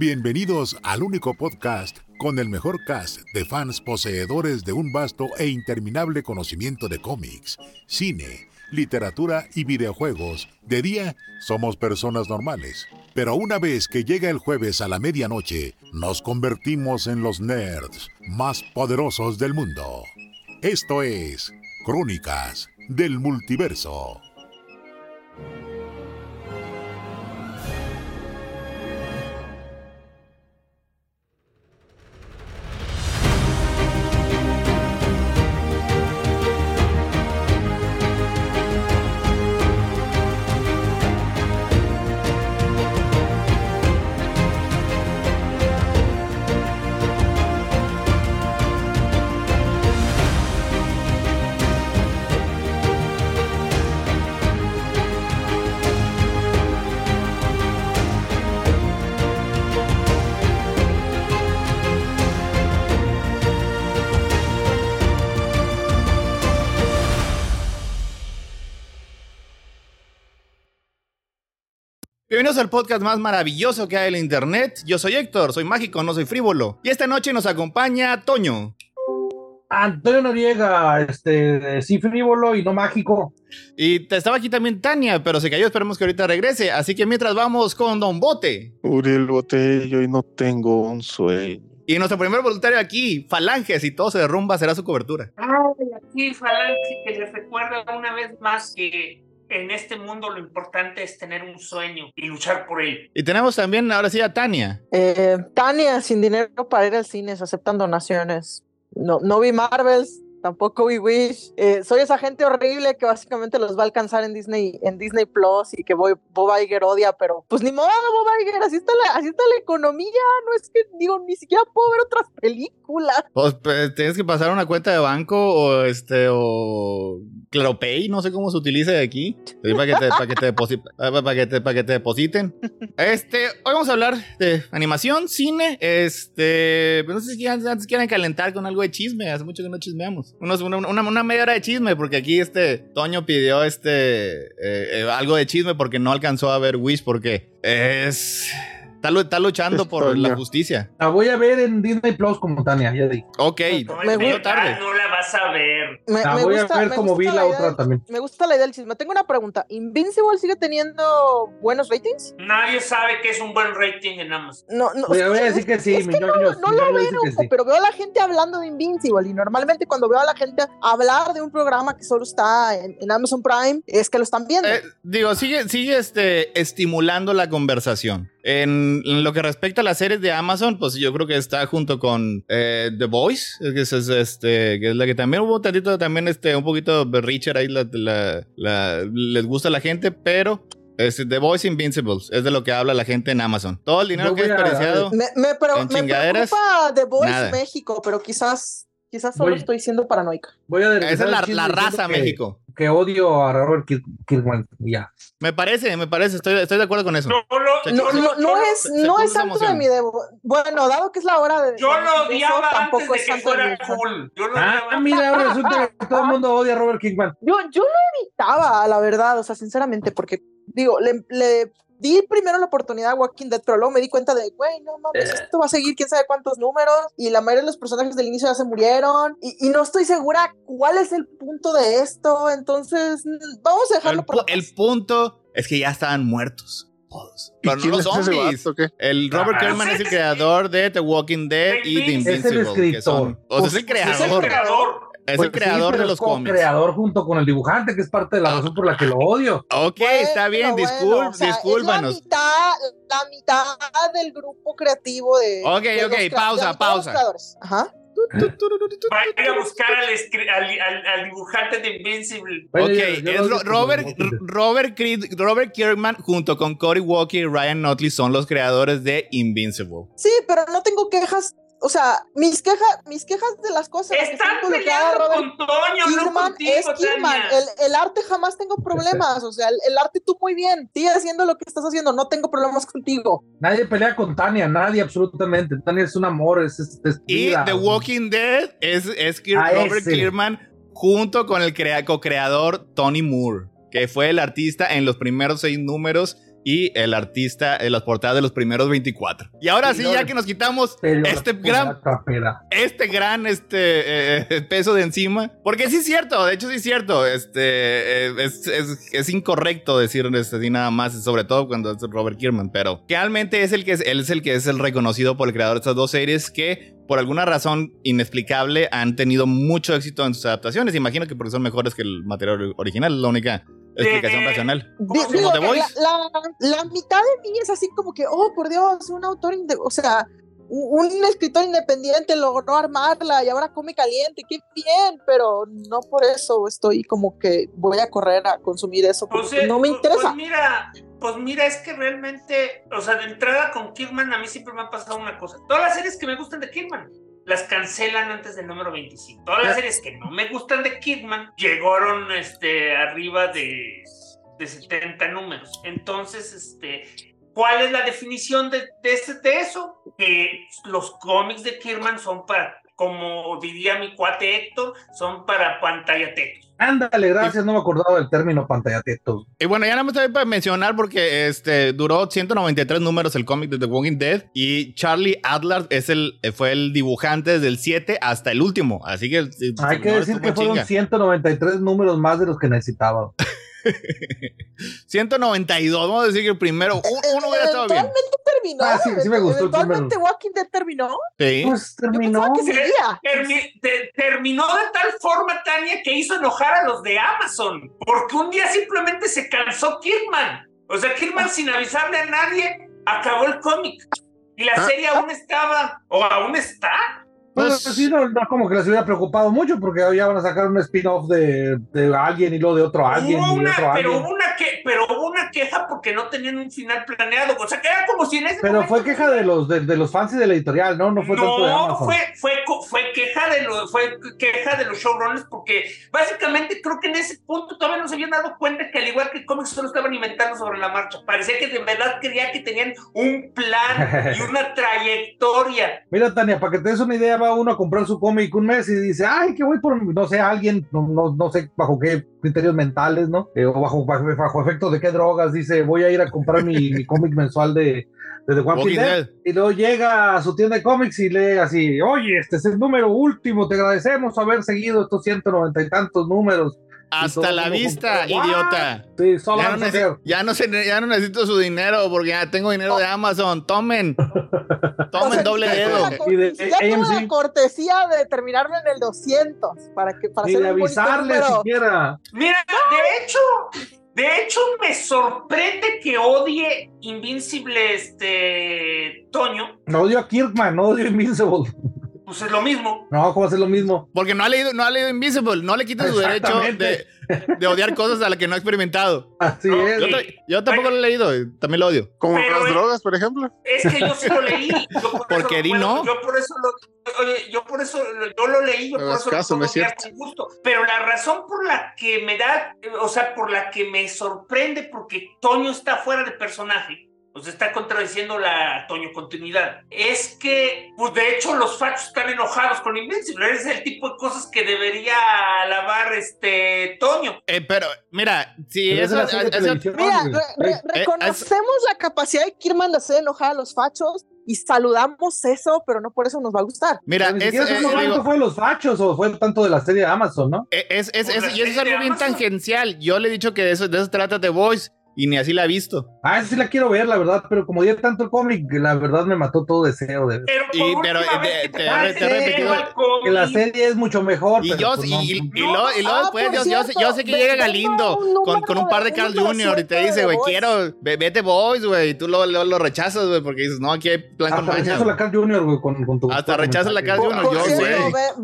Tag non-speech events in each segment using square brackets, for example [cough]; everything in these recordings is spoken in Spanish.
Bienvenidos al único podcast con el mejor cast de fans poseedores de un vasto e interminable conocimiento de cómics, cine, literatura y videojuegos. De día somos personas normales, pero una vez que llega el jueves a la medianoche, nos convertimos en los nerds más poderosos del mundo. Esto es Crónicas del Multiverso. Podcast más maravilloso que hay en la internet. Yo soy Héctor, soy mágico, no soy frívolo. Y esta noche nos acompaña Toño. Antonio Noriega, este, sí frívolo y no mágico. Y te estaba aquí también Tania, pero se cayó, esperemos que ahorita regrese. Así que mientras vamos con Don Bote. Uriel Botello y no tengo un sueño. Y nuestro primer voluntario aquí, Falanges, y todo se derrumba, será su cobertura. Ay, aquí Falange, que les recuerda una vez más que en este mundo lo importante es tener un sueño y luchar por él. Y tenemos también ahora sí a Tania. Eh, Tania, sin dinero para ir al cine, aceptan donaciones. No, no vi Marvels, tampoco vi Wish. Eh, soy esa gente horrible que básicamente los va a alcanzar en Disney, en Disney Plus y que voy, Bob Iger odia, pero pues ni modo, Bob Iger, así está, la, así está la economía. No es que, digo, ni siquiera puedo ver otras películas. Pues, pues, tienes que pasar una cuenta de banco o este o ClaroPay, no sé cómo se utiliza de aquí, para que te, para que te, ah, para que te- para que te depositen. [laughs] Este, hoy vamos a hablar de animación, cine, este, pero no sé si antes quieren calentar con algo de chisme, hace mucho que no chismeamos. Unos- una, una, una media hora de chisme, porque aquí este Toño pidió este eh, eh, algo de chisme porque no alcanzó a ver Wish, porque es... Está, lu- está luchando Es por Toño. la justicia. La voy a ver en Disney Plus como Tania, ya dije. Ok, No, Me tarde. no vas a ver. Me, La me voy gusta, a ver como vi la idea otra del- también. Me gusta la idea del chisme. Tengo una pregunta. ¿Invincible sigue teniendo buenos ratings? Nadie sabe que es un buen rating en Amazon. No, no. Voy a sí que sí, no, lo veo, sí. pero veo a la gente hablando de Invincible y normalmente cuando veo a la gente hablar de un programa que solo está en, en Amazon Prime es que lo están viendo. Eh, digo, sigue, sigue este, estimulando la conversación. En, en lo que respecta a las series de Amazon, pues yo creo que está junto con eh, The Voice, que es, es, este, que es la que también hubo tantito, también este, un poquito Richard ahí, la, la- la- les gusta a la gente, pero es The Voice Invincibles, es de lo que habla la gente en Amazon. Todo el dinero Yo que es desperdiciado. me, me, pero- en me chingaderas, preocupa The Voice nada. México, pero quizás, quizás solo Voy- estoy siendo paranoica. Voy a Esa es la, la raza que- México. Que odio a Robert Kir- Kirkman. Ya. Me parece, me parece, estoy, estoy de acuerdo con eso. No, no, no es, no es santo de mi devo. Bueno, dado que es la hora de. Yo lo odiaba eso, antes tampoco de es que fuera cool. Yo lo Ah, odiaba. mira, [laughs] resulta que todo el mundo odia a Robert Kirkman. Yo, yo lo evitaba, la verdad, o sea, sinceramente, porque, digo, le, le di primero la oportunidad a Walking Dead, pero luego me di cuenta de, güey, no mames, Eh. esto va a seguir quién sabe cuántos números, y la mayoría de los personajes del inicio ya se murieron, y, y no estoy segura cuál es el punto de esto, entonces, mm, vamos a dejarlo El, por la el paz. punto es que ya estaban muertos todos. ¿Y Pero no quién los zombies. vato? El Robert Ah, Kirkman sí, es el creador de The Walking Dead y The Es el Invincible. que escritor. son- o sea, es el Es el creador. Creador. Es Pues el sí, creador de es los cómics. co-creador junto con el dibujante, que es parte de la razón por la que lo odio. Ok, Bueno, está bien, bueno, discul- o sea, discúlpanos. Es la mitad, la mitad del grupo creativo de. Ok, de ok, pausa, pausa. creadores. Ajá. Vaya a buscar al, escri- al- al- al dibujante de Invincible. Ok, yo- yo es lo Ro- digo como Robert, Creed- Robert Kirkman junto con Cory Walker y Ryan Notley son los creadores de Invincible. Sí, pero no tengo quejas. O sea, mis quejas, mis quejas de las cosas. que Están está involucrado peleando Robert con Toño, no contigo, es. El, el arte jamás tengo problemas. O sea, el, el arte tú muy bien. Sigue haciendo lo que estás haciendo. No tengo problemas contigo. Nadie pelea con Tania, nadie absolutamente. Tania es un amor, es, es, es Y vida. The Walking Dead es, es Kir- Robert ese. Junto con el crea- co-creador Tony Moore, que fue el artista en los primeros seis números y el artista en las portadas de los primeros 24. Y ahora sí, ya que nos quitamos este la gran este gran este, eh, peso de encima. Porque sí es cierto, de hecho sí es cierto. Este, eh, es, es- es incorrecto decir este, así nada más, sobre todo cuando es Robert Kierman. Pero realmente es el que es, él es el que es el reconocido por el creador de estas dos series que por alguna razón inexplicable han tenido mucho éxito en sus adaptaciones. Imagino que porque son mejores que el material original, es la única explicación Eh, racional. Digo, The la, Voice. la- la mitad de mí es así como que, oh, por Dios, un autor, o sea, un un escritor independiente logró armarla y ahora come caliente, qué bien, pero no por eso estoy como que voy a correr a consumir eso, porque Pues, eh, no me pues- interesa. Pues mira, pues mira, es que realmente, o sea, de entrada con Kirkman a mí siempre me ha pasado una cosa. Todas las series que me gustan de Kirkman las cancelan antes del número 25. Todas las series que no me gustan de Kirkman llegaron este, arriba de, de 70 números. Entonces, este, ¿cuál es la definición de, de, de eso? Que los cómics de Kirkman son para, como diría mi cuate Héctor, son para pantalla tetos. Ándale, gracias, no me acordaba del término pantalla tetos. Y bueno, ya nada más para mencionar porque este duró 193 números el cómic de The Walking Dead y Charlie Adler es el, fue el dibujante desde el 7 hasta el último. Así que el Hay que decir que fueron chinga. 193 números más de los que necesitaba. [laughs] [laughs] 192, vamos a decir que el primero, un- uno hubiera estado bien. Eventualmente terminó. Ah, sí, sí me gustó el Eventualmente Walking Dead terminó. Sí. Pues terminó. pensaba que seguía. Termi- te- terminó de tal forma, Tania, que hizo enojar a los de Amazon, porque un día simplemente se cansó Kirkman. O sea, Kirkman sin avisarle a nadie acabó el cómic. Y la Ah. serie aún estaba, o aún está. Pues, sí, no, no como que les hubiera preocupado mucho porque ya van a sacar un spin-off de, de alguien y luego de otro alguien Hubo y una, otro pero, alguien. hubo una que, pero hubo una queja porque no tenían un final planeado. O sea, que era como si en ese Pero momento- fue queja de los de, de los fans y de la editorial, ¿no? No fue tanto de No, Amazon. fue, fue, fue queja de los, fue queja de los showrunners porque básicamente creo que en ese punto todavía no se habían dado cuenta que al igual que cómics solo estaban inventando sobre la marcha. Parecía que de verdad creía que tenían un plan [laughs] y una trayectoria. Mira, Tania, para que te des una idea, va uno a comprar su cómic un mes y dice, ay, que voy por, no sé, alguien, no, no, no sé bajo qué criterios mentales, ¿no? Eh, o bajo, bajo, bajo efecto de qué drogas, dice, voy a ir a comprar mi, mi cómic mensual de, de The Dead. Dead. Y luego llega a su tienda de cómics y lee así, oye, este es el número último, te agradecemos haber seguido estos 1noventa y tantos números. Hasta la vista, idiota. Sí, solo Ya no, necesito, ya, no se- ya no necesito su dinero porque ya tengo dinero de Amazon. Tomen. O [laughs] Tomen sea, doble dedo. Y de ya tuve la cortesía de terminarlo en el 200 para que para Ni hacer de bonito avisarle siquiera. Mira, de hecho, de hecho me sorprende que odie Invincible este Toño. No odio a Kirkman, no odio Invincible. Pues es lo mismo. No, ¿cómo hacer lo mismo? Porque no ha leído, no ha leído Invisible. No le quites su derecho de, de odiar cosas a las que no ha experimentado. Así No, es. Yo, Sí. ta- yo tampoco lo he leído. y También lo odio. Como las drogas, por ejemplo. Es que yo sí lo leí. Yo por Porque bueno, no. Yo por eso lo, oye, yo por eso lo- yo lo leí, yo por eso caso, lo es puedo con gusto. Pero la razón por la que me da, eh, o sea, por la que me sorprende, porque Toño está fuera de personaje. Pues está contradiciendo la Toño continuidad. Es que, pues de hecho, los fachos están enojados con Invincible. Es el tipo de cosas que debería alabar este Toño. Eh, pero, mira, si Pero es eso. la televisión, Mira, re- re- Eh, reconocemos la capacidad de Kirman de hacer enojar a los fachos y saludamos eso, pero no por eso nos va a gustar. mira, es, es- sabemos digo, fue de los fachos o fue tanto de la serie de Amazon, ¿no? Eh, Es, es, Pues es- y eso es algo bien tangencial. Yo le he dicho que de eso, de eso trata The Voice. Y ni así la ha visto. Ah, sí la quiero ver, la verdad, pero como di tanto el cómic, la verdad me mató todo deseo de ver. Pero, Y- eh, te- he repetido. Que la serie es mucho mejor. Y pero yo, pues y, no, y- y no. luego, y luego Ah, después, por yo, yo sé, yo sé que llega Galindo con, con un par de Carl Jr. y te dice, güey, quiero, ve- vete boys, güey, y tú lo, lo, lo rechazas, güey, porque dices, no, aquí hay plan con Hasta maña. rechazo la Carl Jr., güey, con, con tu. Hasta rechazo la Carl Jr., yo, güey.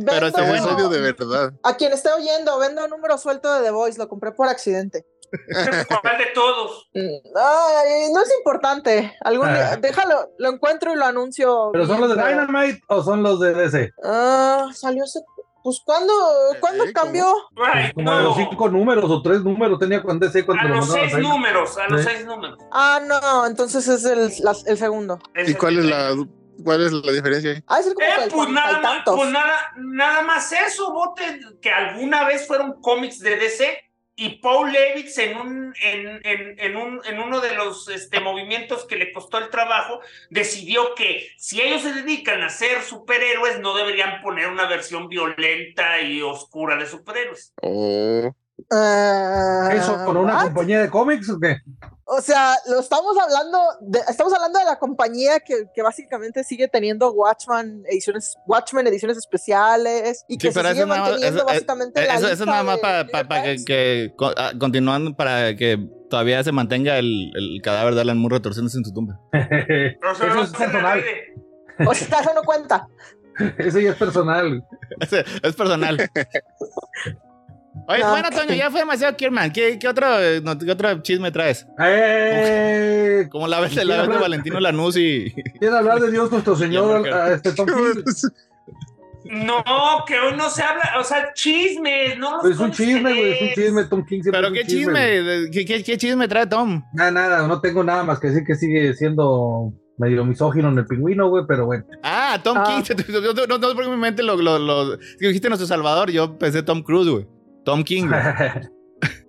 Pero está bueno. De verdad. A quien esté oyendo, vendo un número suelto de The Voice, lo compré por accidente. [laughs] ¿Cuál de todos? Ay, no es importante. Algún día- Ah. déjalo, lo encuentro y lo anuncio. ¿Pero son los de Dynamite o son los de DC? Ah, salió hace. Pues, ¿cuándo, ¿cuándo cambió? Como de no. los cinco números o tres números tenía con DC A cuando lo los seis ahí. números, a los Sí. seis números. Ah, no, entonces es el, segundo. Ese ¿Y cuál es la cuál es la diferencia ahí? Ah, es como Eh, pues nada pues nada, nada más eso, bote, que alguna vez fueron cómics de DC y Paul Levitz en un, en, en, en un, en uno de los este, movimientos que le costó el trabajo, decidió que si ellos se dedican a ser superhéroes, no deberían poner una versión violenta y oscura de superhéroes. Oh, Ah, ¿Eso con una what? compañía de cómics o qué? O sea, lo estamos hablando de, estamos hablando de la compañía que, que básicamente sigue teniendo Watchmen ediciones, Watchmen ediciones especiales y que Sí, se pero sigue eso más- manteniendo eso- eh, básicamente la Eso, eso lista es nada más para que, que ah, continuando para que todavía se mantenga el, el cadáver de Alan Moore retorciéndose en su tumba. [laughs] Eso es personal. O sea, eso no cuenta. [laughs] Ese ya es personal. [laughs] Es personal. Oye, No, bueno. Toño, ya fue demasiado Kierman. ¿Qué, qué, otro, eh, no- qué otro chisme traes? Eh, Como la vez, ¿Quién la vez de? Valentino Lanús y... ¿Quiere hablar de Dios nuestro Señor? A este Tom King? No, que hoy no se habla, o sea, chismes, no Pues es un chisme, güey, es un chisme, Tom King. ¿Pero qué chisme? ¿Qué, qué, qué chisme trae Tom? Nada, nada, no tengo nada más que decir que sigue siendo medio misógino en el pingüino, güey, pero bueno. Ah, Tom Ah. King. No, no, no, porque en mi mente lo, lo, lo- dijiste nuestro Salvador, yo pensé Tom Cruise, güey. Tom King. [laughs]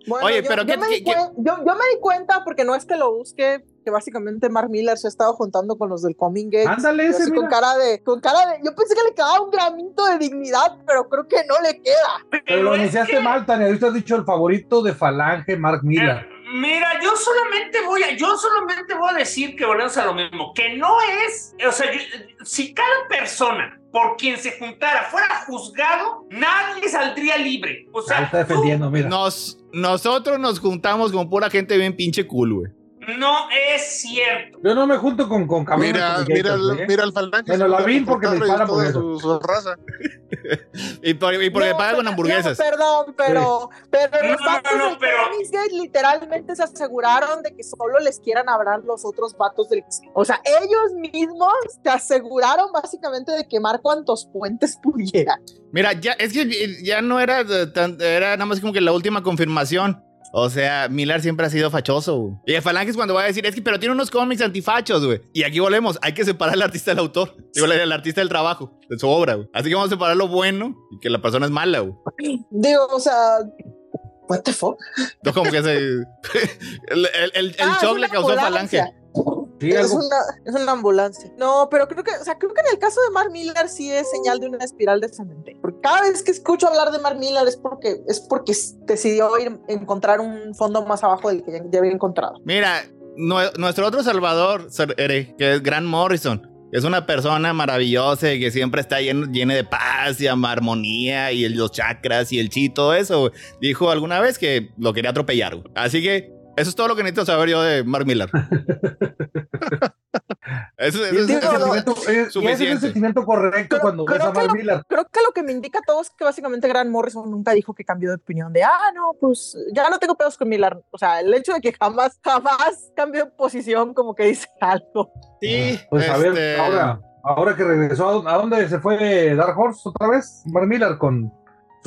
Bueno, Oye, yo, pero yo ¿qué- me di qué- yo, yo me di cuenta porque no es que lo busque, que básicamente Mark Miller se ha estado juntando con los del Coming Gate. Ándale, ese, con mira. cara de, con cara de, yo pensé que le quedaba un gramito de dignidad, pero creo que no le queda. Pero lo es anunciaste que- mal, Tania. Ahorita has dicho el favorito de Falange, Mark Miller. Eh, Mira, yo solamente voy a, yo solamente voy a decir que volvemos a lo mismo, que no es, o sea, yo- si cada persona por quien se juntara fuera juzgado, nadie saldría libre. O sea, está tú- defendiendo, mira. Nos, nosotros nos juntamos con pura gente bien pinche cool, güey. No es cierto. Yo no me junto con, con cabrones mira, con mira, ¿eh? mira al Falange. Bueno, la vi porque me disparan por. Su, su raza. [laughs] Y, por- y porque No, paga con hamburguesas. no, Perdón, pero, pero No, los vatos no, no, del pero- literalmente se aseguraron de que solo les quieran hablar los otros vatos del O sea, ellos mismos se aseguraron básicamente de quemar cuantos puentes pudieran. Mira, ya, es que ya no era tan- era nada más como que la última confirmación. O sea, Miller siempre ha sido fachoso, güey. Y el Falange es cuando va a decir, es que, pero tiene unos cómics antifachos, güey. Y aquí volvemos, hay que separar al artista del autor. Digo, el artista del trabajo, de su obra, güey. Así que vamos a separar lo bueno y que la persona es mala, güey. Digo, o sea, what the fuck? No como que se... [laughs] el el, el, el Ah, shock le causó ambulancia. Falange. Sí, Es algo- una, es una ambulancia. No, pero creo que, o sea, creo que en el caso de Mark Miller sí es señal de una espiral descendente. Porque cada vez que escucho hablar de Mark Miller es porque, es porque decidió ir a encontrar un fondo más abajo del que ya, ya había encontrado. Mira, nue- nuestro otro salvador, Ere, que es Grant Morrison, es una persona maravillosa y que siempre está lleno, llena de paz y armonía y el- los chakras y el chi, todo eso. Dijo alguna vez que lo quería atropellar. Así que eso es todo lo que necesito saber yo de Mark Miller. [laughs] eso, es- es sentimiento- ese es el sentimiento correcto Creo- cuando ves creo a que Mark lo- Miller. Creo que lo que me indica a todos es que básicamente Grant Morrison nunca dijo que cambió de opinión de, ah, no, pues ya no tengo pedos con Miller. O sea, el hecho de que jamás, jamás cambió de posición como que dice [laughs] algo. Sí, Pues a ver, este, ahora, ahora que regresó, ¿a dónde se fue Dark Horse otra vez? Mark Miller con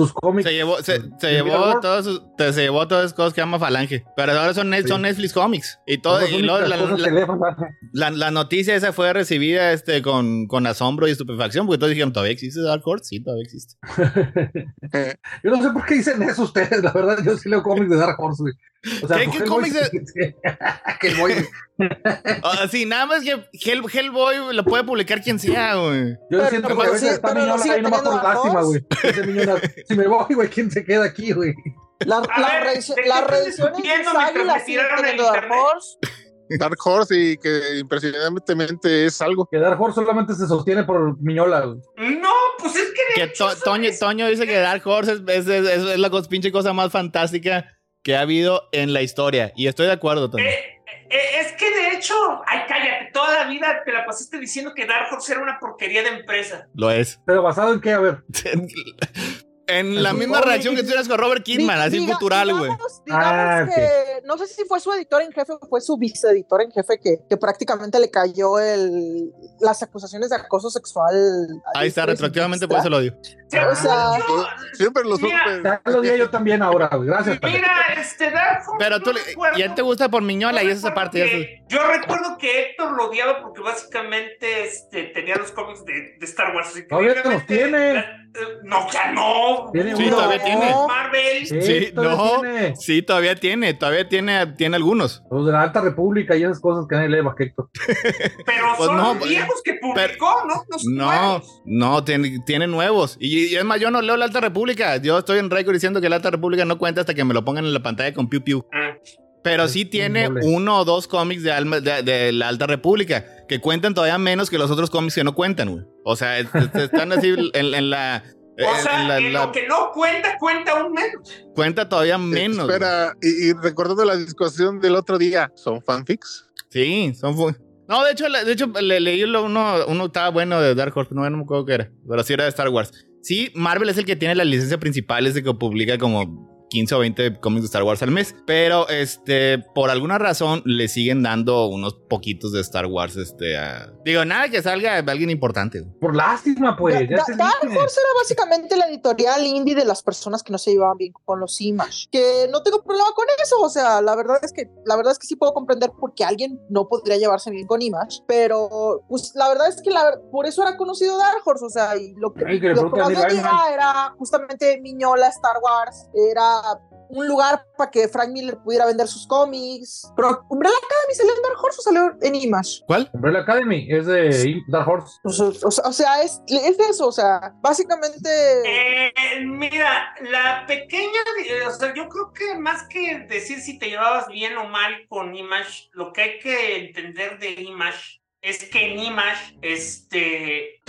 sus cómics. Se llevó, se, se de llevó todas sus- se llevó todas las cosas que llama Falange. Pero ahora son, net- Sí. son Netflix Comics. Y todo, y luego únicas la- la- noticia esa fue recibida este, con, con asombro y estupefacción, porque todos dijeron, ¿todavía existe Dark Horse? Sí, todavía existe. [laughs] Yo no sé por qué dicen eso ustedes, la verdad, yo sí leo cómics de Dark Horse, güey. O sea, ¿Qué- cómics sí- que el boy- Ah, sí, nada más que Hell, Hellboy lo puede publicar quien sea, güey. Yo Pero- siento que a veces sí, está ahí nomás por lástima, güey. Ese [laughs] si [laughs] me voy, güey, ¿quién se queda aquí, güey? La, la ver, reedición- ¿de qué las estás reediciones de discutiendo Usagi mientras las me sigue teniendo Dark? Horse. Dark Horse y que impresionantemente es algo. Que Dark Horse solamente se sostiene por Miñola. güey. No, pues es que To- Toño, es- Toño dice que Dark Horse es, es- es- es la pinche cosa más fantástica que ha habido en la historia. Y estoy de acuerdo, Toño. Eh, eh, es que de hecho, ay, cállate, toda la vida te la pasaste diciendo que Dark Horse era una porquería de empresa. Lo es. Pero basado en qué, a ver. [laughs] en la Sí. misma reacción que tienes con Robert Kidman, así diga- cultural, güey. Digamos, digamos Ah, que no sé si fue su editor en jefe o fue su viceeditor en jefe que, que prácticamente le cayó el, las acusaciones de acoso sexual. Ahí está, retroactivamente por eso lo odio. O sea, Siempre lo Mira, supe. Ya lo yo también ahora, güey. Gracias. Mira, este Dark Horse. Pero tú, le- recuerdo- y a él te gusta por Miñola y esa parte. ya que-. Yo recuerdo que Héctor lo odiaba porque básicamente este, tenía los cómics de, de Star Wars. que Todavía los obviamente, tiene. la- eh, no, ya no. Tiene Sí, uno. todavía tiene. Marvel. Sí, todavía no. tiene. Sí, todavía tiene, todavía tiene, tiene algunos. Los de la Alta República y esas cosas que nadie lee, Héctor. Pero Pues son no, los viejos que publicó, ¿no? Los No, nuevos. no, tiene, tiene nuevos. Y, y es más, yo no leo la Alta República. Yo estoy en récord diciendo que la Alta República no cuenta hasta que me lo pongan en la pantalla con Piu Piu. Ah. Pero sí tiene uno o dos cómics de, Alma- de, de la Alta República que cuentan todavía menos que los otros cómics que no cuentan, güey. O sea, es- es- están así [laughs] en, en la. O sea, la- en la- lo que no cuenta, cuenta un menos. cuenta todavía menos. güey. Espera, y, y recordando la discusión del otro día, ¿son fanfics? Sí, son No, de hecho, de hecho le, leí uno, uno estaba bueno de Dark Horse, no, no me acuerdo qué era, pero sí era de Star Wars. Sí, Marvel es el que tiene la licencia principal, es de que publica como 15 o 20 cómics de Star Wars al mes, pero este, por alguna razón le siguen dando unos poquitos de Star Wars, este, a- digo, nada que salga alguien importante. Por lástima, pues. Da- dije. Horse era básicamente la editorial indie de las personas que no se llevaban bien con los Image. Que no tengo problema con eso. O sea, la verdad es que, la verdad es que sí puedo comprender por qué alguien no podría llevarse bien con Image. Pero, pues, la verdad es que la por eso era conocido Dark Horse. O sea, y lo que, Ay, que lo que más era justamente Miñola, Star Wars. Era un lugar para que Frank Miller pudiera vender sus cómics. Pero Umbrella Academy salió en Dark Horse o salió en Image. ¿Cuál? Umbrella Academy es de Dark Horse. O sea, o es, es eso. O sea, básicamente. Eh, mira, la pequeña, eh, o sea, yo creo que más que decir si te llevabas bien o mal con Image, lo que hay que entender de Image es que en Image, este,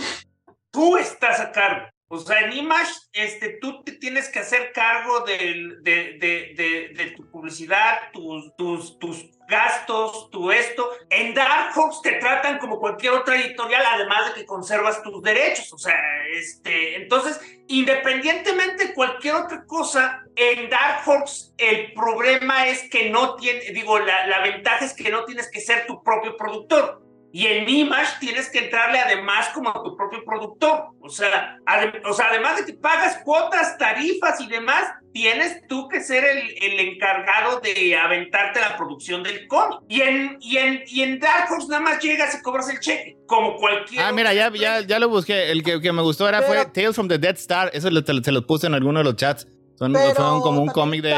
tú estás a cargo. O sea, en Image, este, tú te tienes que hacer cargo de, de, de, de tu publicidad, tus, tus, tus gastos, tu esto. En Dark Horse te tratan como cualquier otra editorial, además de que conservas tus derechos. O sea, este, entonces, independientemente de cualquier otra cosa, en Dark Horse el problema es que no tiene, digo, la, la ventaja es que no tienes que ser tu propio productor. Y en Image tienes que entrarle además como tu propio productor. O sea, o sea, además de que pagas cuotas, tarifas y demás, tienes tú que ser el, el encargado de aventarte la producción del cómic. Y en, y, en, y en Dark Horse nada más llegas y cobras el cheque, como cualquier... Ah, mira, ya, ya, ya lo busqué. El que, que me gustó era fue Pero- Tales from the Dead Star. Eso lo- te- se los puse en alguno de los chats. Son, Pero fueron como un cómic de,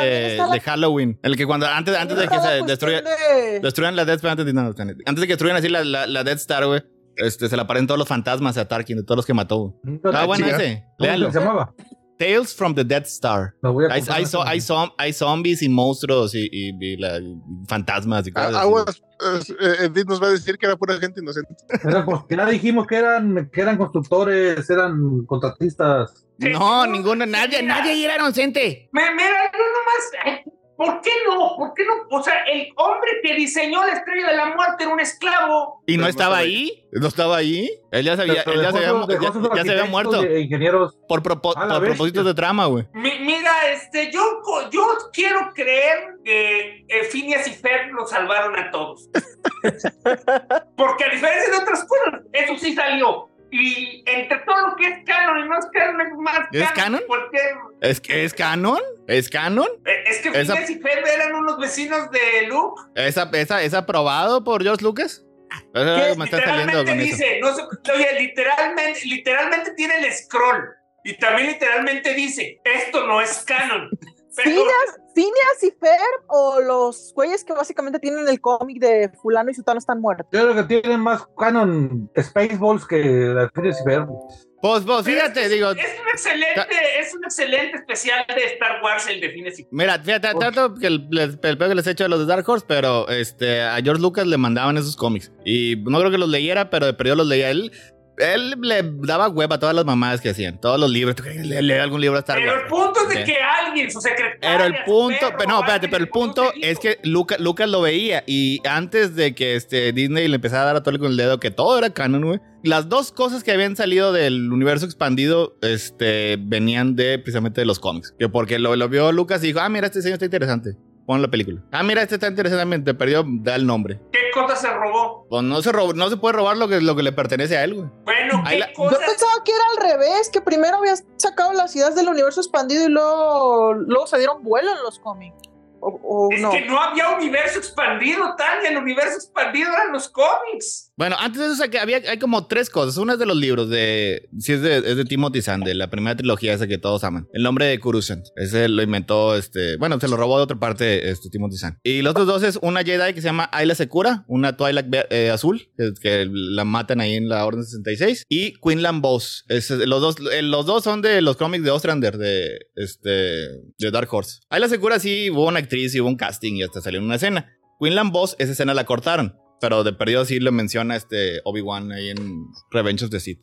de Halloween. El que cuando antes, antes de que se destruya, de- destruyan la Death Star, antes, de- no, no, antes de que destruyan así la, la, la Death Star, güey. Este, se le aparecen todos los fantasmas a Tarkin, de todos los que mató. Ah, bueno ese. ¿Cómo Léanlo. se llamaba? Tales from the Dead Star. Hay, hay, este hay, momento. zom- hay zombies y monstruos y, y- y la- y fantasmas y Ah, cosas así. Aguas, eh, Edith nos va a decir que era pura gente inocente. Era porque ya dijimos que eran, que eran constructores, eran contratistas. No, ninguno, nadie, nadie ahí era inocente. Me, mira, nomás. ¿Por qué no? ¿Por qué no? O sea, el hombre que diseñó la estrella de la muerte era un esclavo. ¿Y no estaba ahí? ¿No estaba ahí? Él ya se había, Pero él ya se dejó había, sus- dejó ya- sus ya se había arquitectos muerto. ingenieros. Por, propo- por propósitos de trama, güey. Mi- mira, este, yo, yo quiero creer que eh, Phineas y Ferb lo salvaron a todos. [laughs] Porque a diferencia de otras cosas, eso sí salió. Y entre todo lo que es canon y no es canon, es más ¿Es canon? Porque ¿Es, que ¿Es canon? ¿Es canon? eh, es que Esa- Phineas y Ferb eran unos vecinos de Luke. ¿Es, ap- es, aprobado por George Lucas? Me literalmente con eso. dice, no sé, oye, literalmente, literalmente tiene el scroll. Y también literalmente dice, esto no es canon. Pero, Phineas, Phineas y Ferb o los güeyes que básicamente tienen el cómic de fulano y sutano están muertos. Yo creo que tienen más canon Spaceballs que las Phineas y Ferb. Pues, pues, Pero fíjate, es, digo, Es un excelente, es un excelente especial de Star Wars, el de Fines y mira, fíjate, tanto que el, el, el pego que les he hecho a los de Dark Horse, pero este, a George Lucas le mandaban esos cómics. Y no creo que los leyera, pero de periodo los leía él. Él le daba hueva a todas las mamadas que hacían, todos los libros. ¿Tú crees que lee, algún libro de Star Pero Wars? el punto es de Sí. que alguien, su secretaria. Pero el punto, perro, pero no, espérate, pero el le punto un es que Luca- Lucas lo veía y antes de que este Disney le empezara a dar a con el dedo que todo era canon, güey. Las dos cosas que habían salido del universo expandido, este, venían de precisamente de los cómics. Que porque lo, lo vio Lucas y dijo, ah, mira, este diseño está interesante. Pon la película. Ah, mira, este está interesante, te perdió, da el nombre. ¿Qué cosa se robó? Pues no se, rob- no se puede robar lo que, lo que le pertenece a él, güey. Bueno, Ahí ¿qué la- cosa? Yo pensaba que era al revés, que primero habías sacado las ideas del universo expandido y luego, luego se dieron vuelo en los cómics. O, o Es no. que no había universo expandido, Tania. El universo expandido eran los cómics. Bueno, antes de eso había, hay como tres cosas. Una es de los libros de. Sí, es de, es de Timothy Zahn, de la primera trilogía esa que todos aman. El nombre de Coruscant. Ese lo inventó este. Bueno, se lo robó de otra parte este Timothy Zahn. Y los otros dos es una Jedi que se llama Ayla Secura, una Twilight eh, azul, que, la matan ahí en la Orden 66. Y Quinlan Boss. Los, dos, eh, los dos son de los cómics de Ostrander, de, este, de Dark Horse. Ayla Secura sí hubo una actriz y hubo un casting y hasta salió en una escena. Quinlan Boss, esa escena la cortaron. Pero de perdido sí lo menciona este Obi-Wan ahí en Revenge of the Sith.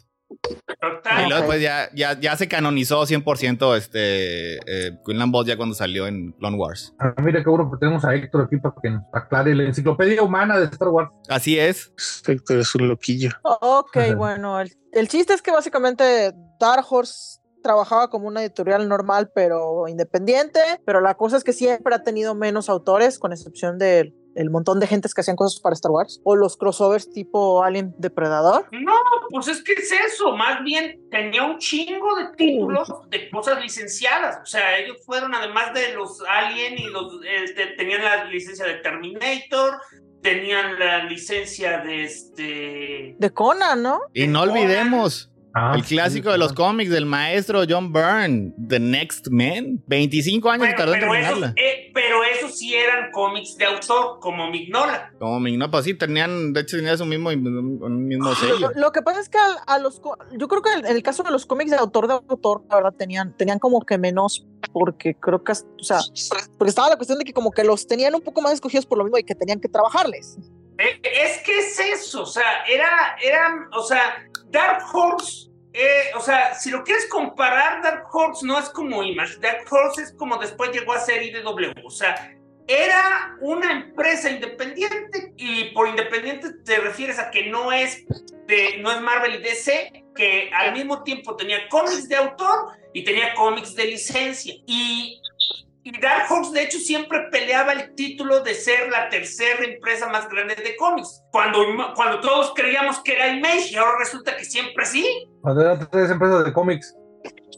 Total. Y luego después ya, ya, ya se canonizó 100% este eh, Quinlan Boss ya cuando salió en Clone Wars. Ah, mira qué bueno que tenemos a Héctor aquí para que nos aclare la enciclopedia humana de Star Wars. Así es. Héctor es un loquillo. Ok, Ajá. bueno, el, el chiste es que básicamente Dark Horse trabajaba como una editorial normal pero independiente, pero la cosa es que siempre ha tenido menos autores, con excepción del el montón de gentes que hacían cosas para Star Wars, o los crossovers tipo Alien Depredador. No, pues es que es eso. Más bien tenía un chingo de títulos de cosas licenciadas. O sea, ellos fueron, además de los Alien y los. este, tenían la licencia de Terminator, tenían la licencia de este. De Conan, ¿no? Y no Conan. olvidemos Ah, el clásico sí, de los ah. cómics del maestro John Byrne, The Next Man. 25 años Bueno, tardó en pero, esos, terminarla. eh, pero esos sí eran cómics de autor, como Mignola. Como mi no, pues sí, tenían, de hecho tenía su mismo, un mismo Lo, sello. lo que pasa es que a, a los yo creo que en el caso de los cómics de autor de autor, la verdad tenían tenían como que menos porque creo que o sea, porque estaba la cuestión de que como que los tenían un poco más escogidos por lo mismo y que tenían que trabajarles. Eh, Es que es eso, o sea, era, eran, o sea, Dark Horse, eh, o sea, si lo quieres comparar, Dark Horse no es como Image, Dark Horse es como después llegó a ser IDW, o sea, era una empresa independiente y por independiente te refieres a que no es de, no es Marvel y DC, que al mismo tiempo tenía cómics de autor y tenía cómics de licencia. Y y Dark Horse, de hecho, siempre peleaba el título de ser la tercera empresa más grande de cómics. Cuando, cuando todos creíamos que era Image, y ahora resulta que siempre sí. Cuando eran tres empresas de cómics.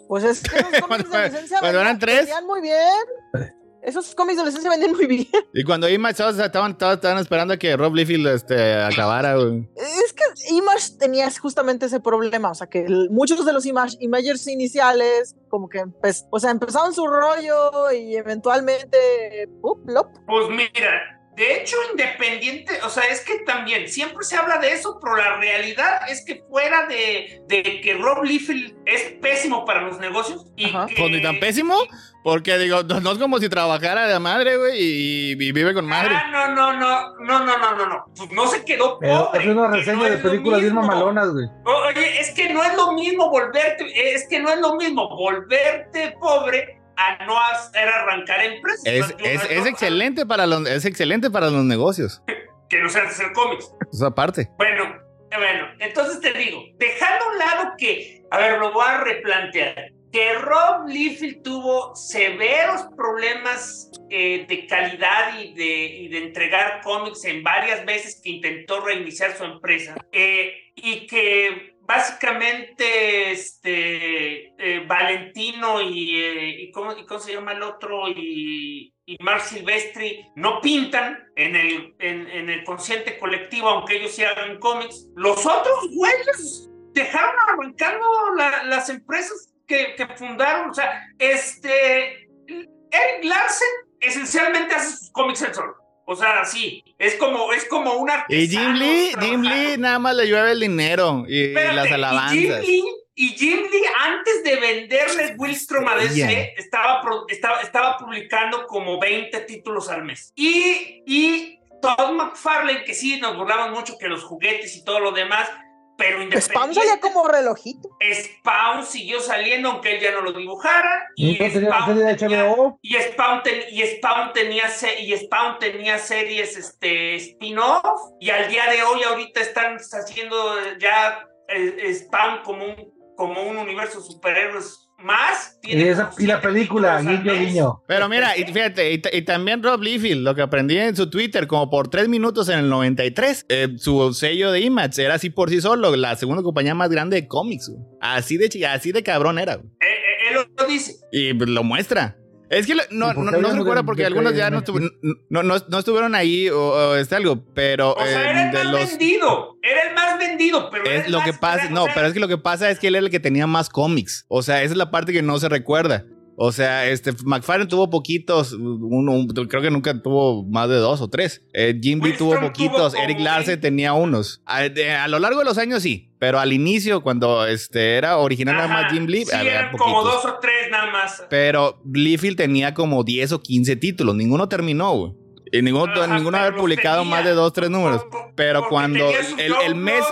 Pues es que esos [laughs] cómics Cuando- de licencia cuando eran tres. muy bien. Esos cómics de licencia vendían muy bien. [laughs] Y cuando Image todos estaban, todos estaban esperando a que Rob Liefeld este, acabara, güey. Es que Image tenía justamente ese problema, o sea que el- muchos de los Image, Imagers iniciales como que empe- o sea, empezaron su rollo y eventualmente. ¡lop! Pues mira, de hecho, independiente, o sea, es que también siempre se habla de eso, pero la realidad es que fuera de, de que Rob Liefeld es pésimo para los negocios y Ajá. que... Pues ni tan pésimo, porque digo, no, no es como si trabajara de madre, güey, y, y vive con madre. Ah, no, no, no, no, no, no, no, no. Pues no se quedó pobre. es una reseña no de películas bien mismo. mamalonas, güey. Oye, es que no es lo mismo volverte, es que no es lo mismo volverte pobre a no hacer arrancar empresas. Es, excelente para los, es excelente para los negocios. [laughs] Que no seas hacer cómics. Esa parte. Bueno, eh, bueno, entonces te digo, dejando a un lado que, a ver, lo voy a replantear, que Rob Liefeld tuvo severos problemas eh, de calidad y de, y de entregar cómics en varias veces que intentó reiniciar su empresa, eh, y que básicamente este eh, Valentino y, eh, y, ¿cómo, y cómo se llama el otro y, y Silvestri no pintan en el, en, en el consciente colectivo, aunque ellos sí hagan cómics. Los otros güeyes dejaron arrancando la- las empresas que, que fundaron. O sea, este, Eric Larsen esencialmente hace sus cómics él solo. O sea, sí, es como, es como un Y Jim Lee, Jim Lee nada más le llueve el dinero y, Espérate, las Y Jim alabanzas. Lee, y Jim Lee, antes de venderle Willstrom a DC, Bien. estaba, estaba, estaba publicando como 20 títulos al mes. Y, y Todd McFarlane, que sí, nos burlaban mucho que los juguetes y todo lo demás, pero Spawn independiente. salía como relojito. Spawn siguió saliendo aunque él ya no lo dibujara. Y No Spawn tenía- HBO. y Spawn, ten- y Spawn tenía se- y Spawn tenía series este spin-off y al día de hoy ahorita están haciendo ya eh, Spawn como un como un universo de superhéroes más Y, esa, la película, guiño, guiño. Pero mira, y fíjate, y, ta- y también Rob Liefeld, lo que aprendí en su Twitter, como por tres minutos en el 93, eh, su sello de Image era así por sí solo, la segunda compañía más grande de cómics. güey. Así de, así de cabrón era. güey. Eh, eh, él lo dice Y lo muestra. Es que lo- no, ¿Y por no, no se recuerda porque algunos que ya no, Netflix? estuvo- no, no, no estuvieron ahí o, o este algo, pero o sea eh, era el más los... vendido era el más vendido pero Es lo más- que pasa, no, o sea, pero es que lo que pasa es que él era el que tenía más cómics. O sea, esa es la parte que no se recuerda. O sea, este McFarlane tuvo poquitos, uno, un- creo que nunca tuvo más de dos o tres. Eh, Jim Lee tuvo poquitos, tuvo Eric Larsen 20. tenía unos. A, de- a lo largo de los años sí, pero al inicio, cuando este era original nada más ajá, Jim Lee, sí, había eran como poquitos. dos o tres nada más Pero Liefeld tenía como 10 o 15 títulos, ninguno terminó, güey. Y ninguno, Ajá, ninguno los publicado tenía. más de dos, tres números. Por- Pero cuando el- el mes-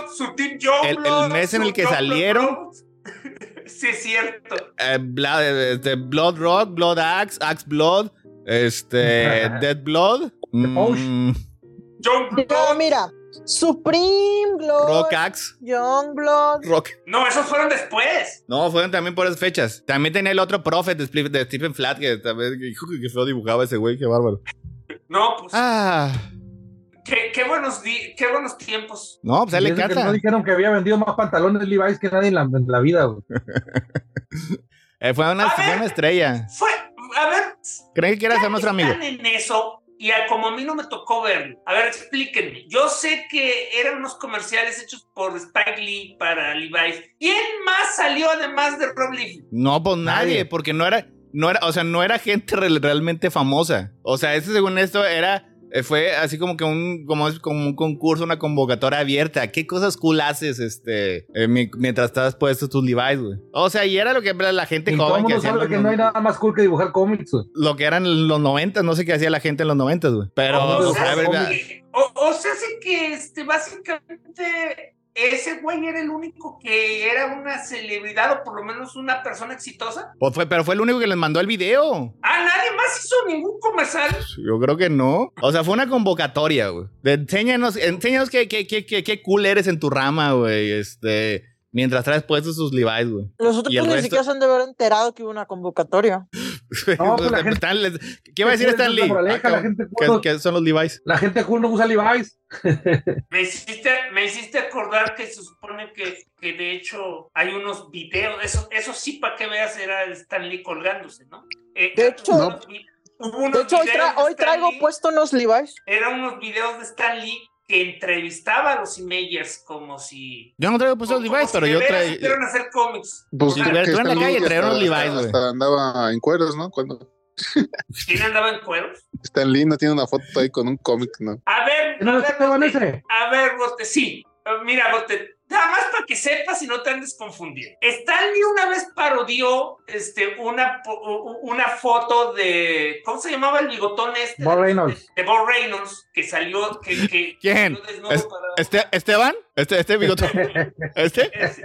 el- mes en el que salieron-. Sí, es cierto. eh, este, Blood Rock, Blood Axe, Axe Blood, este, [laughs] Dead Blood, mm, Youngblood. Ya, mira, Supreme Blood, Rock Axe, Youngblood. Rock. No, esos fueron después. No, fueron también por esas fechas. También tenía el otro Prophet de, Stephen Flat, que también, hijo, que feo dibujaba ese güey, qué bárbaro. No, pues Ah, qué, qué buenos di- qué buenos tiempos. no, pues le encanta. no dijeron que había vendido más pantalones Levi's que nadie en la, en la vida, güey. [laughs] Eh, fue, una, A fue ver. una estrella. Fue, a ver, Creen que quiera ser nuestro amigo. están en eso y a- como a mí no me tocó verlo. A ver, explíquenme. Yo sé que eran unos comerciales hechos por Spike Lee para Levi's. ¿Quién más salió además de Rob Liefeld? No, pues nadie, Nadie. porque no era, no era, o sea, no era gente re- realmente famosa. O sea, este según esto era, fue así como que un, como es como un concurso, una convocatoria abierta. ¿Qué cosas cool haces, este, eh, mi- mientras estabas puesto tus Levi's, güey? O sea, y era lo que la gente Y joven que hacía sabe los que no hay nada más cool que dibujar cómics, güey. lo que eran los 90, no sé qué hacía la gente en los 90, güey. Pero, o sea, Eh, O, o sea, sí que este, básicamente ese güey era el único que era una celebridad o por lo menos una persona exitosa. pues fue, pero fue el único que les mandó el video. Ah, nadie más hizo ningún comercial. Yo creo que no. O sea, fue una convocatoria, güey. Enséñanos, enséñanos qué, qué, qué, qué, qué cool eres en tu rama, güey. Este, mientras traes puestos sus Levi's, güey. Los otros pues, ni resto- siquiera se han de haber enterado que hubo una convocatoria. [laughs] No, pues la gente- ¿Qué va a decir Stan Lee? Ah, la gente ¿qué, cool- qué son los Levi's? La gente cool no usa Levi's. [laughs] [laughs] Me hiciste, me hiciste acordar que se supone que, que de hecho hay unos videos, eso, eso sí para que veas era Stan Lee colgándose, ¿no? Eh, De hecho- unos De hecho, hoy, tra- hoy traigo puesto unos Levi's. Eran unos videos de Stan Lee que entrevistaba a los Imagers como si... Yo no traigo puestos como Levi's, pero yo traigo. supieran hacer cómics. Pues Si que tuviera- estuviera en la calle, traer unos Levi's, güey. andaba en cueros, ¿no? Cuando [laughs] ¿Quién andaba en cueros? Stan Lee no tiene una foto ahí con un cómic, ¿no? A ver, ¿No a ver, Bote, a ver, Bote, sí. Mira, Bote, nada más para que sepas y no te andes confundiendo. Stan Lee una vez parodió este, una, una foto de. ¿Cómo se llamaba el bigotón este? Bob Reynolds. De, de Bob Reynolds, que salió. Que, que [laughs] ¿Quién? salió Es- para- Este, ¿Esteban? ¿Este, este bigote? [laughs] ¿Este? Ese.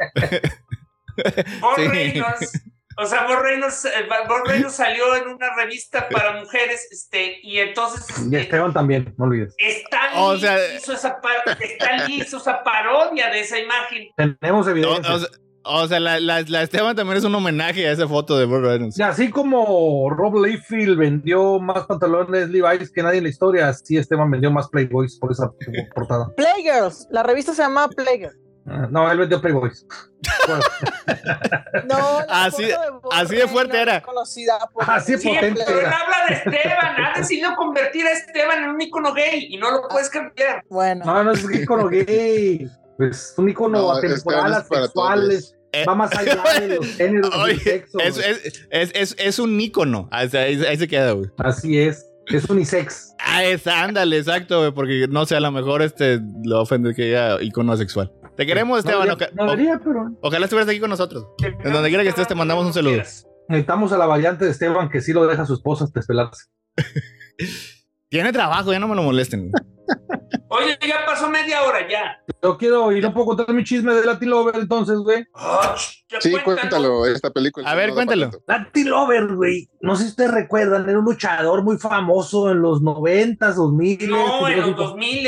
Bob [laughs] Sí. Reynolds. O sea, Bob Reynolds, eh, Bob Reynolds salió en una revista para mujeres, este, y entonces Y este, Esteban también, no olvides. Stan O Lee sea- hizo esa par- Stan Lee hizo esa parodia de esa imagen. Tenemos O, evidencia. o sea- o sea, la, la, la Esteban también es un homenaje a esa foto de Bob Reynolds. Y así como Rob Liefeld vendió más pantalones Levi's que nadie en la historia, así Esteban vendió más Playboys por esa portada. Playgirls. La revista se llama Playgirls. Ah, No, él vendió Playboys. No, [laughs] Así- de así de fuerte era. Conocida por Así la Sí, potente pero él habla de Esteban, ha decidido convertir a Esteban en un icono gay y no lo puedes cambiar. Bueno, no, no es un icono gay. Pues un icono No, atemporal, asexuales. Eh, Va más allá de los [laughs] géneros Oye, del sexo. es, es, es, es, es un ícono. Ahí se queda, güey. Así es. Es unisex. Ah, es, ándale, exacto, güey, porque no sé, a lo mejor este lo ofende que diga icono sexual. Te queremos, Esteban. no, no debería, pero ojalá estuvieras aquí con nosotros. En donde quiera que estés, te mandamos un saludo. necesitamos a la variante de Esteban que sí lo deja a su esposa despelarse. [laughs] Tiene trabajo, ya no me lo molesten. [laughs] Oye, ya pasó media hora ya. Yo quiero y no puedo contar mi chisme de Latin Lover entonces, güey. Sí, cuéntalo, esta película. A ver, cuéntalo. Latin Lover, güey. No sé si ustedes recuerdan, era un luchador muy famoso en los noventas, dos miles. No, en los 2000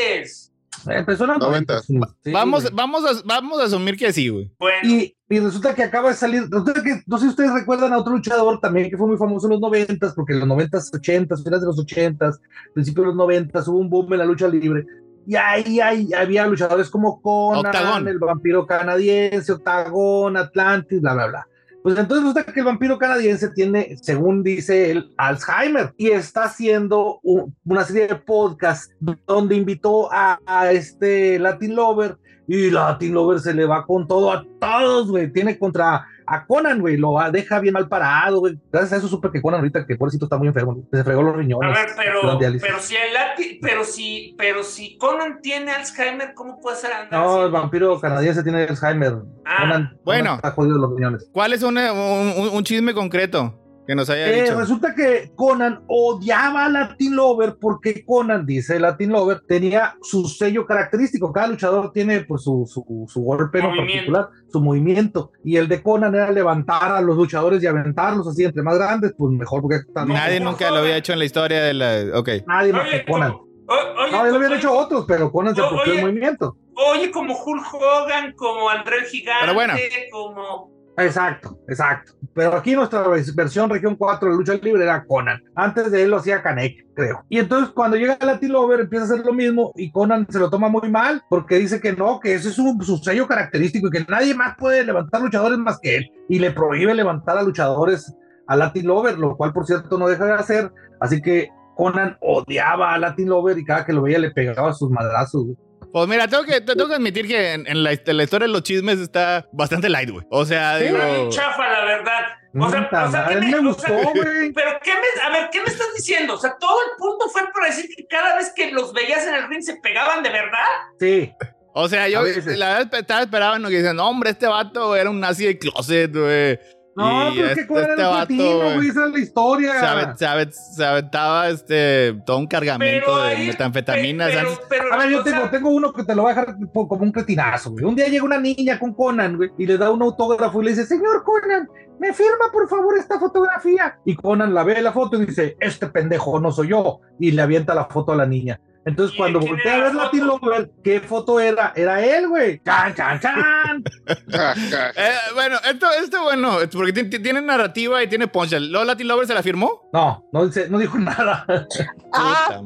Empezó en los Noventas. noventas. Sí, vamos, güey. vamos, a, vamos a asumir que sí, güey. Bueno, Y, y resulta que acaba de salir, resulta que, no sé si ustedes recuerdan a otro luchador también que fue muy famoso en los noventas, porque en los noventas, ochentas, finales de los ochentas, principios de los noventas, hubo un boom en la lucha libre. Y ahí, ahí había luchadores como Conan, Octagón. el vampiro canadiense, Octagón, Atlantis, bla, bla, bla. Pues entonces resulta que el vampiro canadiense tiene, según dice él, Alzheimer y está haciendo un- una serie de podcasts donde invitó a, a este Latin Lover y Latin Lover se le va con todo a todos, güey. Tiene contra a Conan, güey. Lo deja bien mal parado, güey. Gracias a eso supe que Conan ahorita, que pobrecito está muy enfermo. Se fregó los a riñones. ver, pero, pero si el Lati- pero si, pero si Conan tiene Alzheimer, ¿cómo puede ser andar No, así? el vampiro canadiense tiene Alzheimer. Ah, Conan, Conan bueno. está jodido los riñones. ¿Cuál es un- un chisme concreto que nos haya Eh, dicho? resulta que Conan odiaba a Latin Lover porque Conan, dice Latin Lover, tenía su sello característico. Cada luchador tiene pues, su, su, su golpe en particular, su movimiento. Y el de Conan era levantar a los luchadores y aventarlos así, entre más grandes, pues mejor, porque están- Nadie nunca lo había hecho en la historia de la. Ok. nadie más Oye, que Conan. o- oye, No, ya lo habían hecho otros, pero Conan se apropió el movimiento. Oye, como Hulk Hogan, como André el Gigante, Pero bueno. como... Exacto, exacto. Pero aquí nuestra vers- versión región 4 de lucha libre era Conan. Antes de él lo hacía Kanek, creo. Y entonces cuando llega Latin Lover empieza a hacer lo mismo y Conan se lo toma muy mal porque dice que no, que ese es su, su sello característico y que nadie más puede levantar luchadores más que él. Y le prohíbe levantar a luchadores a Latin Lover, lo cual por cierto no deja de hacer. Así que Conan odiaba a Latin Lover y cada que lo veía le pegaba sus madrazos. Pues mira, tengo que, te- tengo que admitir que en, en la, en la historia de los chismes está bastante light, güey. O sea, Sí, digo. Chafa, la verdad. O sea, o sea, ¿qué me me- o sea. Pero qué me, a ver, ¿qué me estás diciendo? O sea, todo el punto fue para decir que cada vez que los veías en el ring se pegaban de verdad. Sí. O sea, yo la verdad estaba esperando que dicen, no, hombre, este vato era un nazi de closet, güey. No, Y pero es que este- Conan este era un vato, cretino, güey. esa es la historia. Se, aven- se aven- se aventaba este, todo un cargamento Pero de ahí- metanfetaminas. Pero, pero, A ver, yo o sea, tengo, tengo uno que te lo voy a dejar como un cretinazo, güey. Un día llega una niña con Conan, güey, y le da un autógrafo y le dice, señor Conan, ¿me firma por favor esta fotografía? Y Conan la ve la foto y dice, este pendejo no soy yo, y le avienta la foto a la niña. Entonces, ¿Y cuando voltea a ver la? Lover, ¿qué foto era? Era él, güey. ¡Chan, chan, chan! [laughs] Eh, bueno, esto, esto bueno, porque ti- ti- tiene narrativa y tiene punch. ¿Lo Latin Lover se la firmó? No, no, dice, no dijo nada. [laughs] Ah,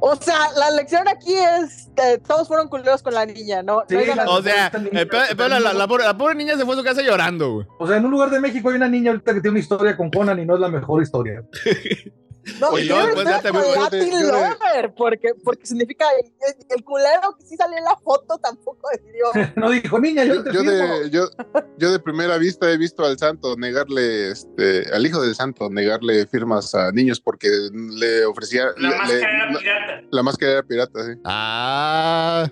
o sea, la lección aquí es que todos fueron culeros con la niña, ¿no? Sí, no la-. O sea, niña- la pobre, la pobre niña se fue a su casa llorando, güey. O sea, en un lugar de México hay una niña ahorita que tiene una historia con Conan y no es la mejor historia. [laughs] No, Oye, yo no, no pues ya te Lover, porque, porque significa el, culero que sí salió en la foto tampoco decidió. [laughs] No dijo, niña, yo, Yo, te yo firmo". de, yo, yo de primera vista he visto al santo negarle, este, al hijo del santo negarle firmas a niños porque le ofrecía la le- máscara le- era la, pirata. la máscara era pirata, sí. Ah.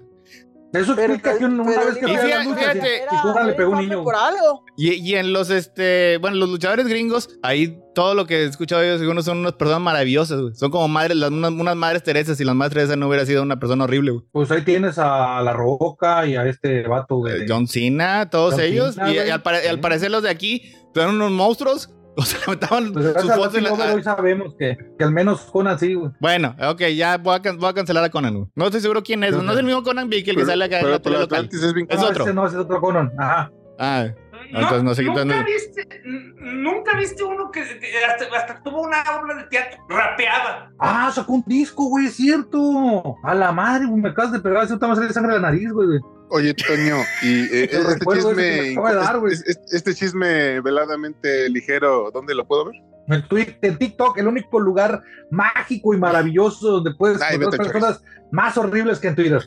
Eso Pero- explica que un- una pero vez que fíjate- las luchas, fíjate- y le pegó un niño. por algo. Y, y en los, este, bueno, los luchadores gringos, ahí todo lo que he escuchado ellos, algunos son unas personas maravillosas, güey. Son como madres, las- unas, unas madres Teresas, y las madres Teresas no hubiera sido una persona horrible, güey. Pues ahí tienes a La Roca y a este vato de... Eh, John Cena, todos John ellos. Cena, y, güey. y al, al parecer los de aquí eran unos monstruos. [laughs] O sea, levantaban Pues sus fotos en la- hoy sabemos que, que al menos Conan sí, güey. Bueno, ok, ya voy a, voy a cancelar a Conan, güey. No estoy seguro quién es. Pero- No es el mismo Conan Big, el que Pero, sale acá en la tele pero local. Es bien Es no, otro. ese no, ese es otro Conan. Ajá. Ah, entonces no sé qué- ¿Nunca viste, nunca viste uno que, hasta, hasta tuvo una obra de teatro rapeada? Ah, sacó un disco, güey, es cierto. A la madre, güey, me acabas de pegar, se te va a salir sangre de la nariz, güey. Oye, Toño, y [laughs] eh, Te este chisme, dar, es- es- este chisme veladamente ligero, ¿dónde lo puedo ver? En, Twitter, en TikTok, el único lugar mágico y maravilloso donde puedes Ay, encontrar personas más horribles que en Twitter.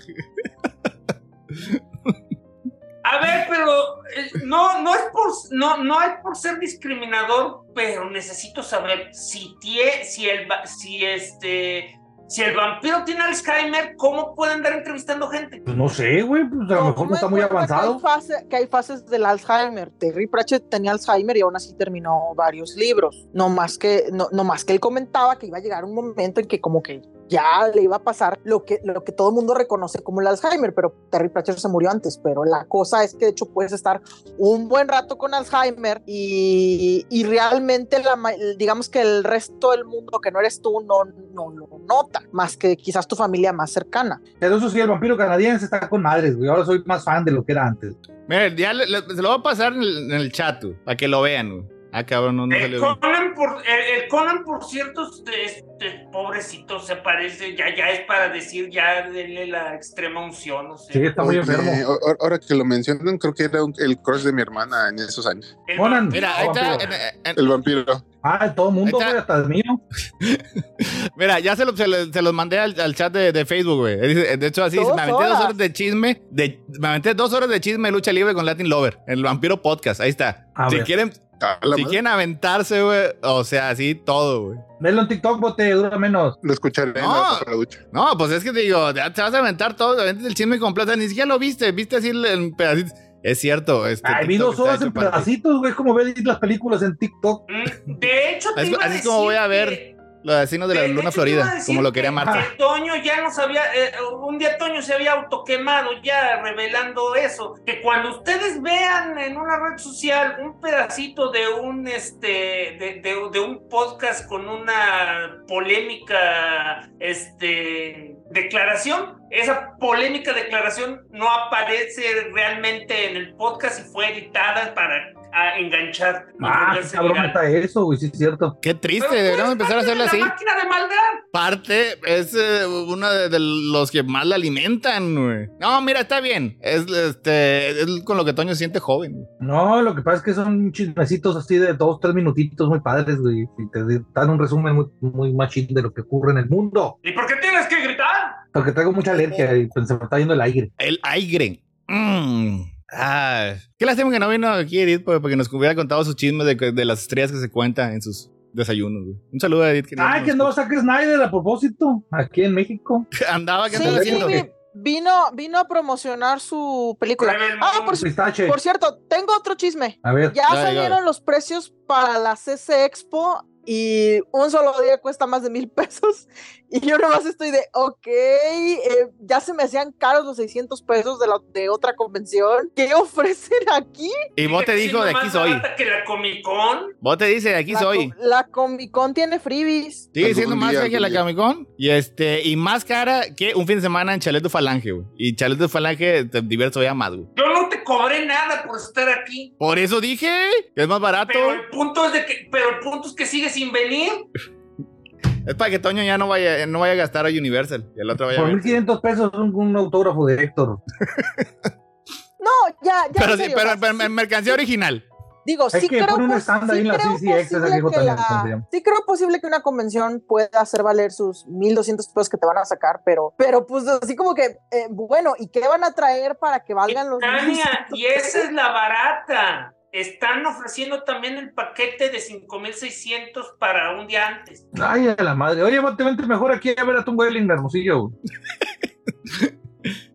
A ver, pero eh, no, no es por no, no hay por ser discriminador, pero necesito saber si, tie, si, el, si este... Si el vampiro tiene Alzheimer, ¿cómo puede andar entrevistando gente? Pues no sé, güey, pues a lo mejor no está muy cuenta avanzado. Que hay, fase- que hay fases del Alzheimer. Terry Pratchett tenía Alzheimer y aún así terminó varios libros. No más que, no, no más que él comentaba que iba a llegar un momento en que como que ya le iba a pasar lo que, lo que todo el mundo reconoce como el Alzheimer, pero Terry Pratchett se murió antes. Pero la cosa es que de hecho puedes estar un buen rato con Alzheimer y, y realmente la, digamos que el resto del mundo que no eres tú no, no lo nota, más que quizás tu familia más cercana. Pero eso sí, el vampiro canadiense está con madres, güey. Ahora soy más fan de lo que era antes. Mira, ya le- le- se lo voy a pasar en el, en el chat, güey, para que lo vean, güey. Ah, cabrón, no, no El salió bien. Conan, por, el, el Conan, por cierto, este, este, pobrecito, se parece, ya, ya es para decir, ya denle la extrema unción, no sé. Sí, está muy Oye, enfermo. ahora que lo mencionan, creo que era un- el crush de mi hermana en esos años. El Conan. Mira, ahí está. vampiro. en- en- El vampiro. Ah, todo el mundo, güey, hasta el mío. [laughs] Mira, ya se, lo- se, lo- se los mandé al, al chat de, de Facebook, güey. De hecho, así, me aventé dos horas. de chisme. De, me aventé dos horas de chisme de lucha libre con Latin Lover, el Vampiro Podcast. Ahí está. A si ver. quieren, si madre. quieren aventarse, güey, o sea, así todo, güey. Velo en TikTok, bote, dura menos. Lo escucharé en No. la, la ducha. No, pues es que te digo, te vas a aventar todo, aventas el chisme completo, ni siquiera lo viste, viste así en pedacitos. Es cierto, este. Ay, vi dos horas en pedacitos, güey, como ver las películas en TikTok. Mm, De hecho, te Así- iba a así es decir como voy a ver que- Los vecinos de la de Luna hecho, Florida, como lo quería que- Marta. que Toño ya nos había, eh, un día Toño se había autoquemado ya revelando eso, que cuando ustedes vean en una red social un pedacito de un este de, de- de un podcast con una polémica este declaración, esa polémica declaración no aparece realmente en el podcast y fue editada para a, enganchar. Ah, volverse cabrón está eso, güey, sí es cierto. Qué triste, deberíamos empezar a hacerlo así. la máquina de maldad. Parte es eh, uno de, de los que más la alimentan, güey. No, mira, está bien. Es, este, es con lo que Toño se siente joven. güey. No, lo que pasa es que son chismecitos así de dos, tres minutitos muy padres, güey. Y te dan un resumen muy, muy machín de lo que ocurre en el mundo. ¿Y por qué tienes que gritar? Porque traigo mucha alergia y pues, se me está yendo el aire. El aire. Mm. Ah, qué lástima que no vino aquí Edith pues, porque nos hubiera contado sus chismes de, de las estrellas que se cuentan en sus desayunos, güey. Un saludo a Edith. Que no que no saque Snyder a propósito, aquí en México. [laughs] Andaba, ¿qué Sí, andaba sí, haciendo? vi- vino, vino a promocionar su película. Ah, por, Pistache. por cierto, tengo otro chisme. A ver, Ya salieron los precios para la CC Expo y un solo día cuesta más de mil pesos. [laughs] Y yo nomás estoy de, ok, eh, ya se me hacían caros los 600 pesos de, la, de otra convención. ¿Qué [laughs] ofrecen aquí? Y vos te dijo, de aquí más soy. que la Comic Con. Vos te dice, de aquí la, soy. co- la Comic Con tiene freebies. Sigue siendo más cara que la. Comic Con. Y, este, y más cara que un fin de semana en Chalet de Falange, güey. Y Chalet de Falange te diviertes todavía más, güey. Yo no te cobré nada por estar aquí. Por eso dije que es más barato. Pero el punto es de que, pero el punto es que sigue sin venir. Es para que Toño ya no vaya, no vaya a gastar a Universal. Y el otro vaya por ver. 1500 pesos un, un autógrafo de Héctor. [laughs] No, ya, ya. Pero, en sí, serio, pero, sea, pero sí- en mercancía original. Digo, Es sí que creo, un stand sí en la creo sí creo posible que una convención pueda hacer valer sus 1200 pesos que te van a sacar, pero, pero pues así como que, eh, bueno, ¿y qué van a traer para que valgan los Tania, 1200 y esa es la barata. Están ofreciendo también el paquete de 5600 para un día antes. Ay, a la madre. Oye, vente, vente mejor aquí a ver a Tom Welling, hermosillo. [laughs]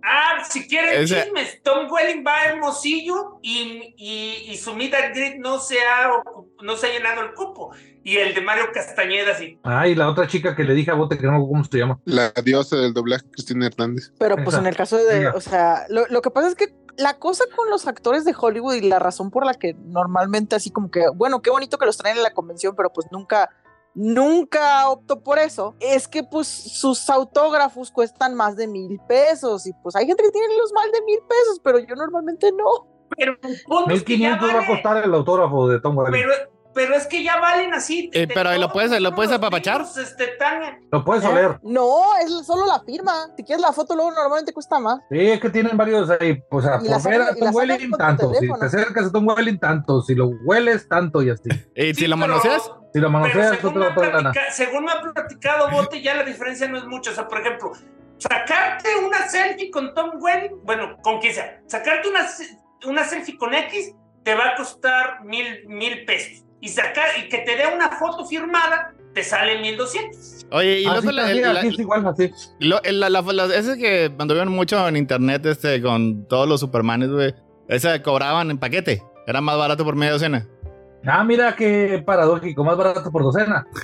Ah, si quieren Ese- chismes, Tom Welling va a Hermosillo y, y, y su meet and greet no se, ha, no se ha llenado el cupo. Y el de Mario Castañeda sí. Ay, la otra chica que le dije a Bote que no cómo se llama. La diosa del doblaje, Cristina Hernández. Pero pues Esa. en el caso de, o sea, lo, lo que pasa es que la cosa con los actores de Hollywood y la razón por la que normalmente así como que, bueno, qué bonito que los traen en la convención, pero pues nunca, nunca opto por eso, es que pues sus autógrafos cuestan más de mil pesos y pues hay gente que tiene los más de mil pesos, pero yo normalmente no. Pero el punto es que ya 1500 va a vale- costar el autógrafo de Tom Welling. pero, pero es que ya valen así. Eh, pero ahí lo puedes- lo puedes apapachar. Este, Tania. Lo puedes oler. No, es solo la firma. Si quieres la foto luego normalmente cuesta más. Sí, es que tienen varios ahí. O sea, Y por ver a Tom Welling, tu tanto. Si te acercas a Tom Welling, tanto. Si lo hueles, tanto y así. [laughs] Y Sí, si lo manoseas, Si lo manoseas, según me, platica- según me ha platicado Bote, ya la diferencia no es mucho. O sea, por ejemplo, sacarte una selfie con Tom Welling, bueno, con quien sea, sacarte una, una selfie con X te va a costar mil, mil pesos. Y sacar, y que te dé una foto firmada, te sale 1200. Oye, y luego la, la- aquí es igual, así. lo- la- la- la- ese que anduvieron mucho en internet este con todos los Supermanes, güey. Ese cobraban en paquete. Era más barato por media docena. Ah, mira qué paradójico, más barato por docena. [laughs]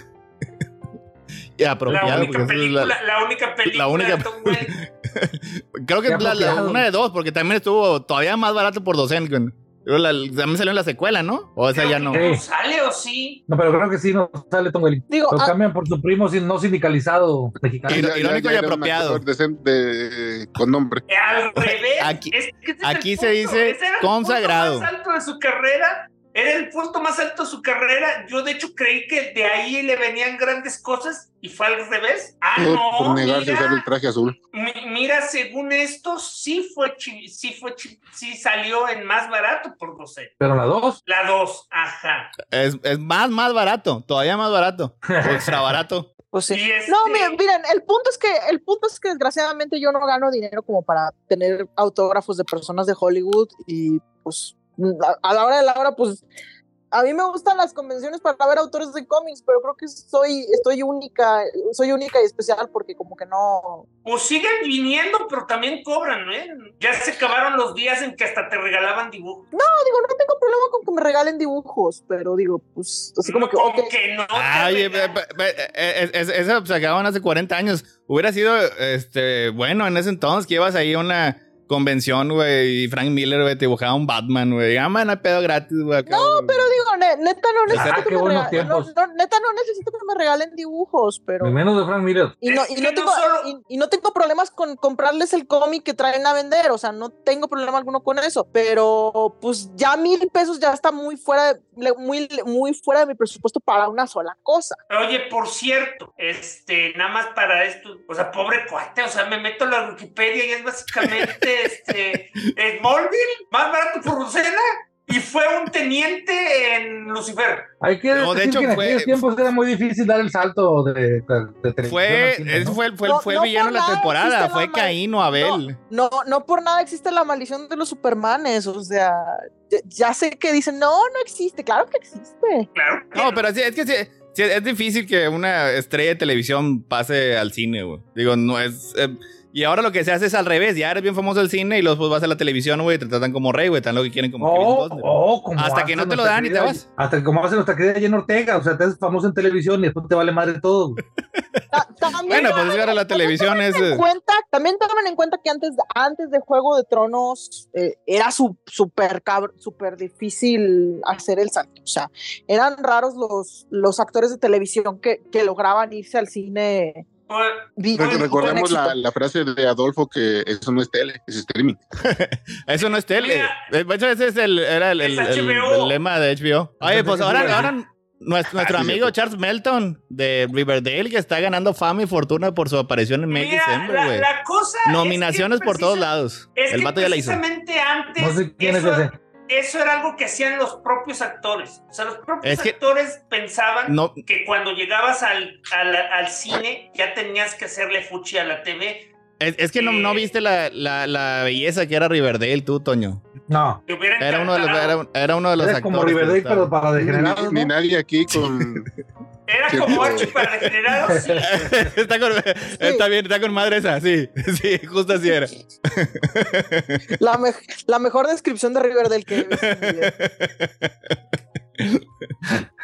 Y La apropiado. única, la- película, la, única película única- [laughs] creo que la, una de dos, porque también estuvo todavía más barato por docena. La- también salió en la secuela, ¿no? O esa Creo ya no. Sí. sale o sí? No, pero creo que sí no sale Tom Welling. Digo, Lo ah, cambian por su primo sin- no sindicalizado mexicano. Iro- irónico y apropiado. actor decente, con nombre. Al revés. Aquí- es es el aquí se punto. dice era el consagrado. punto más alto de su carrera. Era el punto más alto de su carrera. Yo, de hecho, creí que de ahí le venían grandes cosas y fue al revés. Ah, Todo no. por negarse a usar el Mira, traje azul. mi- mira, según esto, sí fue, chi- sí fue, chi- sí salió en más barato por docena. Pero la dos, La 2, ajá. Es, es más, más barato. Todavía más barato. [laughs] Extra barato. pues sí. Este- No, miren, miren, el punto es que el punto es que desgraciadamente yo no gano dinero como para tener autógrafos de personas de Hollywood y pues a, la hora de la hora pues a mí me gustan las convenciones para ver autores de cómics, pero creo que soy estoy única, soy única y especial porque como que no Pues siguen viniendo, pero también cobran, ¿eh? Ya se acabaron los días en que hasta te regalaban dibujos. no digo, no tengo problema con que me regalen dibujos, pero digo, pues así como No, que ok. que no. Ay, eh, eh, eh, es- Eso se acababan hace 40 años. Hubiera sido este bueno en ese entonces que ibas ahí una convención, güey, y Frank Miller, güey, te dibujaba un Batman, güey. Ah, man, hay pedo gratis, güey. No, pero digo, ne- neta no necesito Ah, que qué me regalen, no, tiempos. no, neta no necesito que me regalen dibujos, pero ni menos de Frank Miller. Y no, y que no no tengo, solo- y, y no tengo problemas con comprarles el cómic que traen a vender, o sea, no tengo problema alguno con eso, pero pues ya mil pesos ya está muy fuera, de, muy, muy fuera de mi presupuesto para una sola cosa. Oye, por cierto, este, nada más para esto, o sea, pobre cuate, o sea, me meto a la Wikipedia y es básicamente, este, Smallville, más barato por docena, y fue un teniente en Lucifer. Hay que No, de decir hecho, que en fue- aquellos tiempos era muy difícil dar el salto de, de, Fue, cine, fue, el- fue, el- No, fue el no villano de la temporada. la Fue mal- Caín o Abel. No, no por nada existe la maldición de los supermanes, o sea, ya, ya sé que dicen, no, no existe, claro que existe. Claro. No, pero sí, es que sí, sí, es difícil que una estrella de televisión pase al cine, güey. Digo, no es. eh, y ahora lo que se hace es al revés. Ya eres bien famoso del cine y luego pues vas a la televisión, güey, te tratan como rey, güey. Tan lo que quieren como Kevin Oh, Costner. oh, como Hasta que no te lo dan y te querida- vas. Hasta que como hace nuestra querida Jenna Ortega, o sea, te haces famoso en televisión y después te vale madre todo. Bueno, pues es que ahora la televisión es. en cuenta, también tomen en cuenta que antes, antes de Juego de Tronos eh, era su- súper súper difícil hacer el salto. O sea, eran raros los, los actores de televisión que, que lograban irse al cine. Pues, Recordemos la, frase de Adolfo que eso no es tele, es streaming. [laughs] Eso no es tele. Mira. Eh, De hecho, ese es el, era el, el- Es el- HBO. el lema de HBO. Oye, pues ahora, ahora nuestro, nuestro Ah, sí, amigo. Charles Melton de Riverdale, que está ganando fama y fortuna por su aparición en May mira, December, la, güey. la cosa. es que Nominaciones por todos lados. Es El vato ya la hizo. precisamente antes. No sé quién es ese. Eso era algo que hacían los propios actores. O sea, los propios Es que- actores pensaban No, que cuando llegabas al, al, al cine ya tenías que hacerle fuchi a la TV. es, es que no, no viste la, la, la belleza que era Riverdale, tú, Toño. No, Era uno de los, era, era uno de los eres actores. como Riverdale, pero para Ni, degenerados, ni ¿no? nadie aquí con. [laughs] Era como Archie para degenerados. sí. [laughs] está, con, está bien, está con madre esa, sí, [laughs] sí, justo así era. La, me- la mejor descripción de Riverdale que he visto en mi vida. [laughs]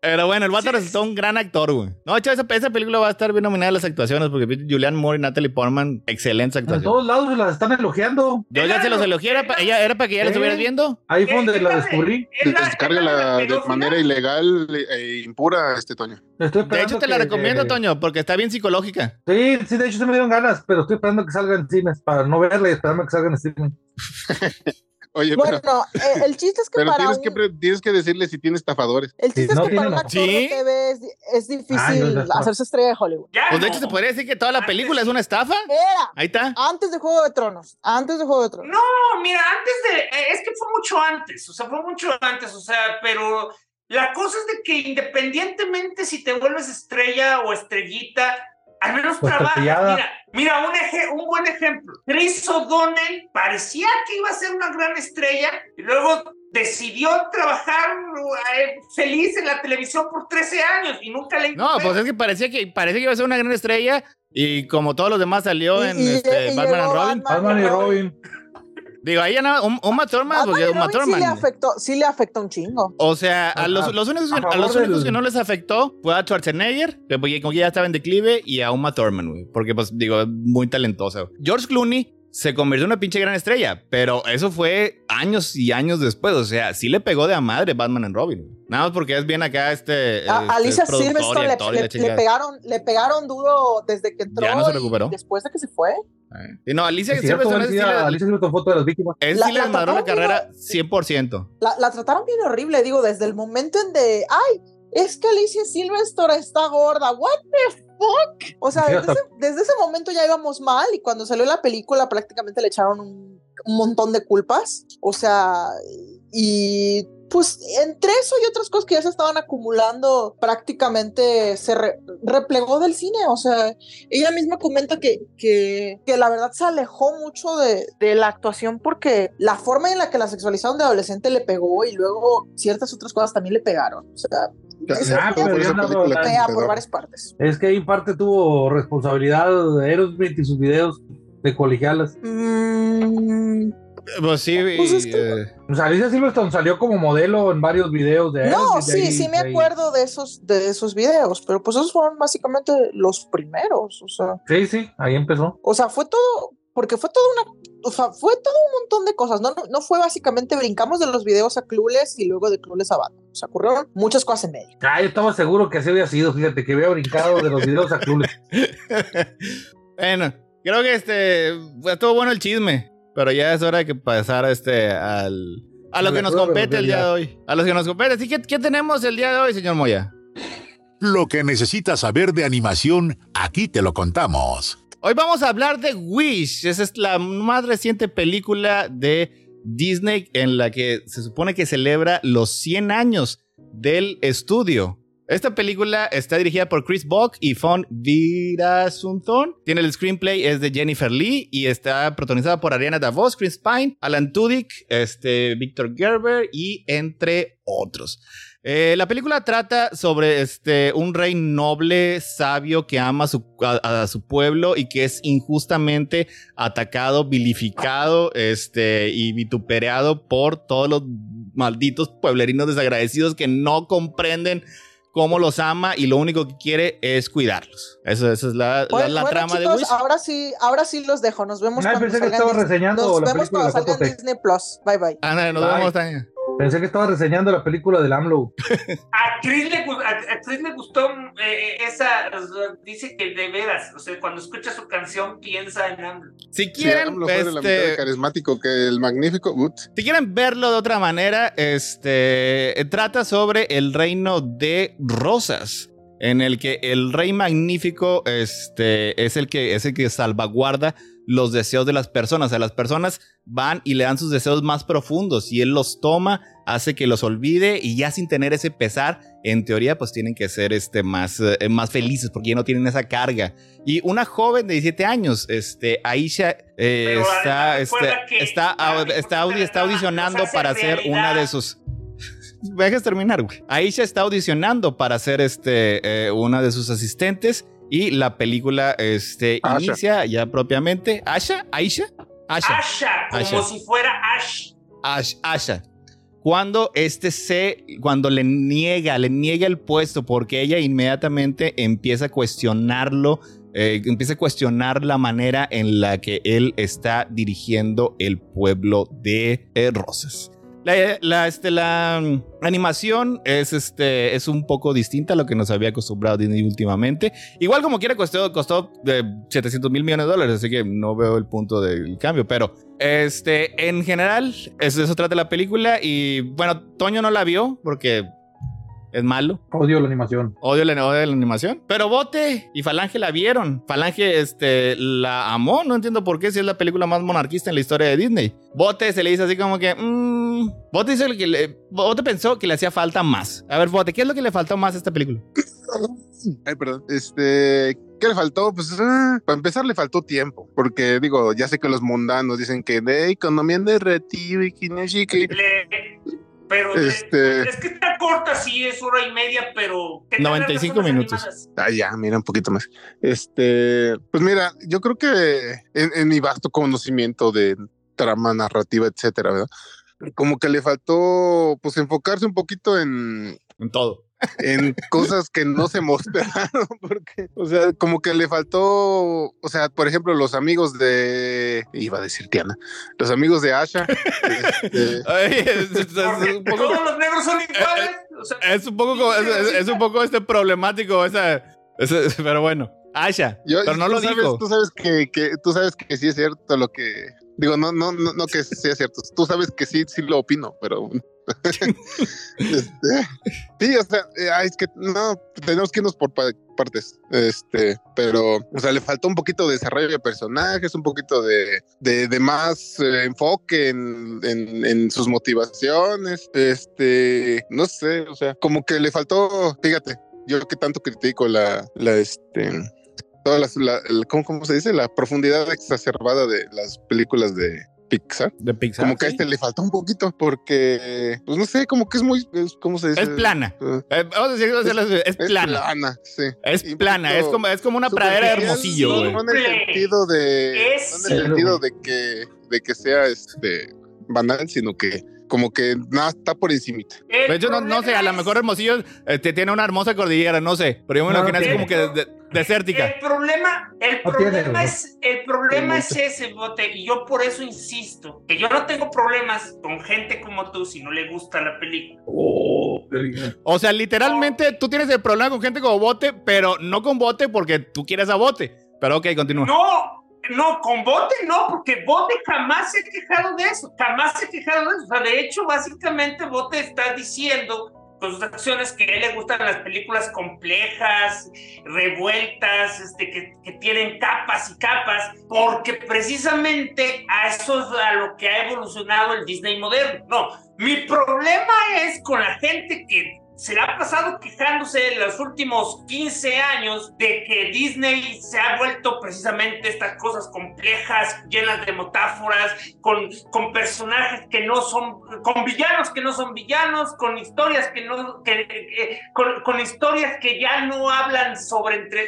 Pero bueno, el vato Sí. resultó un gran actor, güey. No, de hecho, esa, esa película va a estar bien nominada a las actuaciones porque Julianne Moore y Natalie Portman, excelentes En actuaciones. todos lados se las están elogiando. Yo ya se los elogié, era, pa- ella, era para que ya la Sí. estuvieras viendo. Ahí fue donde la descubrí. es la- Descárgala es la de manera ilegal e impura, este Toño. Estoy De esperando hecho, te la que- recomiendo, Toño, porque está bien psicológica. Sí, sí, de hecho se me dieron ganas, pero estoy esperando que salga en cines para no verla y esperarme que salga en streaming. [laughs] Oye, Bueno, pero, eh, el chiste es que pero para tienes, un- que, pre- tienes que decirle si tiene estafadores. el chiste no es que para un no. actor ¿Sí? de TV es, es difícil Ay, no, hacerse estrella de Hollywood. Ya Pues de no. hecho, se podría decir que toda la película es una estafa. Era Ahí está. antes de Juego de Tronos, antes de Juego de Tronos. No, mira, antes de. eh, Es que fue mucho antes, o sea, fue mucho antes, o sea, pero la cosa es de que independientemente si te vuelves estrella o estrellita, al menos Pues tortillada. Mira, mira un, eje- un buen ejemplo. Chris O'Donnell parecía que iba a ser una gran estrella y luego decidió trabajar eh, feliz en la televisión por 13 años y nunca le No, pues es que parecía que parecía que iba a ser una gran estrella y como todos los demás salió Y- en y- este, y Batman and llegó Robin. Batman. Batman y Robin. Digo, ahí ya nada, un, Uma Thurman, Batman porque y Uma Robin sí le afectó, sí le afectó un chingo. O sea, a los, los únicos, que, A a los únicos del- que no les afectó fue a Schwarzenegger, que porque como que ya estaba en declive, y a Uma Thurman, güey. Porque, pues, digo, es muy talentosa. George Clooney se convirtió en una pinche gran estrella, pero eso fue años y años después. O sea, sí le pegó de a madre Batman and Robin. Nada más porque es bien acá este. A este, Alicia y Silverstone le, y le- le pegaron, le pegaron duro desde que entró. Ya no se y recuperó. Después de que se fue. Eh. No, Alicia Silverstone es sí Alicia, foto de las víctimas. él La- sí le la desmadró la trataron carrera 100%. La, la trataron bien horrible, digo, desde el momento en de, ay, es que Alicia Silverstone está gorda, what the fuck? O sea, desde desde ese momento ya íbamos mal y cuando salió la película prácticamente le echaron un, un montón de culpas. O sea, y pues entre eso y otras cosas que ya se estaban acumulando, prácticamente se re- replegó del cine. O sea, ella misma comenta que, que, que la verdad se alejó mucho de, de la actuación porque la forma en la que la sexualizaron de adolescente le pegó y luego ciertas otras cosas también le pegaron. O sea, Ah, pero por ya varias partes. Es que ahí en parte tuvo responsabilidad de Aerosmith y sus videos de colegialas. Mm, Pues sí, Pues es que- eh, O sea, Alicia Silverstone salió como modelo en varios videos de no, sí, ahí- sí me ahí- acuerdo de esos, de esos videos, pero pues esos fueron básicamente los primeros. O sea, Sí, sí, ahí empezó. o sea, fue todo, porque fue toda una, o sea, fue todo un montón de cosas. No, no, no fue básicamente brincamos de los videos a Clueless y luego de Clueless a Batman. O sea, ocurrieron muchas cosas en medio. Ah, yo estaba seguro que así había sido, fíjate, que había brincado de los videos a clubes. [laughs] bueno, creo que este estuvo bueno el chisme, pero ya es hora de que pasar este al a lo que nos compete el día de hoy. A los que nos compete. Así que ¿qué tenemos el día de hoy, señor Moya? Lo que necesitas saber de animación, aquí te lo contamos. Hoy vamos a hablar de Wish. Esa es la más reciente película de Disney en la que se supone que celebra los 100 años del estudio. Esta película está dirigida por Chris Buck y Fon Virasunthorn. Tiene el screenplay, es de Jennifer Lee y está protagonizada por Ariana DeVos, Chris Pine, Alan Tudyk, este, Victor Gerber y entre otros. Eh, la película trata sobre este, un rey noble, sabio, que ama su, a, a su pueblo y que es injustamente atacado, vilificado este, y vituperado por todos los malditos pueblerinos desagradecidos que no comprenden cómo los ama y lo único que quiere es cuidarlos. Eso, esa es la, la- Bueno, la bueno, trama de chicos, Wish. ahora sí, ahora sí los dejo. Nos vemos Ah, cuando pensé que estaba reseñando Nos la vemos cuando de salga en Fototec. Disney Plus. Bye bye. Ándale, nos Bye. vemos, Tania. Pensé que estaba reseñando la película del AMLO. [laughs] A Chris le, gu- a, a Chris le gustó eh, esa, o sea, dice que de veras, o sea, cuando escucha su canción piensa en AMLO. Si Sí, quieren, AMLO fue de la este, carismático que el magnífico. Si quieren verlo de otra manera, este eh, trata sobre el reino de Rosas, en el que el rey magnífico este, es, el que, es el que salvaguarda los deseos de las personas. O sea, las personas van y le dan sus deseos más profundos y él los toma, hace que los olvide y ya sin tener ese pesar, en teoría, pues tienen que ser este, más, eh, más felices porque ya no tienen esa carga. Y una joven de 17 años, este, Aisha, eh, está, este, está, está, está audicionando para ser una de sus. [laughs] ¿Me dejas terminar, güey? Aisha está audicionando para ser este, eh, una de sus asistentes y la película este, Asha. inicia ya propiamente. ¿Asha? ¿Aisha? Asha. Asha, como Asha. si fuera Ash. Ash- Asha. Cuando este se, cuando le niega, le niega el puesto porque ella inmediatamente empieza a cuestionarlo, eh, empieza a cuestionar la manera en la que él está dirigiendo el pueblo de eh, Rosas. La, la, este, la mm, animación es, este, es un poco distinta a lo que nos había acostumbrado Disney últimamente. Igual como quiera costó, costó eh, 700 mil millones de dólares, así que no veo el punto del cambio, pero este, en general, eso, eso trata la película y bueno, Toño no la vio porque es malo. Odio la animación. Odio la, odio la animación. Pero Bote y Falange la vieron. Falange este, la amó. No entiendo por qué, si es la película más monarquista en la historia de Disney. Bote se le dice así como que. mmm, Bote, dice que le- Bote pensó que le hacía falta más. A ver, Bote, ¿qué es lo que le faltó más a esta película? [laughs] Ay, perdón. Este, ¿qué le faltó? Pues ah, para empezar le faltó tiempo, porque digo, ya sé que los mundanos dicen que de economía narrativa y que Pero Este- es que está corta, sí, es hora y media, pero. ¿qué tal las 95 personas minutos. animadas? Ah, ya, mira, un poquito más. Este, pues mira, yo creo que en, en mi vasto conocimiento de trama narrativa, etcétera, ¿verdad? Como que le faltó, pues, enfocarse un poquito en, En todo. En cosas que no se mostraron, [laughs] porque, o sea, como que le faltó, o sea, por ejemplo, los amigos de, iba a decir Tiana, los amigos de Asha, este, [laughs] Ay, es, es- es Porque un poco, todos los negros son iguales. o sea, es un poco, como- es, es- es un poco este problemático, esa, ese- pero bueno. Asha, yo- pero no tú lo sabes, dijo. Tú sabes que, que, tú sabes que sí es cierto lo que, digo, no, no, no, no que sea cierto, tú sabes que sí, sí lo opino, pero [laughs] este, sí, o sea, eh, es que no, tenemos que irnos por pa- partes, este, pero, o sea, le faltó un poquito de desarrollo de personajes, un poquito de, de, más eh, enfoque en, en, sus motivaciones, este, no sé, o sea, como que le faltó, fíjate, yo que tanto critico la, la, este, todas las, ¿cómo, cómo se dice? La profundidad exacerbada de las películas de Pixar. De Pixar. Como que a este le faltó un poquito porque, pues no sé, como que es muy, es- ¿cómo se dice? Es plana. Eh, Eh, vamos a decir, vamos a decirlo así, es Es plana. plana, sí. Es Y plana, es como, es como una pradera de hermosillo, güey. No en el sentido de, Es no en el sentido de que, de que sea este banal, sino que como que nada está por encimita. el De hecho, no, no sé, a lo mejor es- Hermosillo este, tiene una hermosa cordillera, no sé, pero yo me No, imagino así no como que de- de- desértica. El problema, el No problema es, el problema es ese, bote, y yo por eso insisto, que yo no tengo problemas con gente como tú si no le gusta la película. Oh. O sea, literalmente tú tienes el problema con gente como Bote, pero no con Bote porque tú quieres a Bote. Pero ok, continúa. No, no, con Bote no, porque Bote jamás se ha quejado de eso, jamás se ha quejado de eso. O sea, de hecho, básicamente Bote está diciendo con sus acciones que a él le gustan las películas complejas, revueltas, este, que, que tienen capas y capas, porque precisamente a eso es a lo que ha evolucionado el Disney moderno. No, mi problema es con la gente que se la ha pasado quejándose en los últimos 15 años de que Disney se ha vuelto precisamente estas cosas complejas, llenas de metáforas, con, con personajes que no son, con villanos que no son villanos, con historias que no, que, que- con, con historias que ya no hablan sobre entre,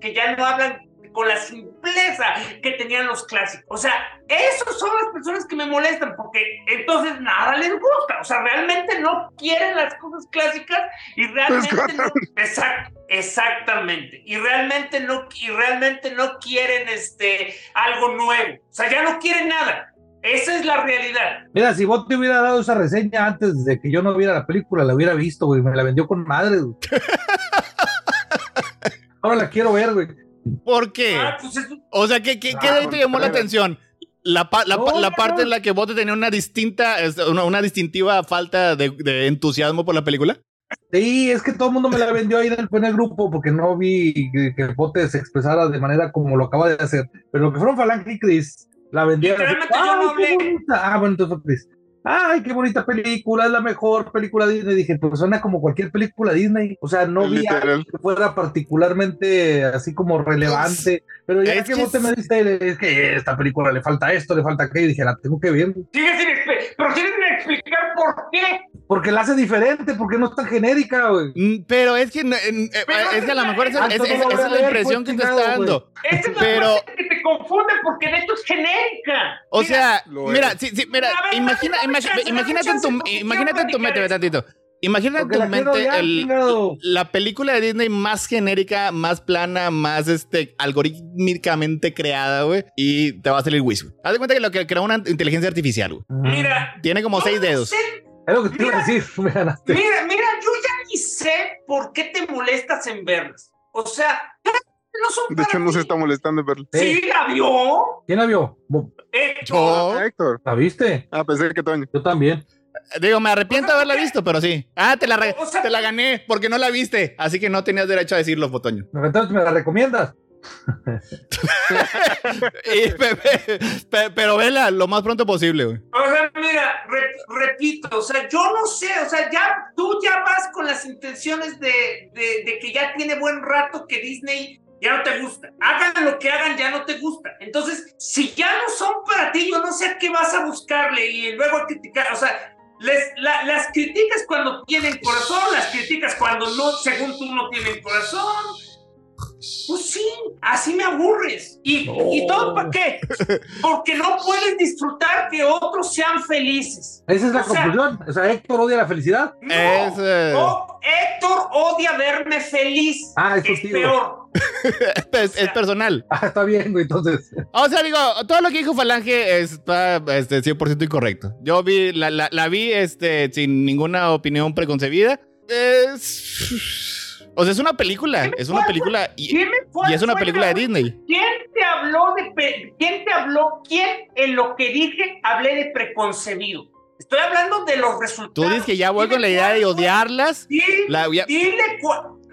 que ya no hablan con la simpleza que tenían los clásicos. O sea, esos son las personas que me molestan porque entonces nada les gusta. O sea, realmente no quieren las cosas clásicas y realmente no. Exacto, exactamente. Y realmente no, y realmente no quieren este algo nuevo. O sea, ya no quieren nada. Esa es la realidad. Mira, si vos te hubiera dado esa reseña antes de que yo no viera la película, la hubiera visto, güey. Me la vendió con madre, güey. [laughs] Ahora la quiero ver, güey. ¿Por qué? Ah, pues es- O sea, ¿qué, qué, qué de ahí te llamó la atención? La, pa- la, pa- parte no. en la que Bote tenía una distinta, una, una distintiva falta de, de entusiasmo por la película. Sí, es que todo el mundo me la vendió ahí en el, en el grupo porque no vi que, que Pote se expresara de manera como lo acaba de hacer. Pero lo que fueron Falange y Chris, la vendieron. así, Literalmente yo no "Ay, qué hablé". bonita". Ah, bueno, entonces fue Chris. Ay, qué bonita película, es la mejor película Disney. Dije, pues suena como cualquier película Disney. O sea, no vi algo que fuera particularmente así como relevante. Pero ya Es que que vos te me diste, es que esta película le falta esto, le falta aquello. Y dije, la tengo que ver. sigue sin pero tienes que explicar por qué. Porque la hace diferente, porque no es tan genérica, güey. Mm, Pero es que, en- eh, Pero es que a lo mejor esa, es- esa la impresión pues, que te está chingado, dando. Esta es la Pero- parte que te confunde porque de hecho es genérica. O Mira, sea, mira, sí, sí, mira, ver, imagina, dame imagi- chance, dame imagínate en tu, imagínate en tu mente, tantito. Imagina en tu mente ya, el- la película de Disney más genérica, más plana, más este algorítmicamente creada, güey, y te va a salir Wish. Haz de cuenta que lo que crea una inteligencia artificial, güey. Mira, Tiene como seis dedos. sé- Es lo que te iba a decir, [laughs] me ganaste. mira, mira, yo ya ni sé por qué te molestas en verlas. O sea, no son De hecho, no se está molestando en verlo. Sí, la vio. ¿Quién la vio? ¿Vos Héctor. Héctor. ¿La viste? Ah, pensé que Toño. Yo también. digo, me arrepiento de haberla visto, pero sí. Ah, te la, re- O sea- te la gané porque no la viste, así que no tenías derecho a decirlo, Fotoño. Entonces me la recomiendas. [laughs] Y, pe- pe- pe- pero vela lo más pronto posible. O sea, mira, re- repito, o sea, yo no sé, o sea, ya tú ya vas con las intenciones de, de, de que ya tiene buen rato que Disney ya no te gusta. Hagan lo que hagan, ya no te gusta. Entonces, si ya no son para ti, yo no sé a qué vas a buscarle y luego a criticar, o sea, les- la- las criticas cuando tienen corazón, las criticas cuando no, según tú no tienen corazón. Pues sí, así me aburres. ¿Y, ¿y todo para qué? [laughs] Porque no puedes disfrutar que otros sean felices. Esa es la O sea- conclusión. O sea, Héctor odia la felicidad. No, Es, eh, no, Héctor odia verme feliz. Ah, es tu es tío. peor. [laughs] es, es personal. Ah, está bien, güey, entonces. O sea, digo, todo lo que dijo Falange está este, 100% incorrecto. Yo vi, la, la, la vi este, sin ninguna opinión preconcebida. Es. O sea, es una película. Es una película. Y, Dime y es una película de Disney. ¿Quién te habló de quién te habló? ¿Quién en lo que dije hablé de preconcebido? Estoy hablando de los resultados. Tú dices que ya voy Dime con la idea de odiarlas. Dile, La- ya-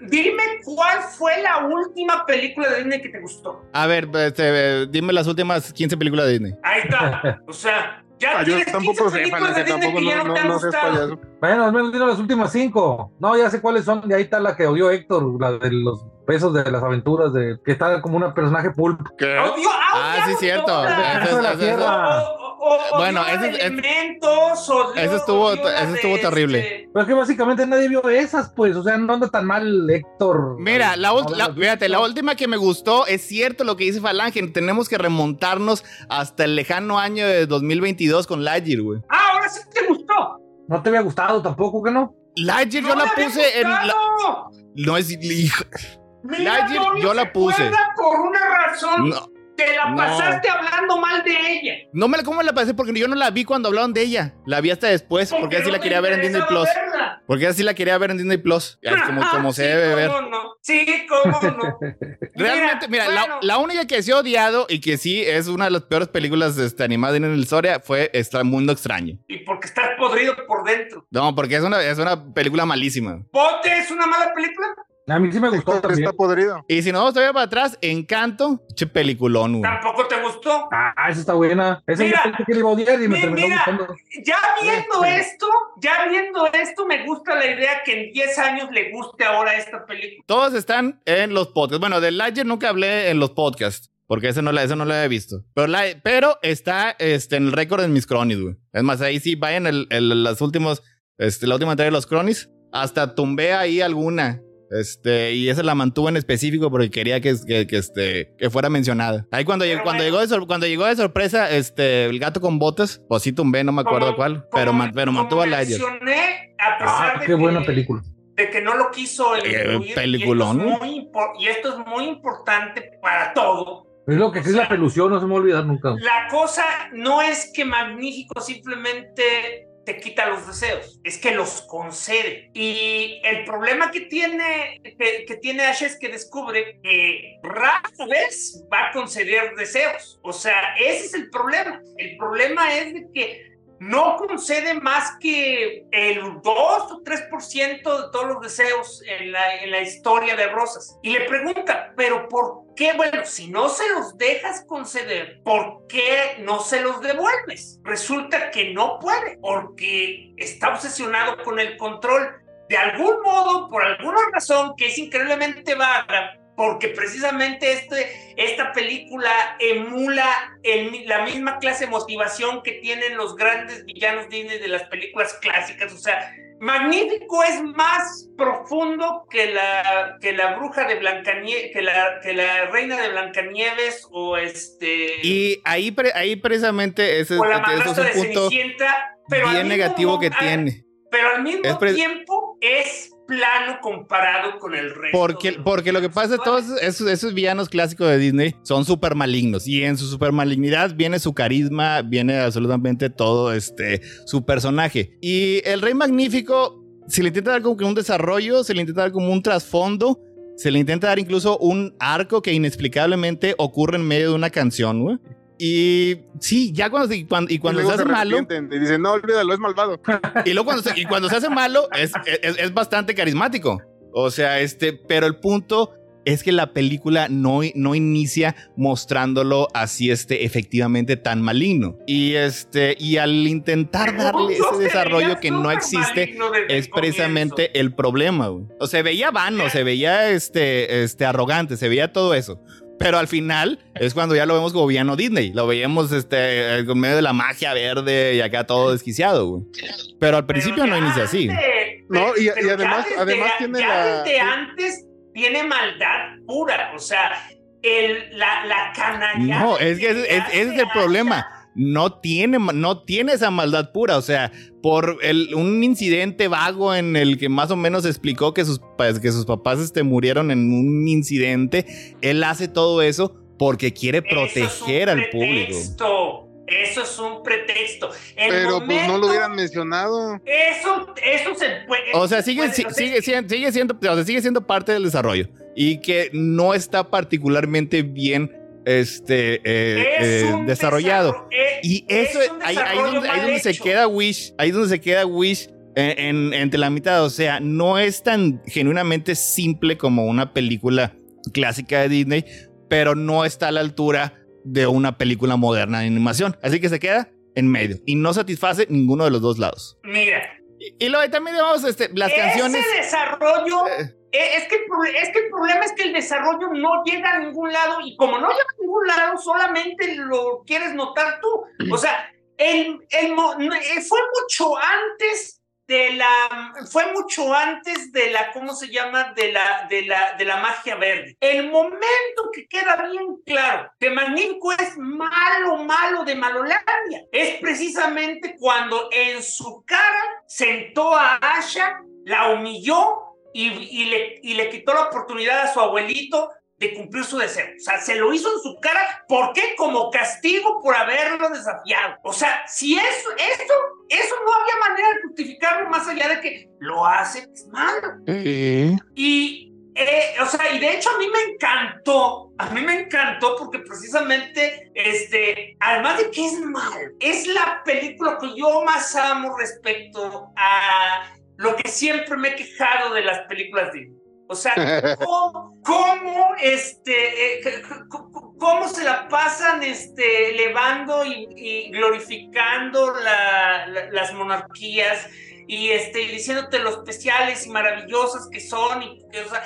dime cuál fue la última película de Disney que te gustó. A ver, este, dime las últimas 15 películas de Disney. Ahí está. O sea, ya Ah, yo tienes 15 tampoco sé, Disney tampoco no, no, no, gustado. payaso. Bueno, al menos dino las últimas cinco. No, ya sé cuáles son. Y ahí está la que odió Héctor, la de los besos de las aventuras, de que está como un personaje pulp. ¿Qué? Odio, Ah, sí, cierto. todas. Eso la Eso- Bueno, estuvo- estuvo terrible. este- Pero es que básicamente nadie vio esas, pues. O sea, no anda tan mal Héctor. Mira, la, No, la- fíjate, la última que me gustó es cierto lo que dice Falange. Tenemos que remontarnos hasta el lejano año de 2022 con Lightyear, güey. Ah, ahora sí te gustó. No te había gustado tampoco, ¿que no? Lightyear No yo la puse en. la-. No es. Mira, Lightyear, yo la se puse. Por una razón. No, Te la No. pasaste hablando mal de ella. no me la, ¿cómo la pasé? Porque yo no la vi cuando hablaron de ella. La vi hasta después, porque así la quería ver en Disney Plus. verla. Porque así la quería ver en Disney Plus. [laughs] Es como, como se Sí, debe ver. cómo no. Sí, cómo no. [laughs] Realmente, mira, la, bueno, la única que sí he odiado y que sí es una de las peores películas este, animadas en la historia fue Extra Mundo Extraño. Y porque estás podrido por dentro. No, porque es una, es una película malísima. ¿Bote es una mala película? A mí sí me gustó está podrido. Y si no, vamos todavía para atrás, Encanto, che peliculón, güey. ¿Tampoco te gustó? Ah, esa está buena. Esa Mira, yo pensé que le iba a odiar y me mi- terminó mira. gustando. Ya viendo esto, ya viendo esto, me gusta la idea que en 10 años le guste ahora esta película. Todos están en los podcasts. Bueno, de Lightyear nunca hablé en los podcasts. Porque ese no, la, ese no lo había visto. Pero, la- pero está este, en el récord en mis cronis, güey. Es más, ahí sí, vayan el, el- las últimos, este, la última entrega de los cronis. Hasta tumbé ahí alguna. Este, y esa la mantuve en específico porque quería que, que, que, este, que fuera mencionada. Ahí cuando, Pero cuando, bueno. llegó de sor- cuando llegó de sorpresa, este, el gato con botas, pues sí tumbé, no me acuerdo Como- cuál. Pero, como- man- pero como mantuvo a Lightyear. mencioné, a pesar Ah, de qué que, buena película. de que no lo quiso Eh, incluir, peliculón, y, esto es muy impo- y esto es muy importante para todo. Es lo que sí es la pelución, no se me va a olvidar nunca. La cosa no es que Magnífico simplemente te quita los deseos, es que los concede. Y el problema que tiene, que, tiene Ash es que descubre que rara vez va a conceder deseos. O sea, ese es el problema. El problema es de que no concede más que el 2 o 3% de todos los deseos en la, en la historia de Rosas. Y le pregunta, ¿pero por qué? Bueno, si no se los dejas conceder, ¿por qué no se los devuelves? Resulta que no puede, porque está obsesionado con el control. De algún modo, por alguna razón que es increíblemente vaga, porque precisamente este, esta película emula el- la misma clase de motivación que tienen los grandes villanos Disney de las películas clásicas. O sea, Magnífico es más profundo que la, que la bruja de Blancanieves, que la, que la reina de Blancanieves o este... Y ahí, ahí precisamente ese, o la ese es un de punto pero bien negativo que tiene. Pero al mismo Es tiempo es plano comparado con el resto. Porque, porque lo que pasa es que todos esos, esos villanos clásicos de Disney son súper malignos. Y en su super malignidad viene su carisma, viene absolutamente todo este, su personaje. Y el Rey Magnífico, se le intenta dar como que un desarrollo, se le intenta dar como un trasfondo, se le intenta dar incluso un arco que inexplicablemente ocurre en medio de una canción, güey. Y sí, ya cuando, se- cuando- y cuando Y se hace malo, arrepienten Y dicen, no, olvídalo, es malvado. [laughs] y luego cuando se, y cuando se hace malo, es, es, es bastante carismático. O sea, este, pero el punto es que la película no, no inicia mostrándolo así, este, efectivamente tan maligno. Y este, y al intentar darle ese desarrollo que no existe, es precisamente el problema, güey. O se veía vano, se veía este, este arrogante, se veía todo eso. Pero al final es cuando ya lo vemos como villano Disney. Lo veíamos este, con medio de la magia verde y acá todo desquiciado, güey. Pero al principio Pero no inicia así. de- No, y- y pero ya además- desde- además tiene ya la- desde antes tiene maldad pura. O sea, el, la, la canalla. No, es que ese, es- ese es el problema. No tiene, no tiene esa maldad pura. O sea, por el, un incidente vago en el que más o menos explicó que sus, pues, que sus papás este, murieron en un incidente, él hace todo eso porque quiere proteger al público. público. Eso es un pretexto. El Pero pues no lo hubieran mencionado. Eso, eso se puede. O sea, sigue, puede- si- o sea, sigue, siendo, sigue, siendo, o sea, sigue siendo parte del desarrollo y que no está particularmente bien este, eh, es eh, desarrollado. desarro- eh, Y es eso es, ahí, donde, ahí mal donde se queda Wish, ahí donde se queda Wish en, en- entre la mitad. O sea, no es tan genuinamente simple como una película clásica de Disney, pero no está a la altura de una película moderna de animación. Así que se queda en medio y no satisface ninguno de los dos lados. Mira, Y, y luego también digamos, este, las ese canciones. desarrollo. eh, Es que, es que el problema es que el desarrollo no llega a ningún lado y como no llega a ningún lado, solamente lo quieres notar tú. O sea, el, el eh, fue mucho antes de la, fue mucho antes de la, ¿cómo se llama? De la, de la, de la magia verde. El momento que queda bien claro que Magnífico es malo, malo de Malolandia es precisamente cuando en su cara sentó a Asha, la humilló y, y le, y le quitó la oportunidad a su abuelito de cumplir su deseo. O sea, se lo hizo en su cara. ¿Por qué? Como castigo por haberlo desafiado. O sea, si eso, eso, eso no había manera de justificarlo más allá de que lo hace, es malo. Y, eh, o sea, y de hecho a mí me encantó, a mí me encantó porque precisamente, este, además de que es malo, es la película que yo más amo respecto a lo que siempre me he quejado de las películas de o sea, [laughs] cómo, cómo, este, eh, cómo se la pasan este, elevando y, y glorificando la- la- las monarquías y este, y diciéndote lo especiales y maravillosas que son. Y, o sea,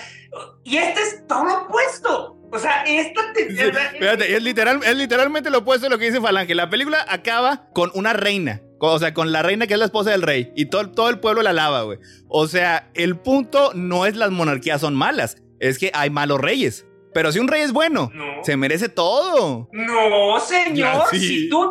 y este es todo lo opuesto. O sea, esta te. Sí, fíjate, es, literal, es literalmente lo opuesto de lo que dice Falange. La película acaba con una reina. O sea, con la reina que es la esposa del rey. Y todo, el pueblo la alaba, güey. O sea, el punto no es las monarquías son malas. Es que hay malos reyes. Pero si un rey es bueno, No. se merece todo. No, señor. Sí. Si tú.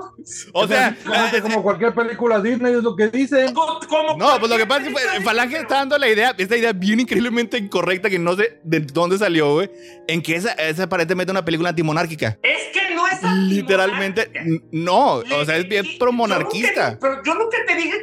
O sea, como cualquier película Disney es lo que dicen. co- Como No, pues lo que pasa es que Falange está dando la idea, esta idea bien increíblemente incorrecta que no sé de dónde salió, güey. En que esa es aparentemente una película antimonárquica. Es que no es Literalmente, no. O sea, es bien pro-monarquista. Pero yo nunca te dije,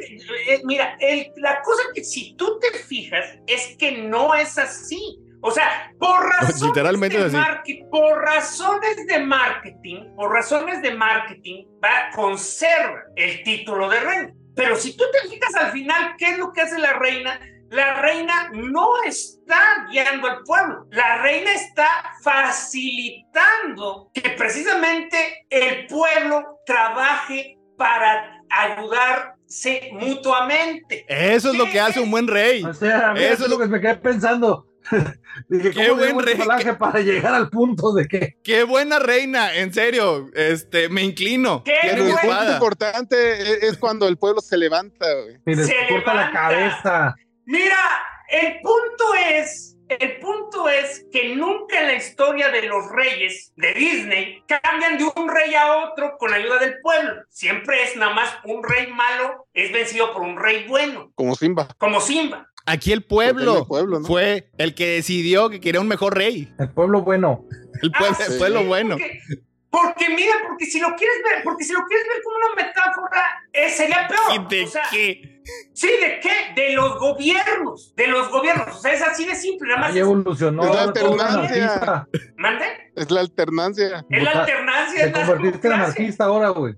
eh, mira, el- la cosa que si tú te fijas es que no es así. O sea, por razones literalmente de marketing, por razones de marketing, por razones de marketing, va, conserva el título de reina. Pero si tú te fijas al final, ¿qué es lo que hace la reina? La reina no está guiando al pueblo, la reina está facilitando que precisamente el pueblo trabaje para ayudarse mutuamente. Eso es lo que hace un buen rey. O sea, mira, eso es lo que me quedé pensando. [laughs] Dije, Qué ¿cómo le buen rey, personaje para llegar al punto de que Qué buena reina, en serio. Este, me inclino. Qué Pero el punto importante e- es cuando el pueblo se levanta, güey. y les Se corta la cabeza? Mira, el punto es, el punto es que nunca en la historia de los reyes de Disney cambian de un rey a otro con ayuda del pueblo. Siempre es nada más un rey malo es vencido por un rey bueno, Como Simba. como Simba. Aquí el pueblo, del pueblo, ¿no? fue el que decidió que quería un mejor rey. El pueblo bueno. El pueblo, Ah, el sí, pueblo bueno. Porque, porque mira, porque si lo quieres ver, porque si lo quieres ver como una metáfora, eh, sería peor. ¿Y de O sea, qué? Sí, ¿de qué? De los gobiernos, de los gobiernos. O sea, es así de simple, nada más. Ahí evolucionó. Es la alternancia. ¿Mande? Es la alternancia. Es la alternancia. Te convertiste en anarquista ahora, güey.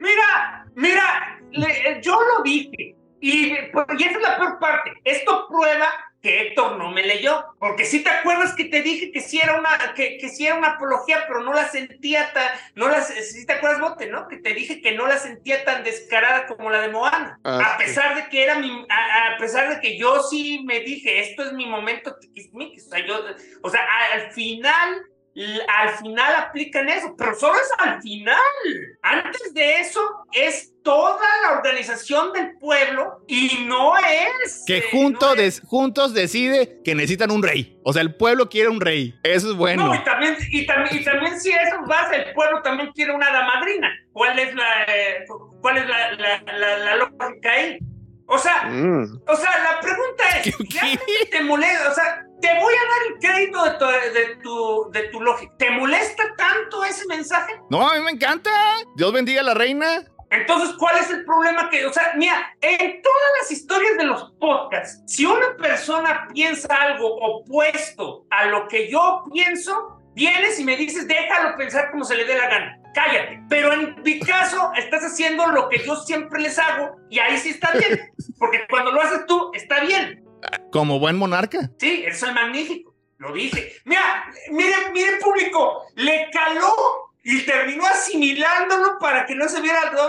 Mira, mira, le- yo lo dije. Y, pues, y esa es la peor parte. Esto prueba que Héctor no me leyó. Porque si te acuerdas que te dije que sí era una, que, que sí era una apología, pero no la sentía tan. No la, si te acuerdas, Bote, ¿no? Que te dije que no la sentía tan descarada como la de Moana. Ah, a pesar de que era mi. A, a pesar de que yo sí me dije, esto es mi momento tiquismiquis. O sea, yo, o sea, al final al final aplican eso, pero solo es al final. Antes de eso es toda la organización del pueblo y no es... Que eh, junto no des- es- juntos decide que necesitan un rey. O sea, el pueblo quiere un rey. Eso es bueno. No, y también, y, también, y también si eso vas, el pueblo también quiere una hada madrina. ¿Cuál es la, eh, cuál es la, la, la- la lógica ahí? O sea, Mm. o sea, la pregunta es, [laughs] ¿Qué? ¿realmente te molesta? O sea, te voy a dar el crédito de tu, de tu, de tu lógica. ¿Te molesta tanto ese mensaje? No, a mí me encanta. Dios bendiga a la reina. Entonces, ¿cuál es el problema que, o sea, mira, en todas las historias de los podcasts, si una persona piensa algo opuesto a lo que yo pienso, vienes y me dices, déjalo pensar como se le dé la gana. Cállate. Pero en mi caso, estás haciendo lo que yo siempre les hago y ahí sí está bien. Porque cuando lo haces tú, está bien. Como buen monarca. Sí, eso es magnífico. Lo dije. Mira, miren, miren, público, le caló y terminó asimilándolo para que no se viera todo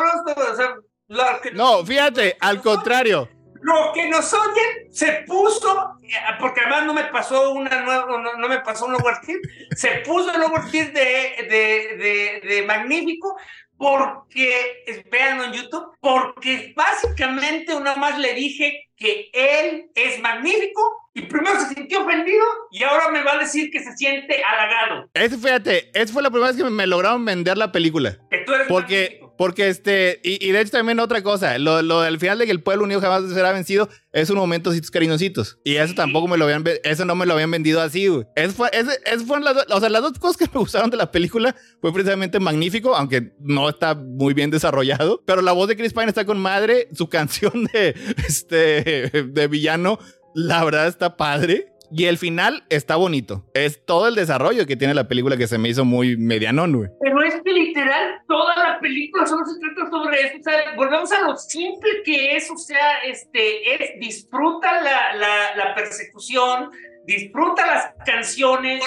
o sea, lo que, No, fíjate, al contrario. lo que nos oyen se puso, porque además no me pasó una nueva, no, no me pasó un overkill, se puso el overkill de, de, de, de magnífico porque, véanlo en YouTube, porque básicamente una más le dije que él es magnífico y primero se sintió ofendido y ahora me va a decir que se siente halagado, Ese, fíjate, esa fue la primera vez que me, me lograron vender la película. que tú eres Porque, magnífico. Porque este, y, y de hecho también otra cosa, lo, lo del final de que el pueblo unido jamás será vencido es un momentositos cariñositos. Y eso tampoco me lo habían, eso no me lo habían vendido así, güey. Fue, ese- esas fueron las, o sea, las dos cosas que me [laughs] gustaron de la película fue precisamente magnífico, aunque no está muy bien desarrollado, pero la voz de Chris Pine está con madre, su [laughs] canción de, este, de villano, la verdad está padre. Y el final está bonito. Es todo el desarrollo que tiene la película que se me hizo muy medianón, güey. Pero es que literal toda la película solo se trata sobre eso. O sea, volvemos a lo simple que es. O sea, este, es, disfruta la, la, la persecución, disfruta las canciones.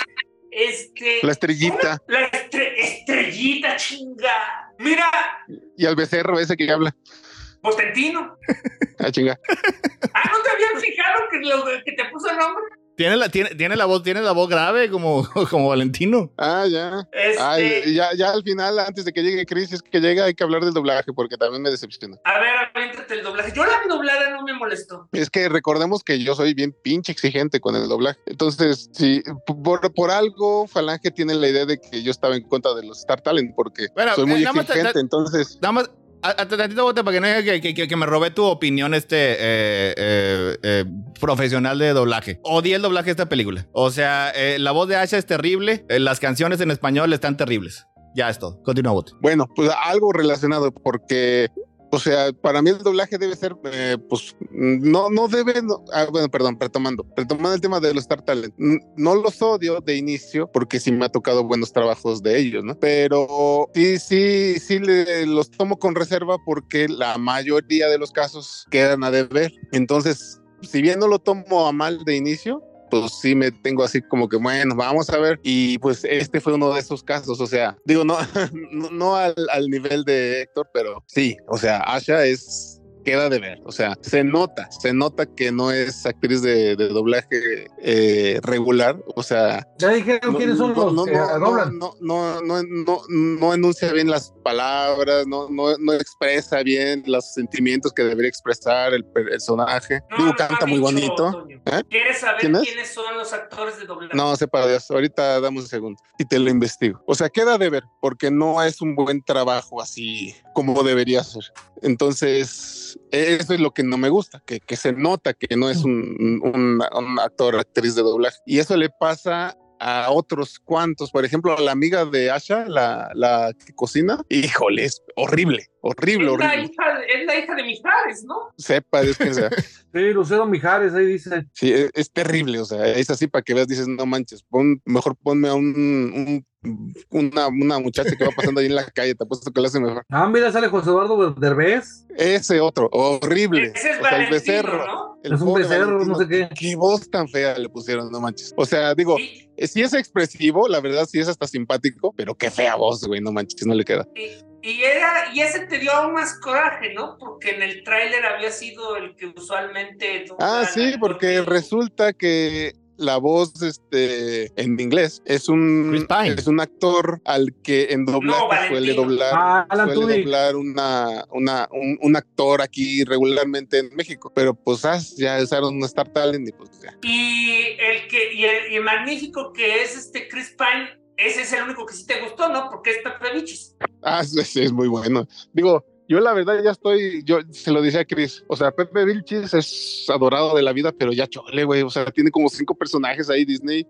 Este, La estrellita la estre- estrellita chinga. Mira, y al becerro ese que habla. Potentino. [laughs] Ah, chinga. Ah, ¿no te habían fijado que, lo, que te puso el nombre? Tiene la, tiene, tiene la voz, tiene la voz grave como, [laughs] como Valentino. Ah, ya. Este, Ay, ya, ya al final, antes de que llegue Chris, es que llega, hay que hablar del doblaje, porque también me decepciona. A ver, aviéntate el doblaje. Yo la doblada no me molestó. Es que recordemos que yo soy bien pinche exigente con el doblaje. Entonces, sí, por, por algo, Falange tiene la idea de que yo estaba en contra de los Star Talent, porque Bueno, soy muy eh, nada más te- exigente. te- Entonces, Nada más, tantito bote para que no diga que, que- que- me robé tu opinión este eh, eh, eh, profesional de doblaje. Odié el doblaje de esta película. O sea, la voz de Asha es terrible, las canciones en español están terribles. Ya es todo. Continúa, bote. bueno, pues algo relacionado, porque, o sea, para mí el doblaje debe ser, eh, pues, no, no debe, no- ah, bueno, perdón, retomando, retomando el tema de los Star Talent, no los odio de inicio, porque sí me ha tocado buenos trabajos de ellos, ¿no? Pero sí, sí, sí los tomo con reserva porque la mayoría de los casos quedan a deber. Entonces, si bien no lo tomo a mal de inicio, pues sí me tengo así como que, bueno, vamos a ver. Y pues este fue uno de esos casos, o sea, digo, no, [laughs] no, al, al nivel de Héctor, pero sí, o sea, Asha es queda de ver, o sea, se nota, se nota que no es actriz de, de doblaje eh, regular, o sea, Ya dijeron quiénes son los no, que no, doblan. no, no, no, no, no enuncia bien las palabras, no, no, no expresa bien los sentimientos que debería expresar el personaje. No, Digo, no canta muy dicho, bonito. ¿Eh? ¿Quieres saber ¿Quién es? quiénes son los actores de doblaje? No, sepa Dios, ahorita damos un segundo y te lo investigo. O sea, queda de ver, porque no es un buen trabajo así como debería ser. Entonces, eso es lo que no me gusta, que, que se nota que no es un, un, un actor, actriz de doblaje. Y eso le pasa a otros cuantos, por ejemplo, a la amiga de Asha, la, la que cocina, híjole, es horrible, horrible, es, la horrible. hija, es la hija de Mijares, ¿no? Sepa Dios quién sea. [laughs] Sí, Lucero Mijares, ahí dice. Sí, es, es terrible, o sea, es así para que veas, dices, no manches, pon, mejor ponme a un, un- una, una muchacha que va pasando ahí en la calle, te apuesto que lo hace mejor. Ah, mira, sale José Eduardo Derbez. Ese otro, horrible. Ese es o sea, el becerro. ¿no? el Es un becerro, no sé qué. Qué voz tan fea le pusieron, no manches. O sea, digo, Y, eh, sí es expresivo, la verdad sí es hasta simpático, pero qué fea voz, güey, no manches, no le queda. y- y era, y ese te dio aún más coraje, ¿no? Porque en el tráiler había sido el que usualmente... Ah, sí, porque resulta que la voz este, en inglés es un, es un actor al que en doblaje suele doblar, Ah, suele doblar una, una, un, un actor aquí regularmente en México. Pero pues ah, ya usaron un Star Talent y pues ya. Y el que y el, y el magnífico que es este Chris Pine, ese es el único que sí te gustó, ¿no? Porque es Pepe Bichis. Ah, sí, es muy bueno. Digo, yo la verdad ya estoy, yo se lo decía a Chris, o sea, Pepe Vilchis es adorado de la vida, pero ya chole, güey, o sea, tiene como cinco personajes ahí Disney.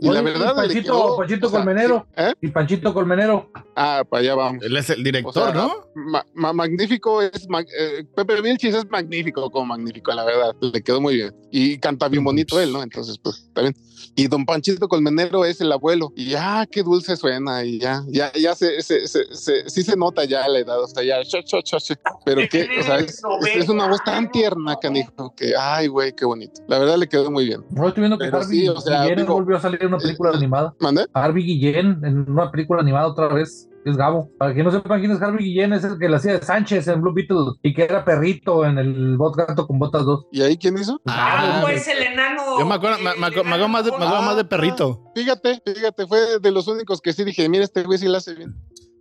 Y Oye, la verdad, le Panchito, quedó, Panchito o sea, Colmenero. ¿eh? Y Panchito Colmenero. Ah, para allá vamos. Él es el director, O sea, ¿no? Ma- ma- magnífico es eh, Pepe Vilchis es magnífico como magnífico, la verdad, le quedó muy bien. Y canta bien bonito él, ¿no? Entonces, pues, está bien. Y don Panchito Colmenero es el abuelo. Y ya, qué dulce suena. Y ya, ya, ya se, se, se- se- sí se nota ya la edad. O sea, ya, cho, cho, cho, pero que, o sea, es, es- una voz tan tierna, canijo, que, ay, güey, qué bonito. La verdad le quedó muy bien. No estoy viendo que Harvey sí, o sea, Guillén digo, volvió a salir en una película eh, animada. ¿Mande? Harvey Guillén en una película animada otra vez. Es Gabo. Para que no sepan quién es Harvey Guillén, es el que le hacía de Sánchez en Blue Beetle y que era perrito en el bot gato con botas 2. ¿Y ahí quién hizo? Ah, Ah, pues el enano. Yo me acuerdo, me, me acuerdo- me enano acuerdo más de, me acuerdo más de Ah, perrito. Fíjate, fíjate, fue de los únicos que sí dije, mira, este güey sí la hace bien.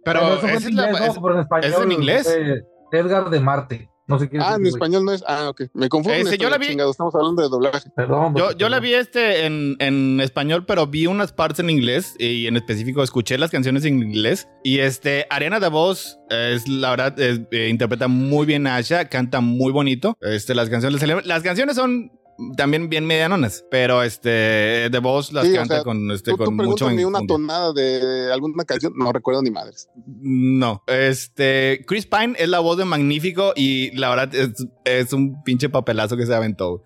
Pero Bueno, eso fue esa en es la- inglés, no, es- pero en español. ¿es en inglés? eh, Edgar de Marte. No sé quién es Ah, en español no es. Ah, ok. Me confundo. Yo la vi- chingado, Estamos hablando de doblaje. Perdón. Yo, yo la vi este en, en español, pero vi unas partes en inglés y en específico escuché las canciones en inglés. Y este, Ariana DeVos es la verdad, es- eh, interpreta muy bien a Asha, canta muy bonito. Este, las canciones, las canciones son también bien medianonas, pero este, DeVos las Sí, o canta sea, con, este, Tú, tú con mucho. pregúntame una tonada de alguna canción. No recuerdo ni madres. No, este, Chris Pine es la voz de Magnífico y la verdad es, es un pinche papelazo que se aventó.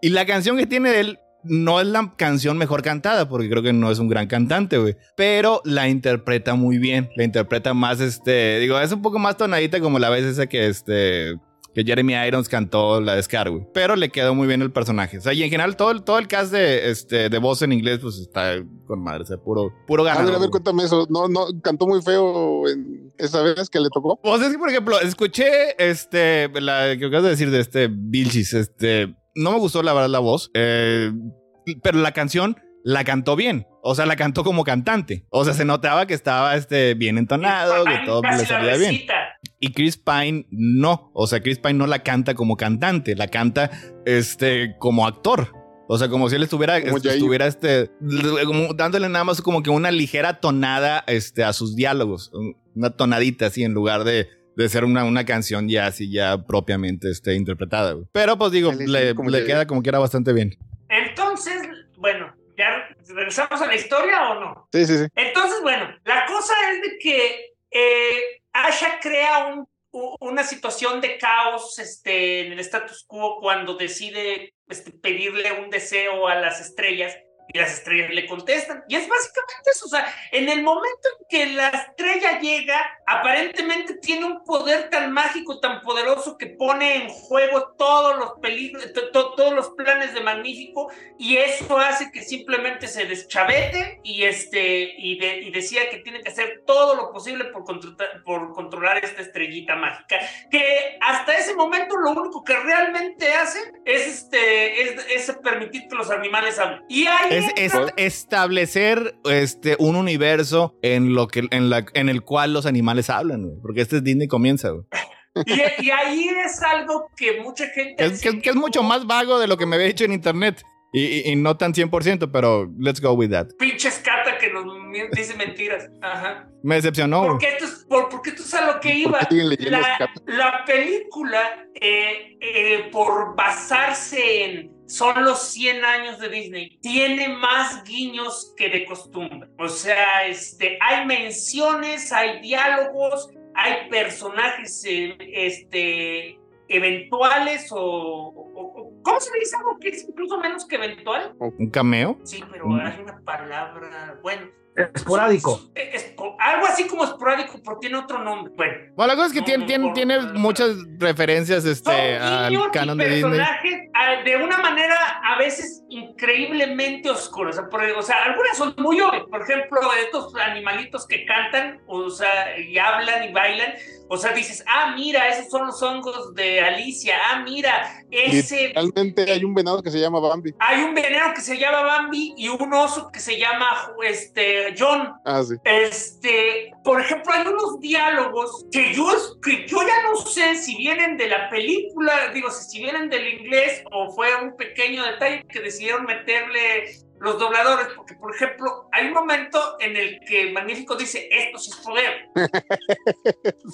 Y la canción que tiene él no es la canción mejor cantada, porque creo que no es un gran cantante, güey. Pero la interpreta muy bien, la interpreta más, este, digo, es un poco más tonadita como la vez esa que, este, que Jeremy Irons cantó la de Scar, güey. Pero le quedó muy bien el personaje. O sea, y en general todo, el- todo el cast de, este, de voz en inglés, pues está con madre, o sea, puro, puro A ganador. ver, a ver, cuéntame eso. No, no, cantó muy feo en esa vez que le tocó. Pues es que, por ejemplo, escuché este, la que acabas de decir de este Vilchis, este, no me gustó la verdad la voz, eh, pero la canción la cantó bien. O sea, la cantó como cantante. O sea, se notaba que estaba este, bien entonado, que todo le salía bien. Y Chris Pine no. O sea, Chris Pine no la canta como cantante, la canta este, como actor. O sea, como si él estuviera, este, estuviera este, como dándole nada más como que una ligera tonada este, a sus diálogos. Una tonadita así en lugar de, de ser una, una canción ya así, ya propiamente este, interpretada. güey. Pero pues digo, le, como le que- queda como que era bastante bien. Entonces, bueno, ¿ya regresamos a la historia o no? Sí, sí, sí. Entonces, bueno, la cosa es de que eh, Asha crea un- una situación de caos este, en el status quo cuando decide este, pedirle un deseo a las estrellas y las estrellas le contestan. Y es básicamente eso, o sea, en el momento en que la estrella llega, aparentemente tiene un poder tan mágico, tan poderoso que pone en juego todos los peligros, to- to- todos los planes de Magnífico y eso hace que simplemente se deschavete y este y, de- y decía que tiene que hacer todo lo posible por, por controlar esta estrellita mágica que hasta ese momento lo único que realmente hace es este es, es permitir que los animales hablen y ahí Es, establecer este, un universo en, lo que, en, la, en el cual los animales hablan, güey. Porque este es Disney comienza, güey. y, y ahí es algo que mucha gente Que es, que, que es mucho más vago de lo que me había dicho en internet. Y, y- y no tan 100%, pero let's go with that. pinche escata que nos dice mentiras ajá Me decepcionó. porque esto es por, porque esto es a lo que ¿Por iba la, la película, eh, eh, por basarse en son los 100 años de Disney, tiene más guiños que de costumbre. O sea, este, hay menciones, hay diálogos, hay personajes eh, este, eventuales o, ¿Cómo se le dice algo que es incluso menos que eventual? ¿Un cameo? Sí, pero Mm. hay una palabra, bueno. Esporádico. Es- es- algo así como esporádico, pero tiene otro nombre. Bueno, Bueno, la cosa es que No, tiene, no, tiene, no, tiene no, no. muchas referencias este, al canon de Disney. personajes de una manera a veces increíblemente oscura. O sea, por- o sea, algunas son muy obvias. Por ejemplo, estos animalitos que cantan, o sea, y hablan y bailan. O sea, dices, ah, mira, esos son los hongos de Alicia. Ah, mira, ese Realmente hay un venado que se llama Bambi. hay un veneno que se llama Bambi y un oso que se llama este, John. Ah, sí. Este, por ejemplo, hay unos diálogos que yo, que yo ya no sé si vienen de la película, digo, si vienen del inglés o fue un pequeño detalle que decidieron meterle los dobladores, porque por ejemplo, hay un momento en el que Magnífico dice, esto sí es poder. [laughs]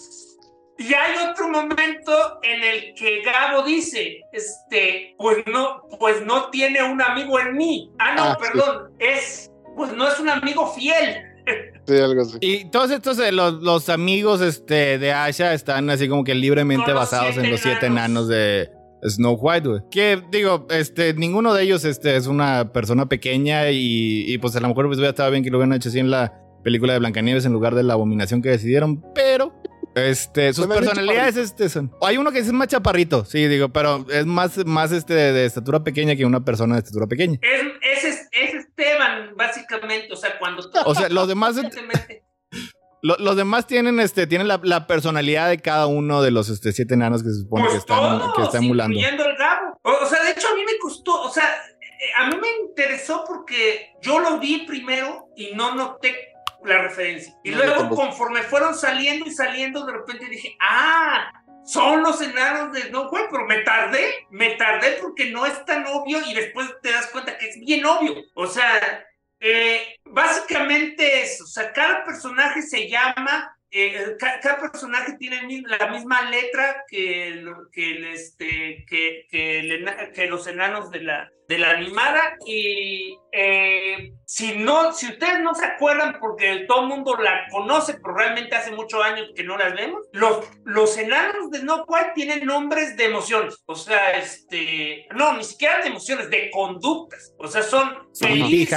Y hay otro momento en el que Gabo dice, este, pues no, pues no tiene un amigo en mí. Ah, no, Ah, sí. perdón, es, pues no es un amigo fiel. [laughs] Sí, algo así. Y todos estos, eh, los, los amigos este, de Asha están así como que libremente basados en los siete enanos. enanos de Snow White, güey. Que digo, este, ninguno de ellos este, es una persona pequeña y, y, pues a lo mejor pues, estado bien que lo hubieran hecho así en la película de Blancanieves en lugar de la abominación que decidieron, pero este, sus personalidades este, son. Hay uno que es más chaparrito, sí, digo, pero es más, más este, de estatura pequeña que una persona de estatura pequeña. Es, es, es- es Esteban, básicamente, o sea, cuando... O sea, los demás. [laughs] Lo- los demás tienen, este, tienen la, la personalidad de cada uno de los este, siete enanos que se supone que Pues están, todos, que está emulando. incluyendo el Gabo. O, o sea, de hecho a mí me costó, o sea, eh, a mí me interesó porque yo lo vi primero y no noté la referencia. Y No, luego conforme fueron saliendo y saliendo, de repente dije, ah, son los enanos de No White, pero me tardé, me tardé porque no es tan obvio y después te das cuenta que es bien obvio. O sea, eh, básicamente es, o sea, cada personaje se llama, eh, ca- cada, personaje tiene la misma letra que, el- que, el, este, que, que, el que los enanos de la, de la animada y eh, si no, si ustedes no se acuerdan porque todo el mundo la conoce, pero realmente hace muchos años que no las vemos, los, los enanos de No White tienen nombres de emociones, o sea, este, no, ni siquiera de emociones, de conductas, o sea, son feliz,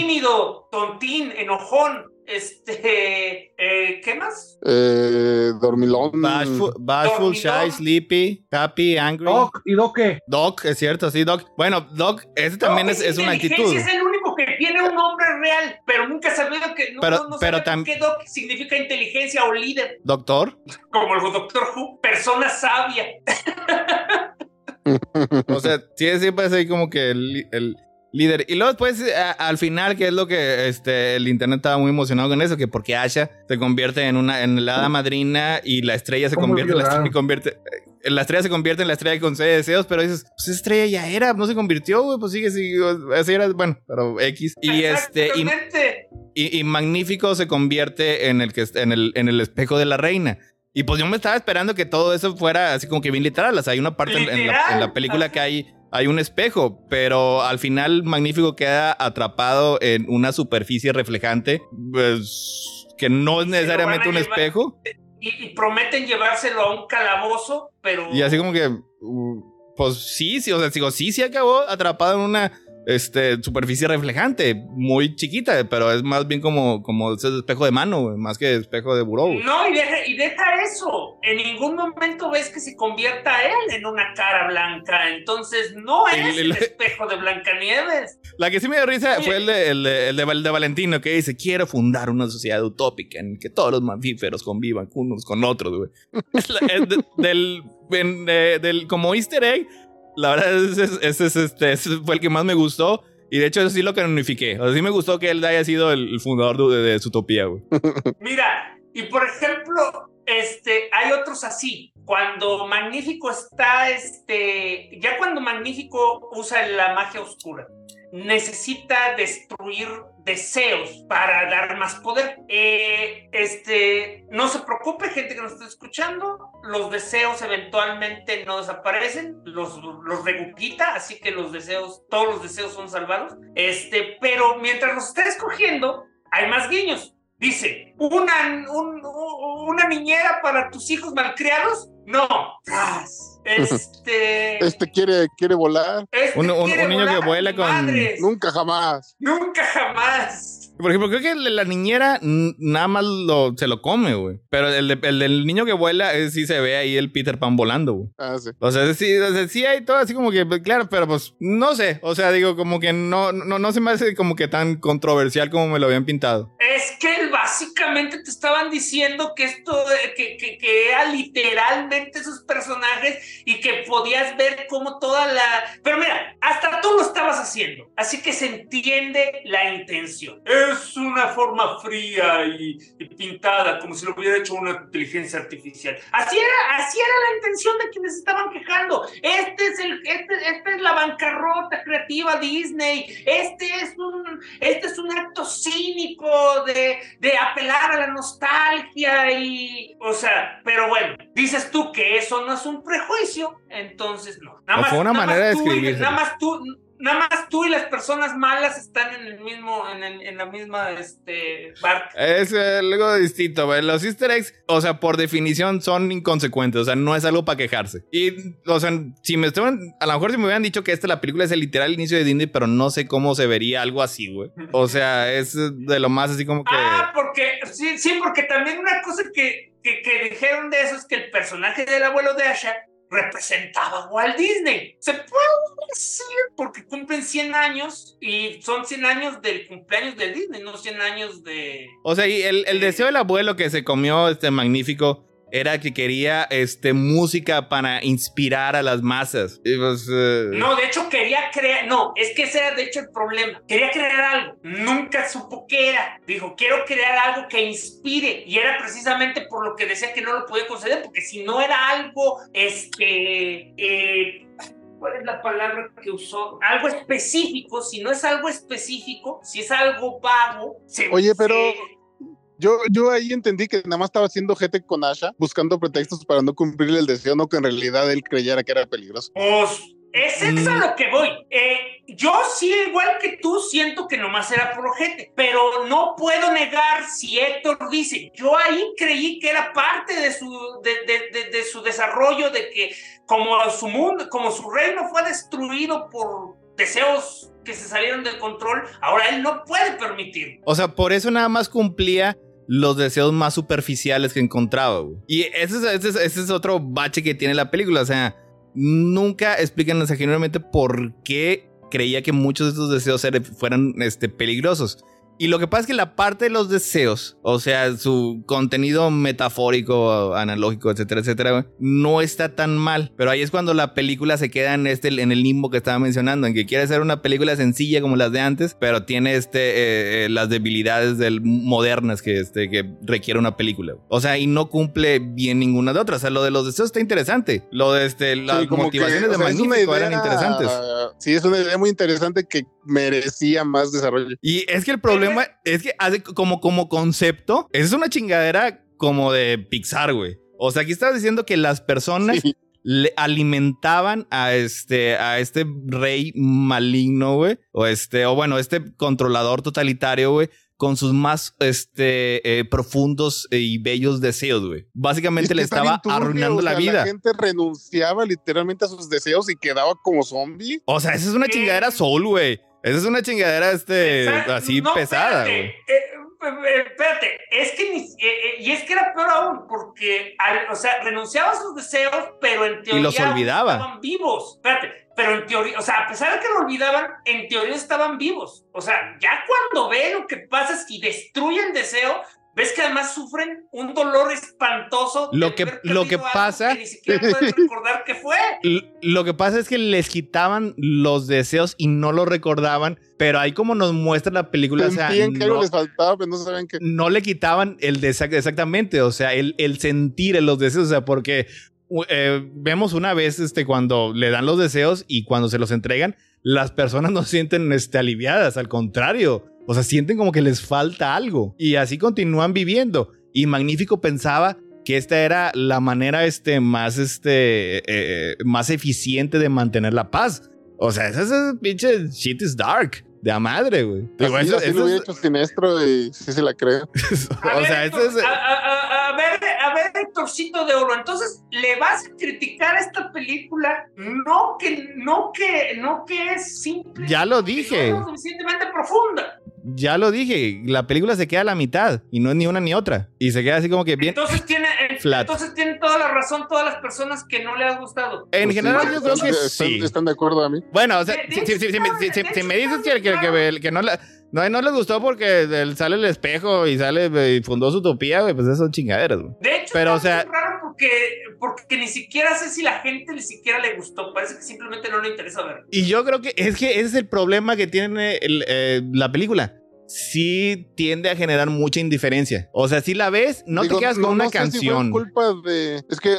tímido, tontín, enojón, este, eh, ¿qué más? Eh, dormilón. Bashful, shy, sleepy, happy, angry. Doc, ¿y Doc qué? Doc, es cierto, sí, Doc. Bueno, Doc, ese también es, es una actitud. Es el único que tiene un nombre real, pero nunca sabido que no, Pero- no, no pero qué doc significa inteligencia o líder, Doctor. como el Doctor Who, persona sabia. O sea, sí, siempre es ahí como que el, el líder. Y luego después, a- al final, que es lo que este, el internet estaba muy emocionado con eso, que porque Asha se convierte en una en la hada madrina y la estrella se ¿Cómo convierte en la, estrella- convierte, eh, la estrella se convierte en la estrella que concede deseos, pero dices, pues esa estrella ya era, no se convirtió, güey, pues sigue, sigue, así era, bueno, pero X. Y este, y, Exactamente. y, y Magnífico se convierte en el, que, en, el, en el espejo de la reina. Y pues yo me estaba esperando que todo eso fuera así como que bien literal. O sea, hay una parte en, en la, Literal. en la película que hay, hay un espejo, pero al final Magnífico queda atrapado en una superficie reflejante pues, que no es necesariamente un llevar. espejo. Y, y prometen llevárselo a un calabozo, pero... Y así como que, uh, pues sí, sí, o sea, digo, sí, sí acabó atrapado en una este, superficie reflejante, muy chiquita, pero es más bien como, como ese espejo de mano, más que espejo de buró. No, y deja, y deja eso. En ningún momento ves que se convierta él en una cara blanca. Entonces no El- es el- el espejo de Blancanieves. La que sí me dio risa fue el de, el, de, el de Val- de Valentino, que dice, quiero fundar una sociedad utópica en que todos los mamíferos convivan unos con otros, güey. [laughs] Del, en, eh, del, como easter egg, la verdad, ese, es- ese es, este, ese fue el que más me gustó. Y de hecho, eso sí lo canonifiqué. O me gustó que él haya sido el, fundador de, de su utopía, güey. [laughs] Mira, y por ejemplo, este, hay otros así. Cuando Magnífico está, este, ya cuando Magnífico usa la magia oscura, necesita destruir deseos para dar más poder. Eh, este, no se preocupe, gente que nos está escuchando, los deseos eventualmente no desaparecen, los, los recuquita, así que los deseos, todos los deseos son salvados. Este, pero mientras los está escogiendo, hay más guiños. Dice, ¿una, una niñera para tus hijos malcriados? No. Este. Este quiere, quiere volar. este Un- un- quiere un niño que vuela con- madres. Nunca jamás. Nunca jamás. Por ejemplo, creo que la niñera nada más lo, se lo come, güey. Pero el, el, del niño que vuela, sí se ve ahí el Peter Pan volando, güey. Ah, sí. O sea, sí, sí hay todo así como que, pues, claro, pero pues no sé. O sea, digo, como que no, no, no se me hace como que tan controversial como me lo habían pintado. Es que básicamente te estaban diciendo que esto, que, que, que era literalmente esos personajes y que podías ver como toda la... Pero mira, hasta tú lo estabas haciendo. Así que se entiende la intención. Es una forma fría y, pintada, como si lo hubiera hecho una inteligencia artificial. Así era, así era la intención de quienes estaban quejando. Este es el, este, esta es la bancarrota creativa Disney. Este es un, este es un acto cínico de, de apelar a la nostalgia y, o sea, pero bueno, dices tú que eso no es un prejuicio, entonces no. Nada más, fue una manera de escribir. Nada más tú, nada más tú y las personas malas están en el mismo, en, la misma este, barca. Es algo distinto, güey. Los easter eggs, o sea, por definición son inconsecuentes, o sea, no es algo para quejarse. Y, o sea, si me estaban, a lo mejor si me hubieran dicho que esta la película es el literal inicio de Disney, pero no sé cómo se vería algo así, güey. O sea, es de lo más así como que... Ah, porque, sí, sí, porque también una cosa que, que, que dijeron de eso es que el personaje del abuelo de Asha representaba a Walt Disney. Se puede decir porque cumplen 100 años y son 100 años del cumpleaños de Disney, no 100 años de... O sea, y el, el deseo del abuelo que se comió este magnífico era que quería este, música para inspirar a las masas. Pues, eh, no, de hecho quería crear, no, es que ese era de hecho el problema. Quería crear algo, nunca supo qué era. Dijo, quiero crear algo que inspire. Y era precisamente por lo que decía que no lo podía conceder, porque si no era algo, este... Eh, ¿Cuál es la palabra que usó? Algo específico. Si no es algo específico, si es algo vago. Se, Oye, pero yo, yo ahí entendí que nada más estaba haciendo gente con Asha, buscando pretextos para no cumplir el deseo, no que en realidad él creyera que era peligroso. Pues es eso a lo que voy. Eh, yo sí, igual que tú, siento que nomás era por gente, pero no puedo negar si Héctor dice, yo ahí creí que era parte de su, de, de, de, su desarrollo, de que como su mundo, como su reino fue destruido por deseos que se salieron del control, ahora él no puede permitir. O sea, por eso nada más cumplía los deseos más superficiales que encontraba. Y ese es, otro bache que tiene la película. O sea, nunca explican genuinamente por qué creía que muchos de estos deseos fueran este, peligrosos. Y lo que pasa es que la parte de los deseos, o sea, su contenido metafórico, analógico, etcétera, etcétera, no está tan mal. Pero ahí es cuando la película se queda en este, en el limbo que estaba mencionando, en que quiere ser una película sencilla como las de antes, pero tiene este, eh, eh, las debilidades del, modernas que, este, que requiere una película. O sea, y no cumple bien ninguna de otras. O sea, lo de los deseos está interesante. Lo de este, las motivaciones de Magnífico eran interesantes. Sí, es una idea muy interesante que merecía más desarrollo. Y es que el problema es que hace como, como concepto, es una chingadera como de Pixar, güey. O sea, aquí estás diciendo que las personas le alimentaban a este, a este rey maligno, güey. O este, o bueno, este controlador totalitario, güey con sus más este, eh, profundos y bellos deseos, güey. Básicamente le estaba arruinando la vida. La gente renunciaba literalmente a sus deseos y quedaba como zombie. O sea, esa es una chingadera soul, güey. Esa es una chingadera este, así pesada. Espérate, eh, eh, espérate, es que ni, eh, y es que era peor aún, porque, o sea, renunciaba a sus deseos, pero en teoría y los olvidaba. estaban vivos. Espérate, pero en teoría, o sea, a pesar de que lo olvidaban, en teoría estaban vivos. O sea, ya cuando ve lo que pasa es que destruyen deseo, ves que además sufren un dolor espantoso. Lo que, lo que pasa. ni siquiera pueden [laughs] recordar qué fue. Lo que pasa es que les quitaban los deseos y no lo recordaban, pero ahí como nos muestra la película. O sea, que no, les faltaba, pero no sabían que. No le quitaban el deseo exactamente, o sea, el, el sentir en los deseos, o sea, porque eh, vemos una vez este, cuando le dan los deseos y cuando se los entregan, las personas no se sienten este, aliviadas, al contrario o sea, sienten como que les falta algo y así continúan viviendo. Y Magnífico pensaba que esta era la manera este, más, este, eh, más eficiente de mantener la paz. O sea, ese, pinche shit is dark. De a madre, güey. Digo, eso, eso lo he hecho siniestro y sí se la creo. [laughs] o sea, eso es... A, ver, a ver, Héctorcito de Oro, entonces, ¿le vas a criticar a esta película? No que, no que, no que es simple. Ya lo dije. No es suficientemente profunda. ya lo dije, la película se queda a la mitad y no es ni una ni otra. Y se queda así como que bien. Entonces tiene, Flat. entonces tienen toda la razón todas las personas que no le ha gustado. En Pues sí, general, yo creo que están- sí. ¿Están de acuerdo a mí? Bueno, o sea, si, me dices que, que, que, claro. que no, la- no, no les gustó porque él sale el espejo y sale eh, y fundó su utopía, güey, pues eso son chingaderas, güey. De hecho, Pero, o sea- muy raro porque, porque ni siquiera sé si la gente ni siquiera le gustó. Parece que simplemente no le interesa ver. Y yo creo que es que ese es el problema que tiene el, eh, la película. Sí tiende a generar mucha indiferencia. O sea, si la ves, no Digo, te quedas con una no sé si fue canción. culpa de. Es que, eh,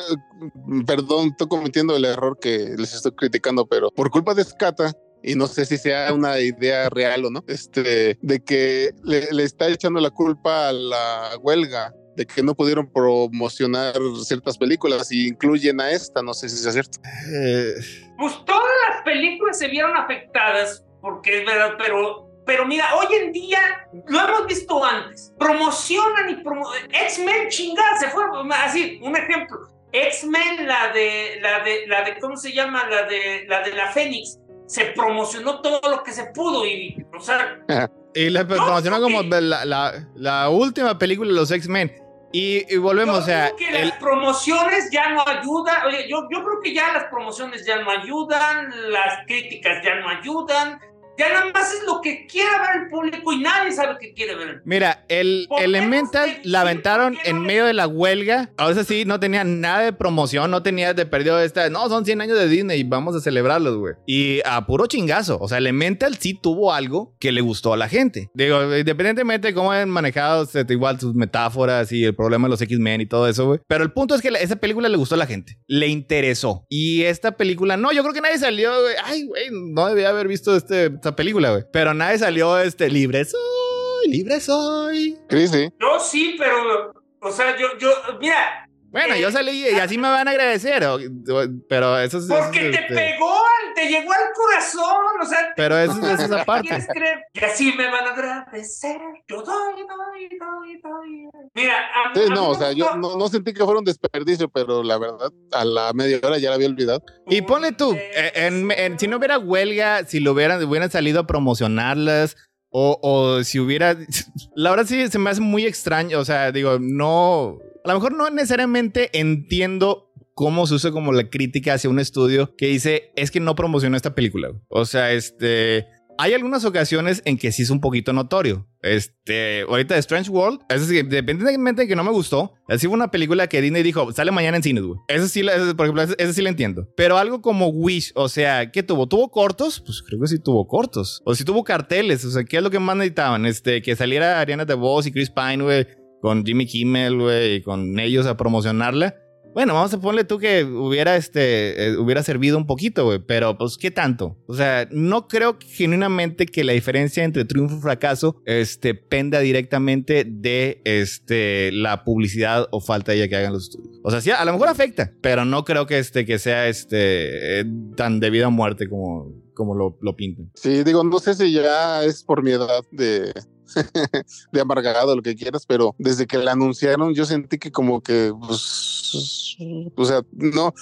perdón, estoy cometiendo el error que les estoy criticando, pero por culpa de Scata. Y no sé si sea una idea real o no, este, de que le, le está echando la culpa a la huelga, de que no pudieron promocionar ciertas películas y incluyen a esta, no sé si sea cierto. Eh, Pues todas las películas se vieron afectadas, porque es verdad, pero, pero mira, hoy en día, lo hemos visto antes, promocionan y promo X-Men chingada, se fue, así, un ejemplo, X-Men, la de, la de, la de, ¿cómo se llama? La de, la de la Fénix, se promocionó todo lo que se pudo y, o sea, [laughs] y la promocionó como ok. la, la- la última película de los X-Men. Y, y volvemos, yo o sea, creo que el- las promociones ya no ayudan, oye, yo, yo creo que ya las promociones ya no ayudan, las críticas ya no ayudan, ya nada más es lo que quiera ver el público y nadie sabe qué quiere ver. Mira, el ¿Por qué Elemental la aventaron en medio de la huelga. A veces sí, no tenía nada de promoción, no tenía de perdido esta. No, son 100 años de Disney y vamos a celebrarlos, güey. Y a puro chingazo. O sea, Elemental sí tuvo algo que le gustó a la gente. Digo, independientemente de cómo han manejado este, igual sus metáforas y el problema de los X-Men y todo eso, güey. Pero el punto es que esa película le gustó a la gente. Le interesó. Y esta película, no, yo creo que nadie salió, güey. Ay, güey, no debía haber visto este, esta película, güey. Pero nadie salió, este, libre soy, libre soy. Chris, sí. Yo sí, pero, o sea, yo, yo, mira, Bueno, Eh, yo salí y así me van a agradecer, o- o- pero eso es... porque eso te es, este, pegó, al- te llegó al corazón, o sea, Pero eso, [laughs] eso es aparte. ¿Quieres creer? Y así me van a agradecer. Yo doy, doy, doy, doy. Mira, a, Sí, a mí no, me o sea, yo gustó- no, no sentí que fuera un desperdicio, pero la verdad, a la media hora ya la había olvidado. Y ponle tú, eh, en- en- si no hubiera huelga, si lo hubieran, hubieran salido a promocionarlas, o, o si hubiera... [laughs] La verdad sí se me hace muy extraño, o sea, digo, no... A lo mejor no necesariamente entiendo cómo se usa como la crítica hacia un estudio que dice, es que no promocionó esta película. O sea, este... Hay algunas ocasiones en que sí es un poquito notorio. Este, ahorita de Strange World, eso sí, independientemente de que no me gustó, así fue una película que Disney dijo, sale mañana en cines, güey. Eso sí, eso, por ejemplo, eso, sí lo entiendo. Pero algo como Wish, o sea, ¿qué tuvo? ¿Tuvo cortos? Pues creo que sí tuvo cortos. O si tuvo carteles, o sea, ¿qué es lo que más necesitaban? Este, que saliera Ariana DeVos y Chris Pine, güey, con Jimmy Kimmel, güey, y con ellos a promocionarla. Bueno, vamos a ponerle tú que hubiera, este, eh, hubiera servido un poquito, güey, pero pues, ¿qué tanto? O sea, no creo genuinamente que la diferencia entre triunfo y fracaso, este, penda directamente de, este, la publicidad o falta de ella que hagan los estudios. O sea, sí, a lo mejor afecta, pero no creo que, este, que sea, este, eh, tan debido a muerte como, como lo, lo pintan. Sí, digo, no sé si ya es por mi edad de, [laughs] de amargado, lo que quieras, pero desde que la anunciaron yo sentí que como que, pues, o sea, no,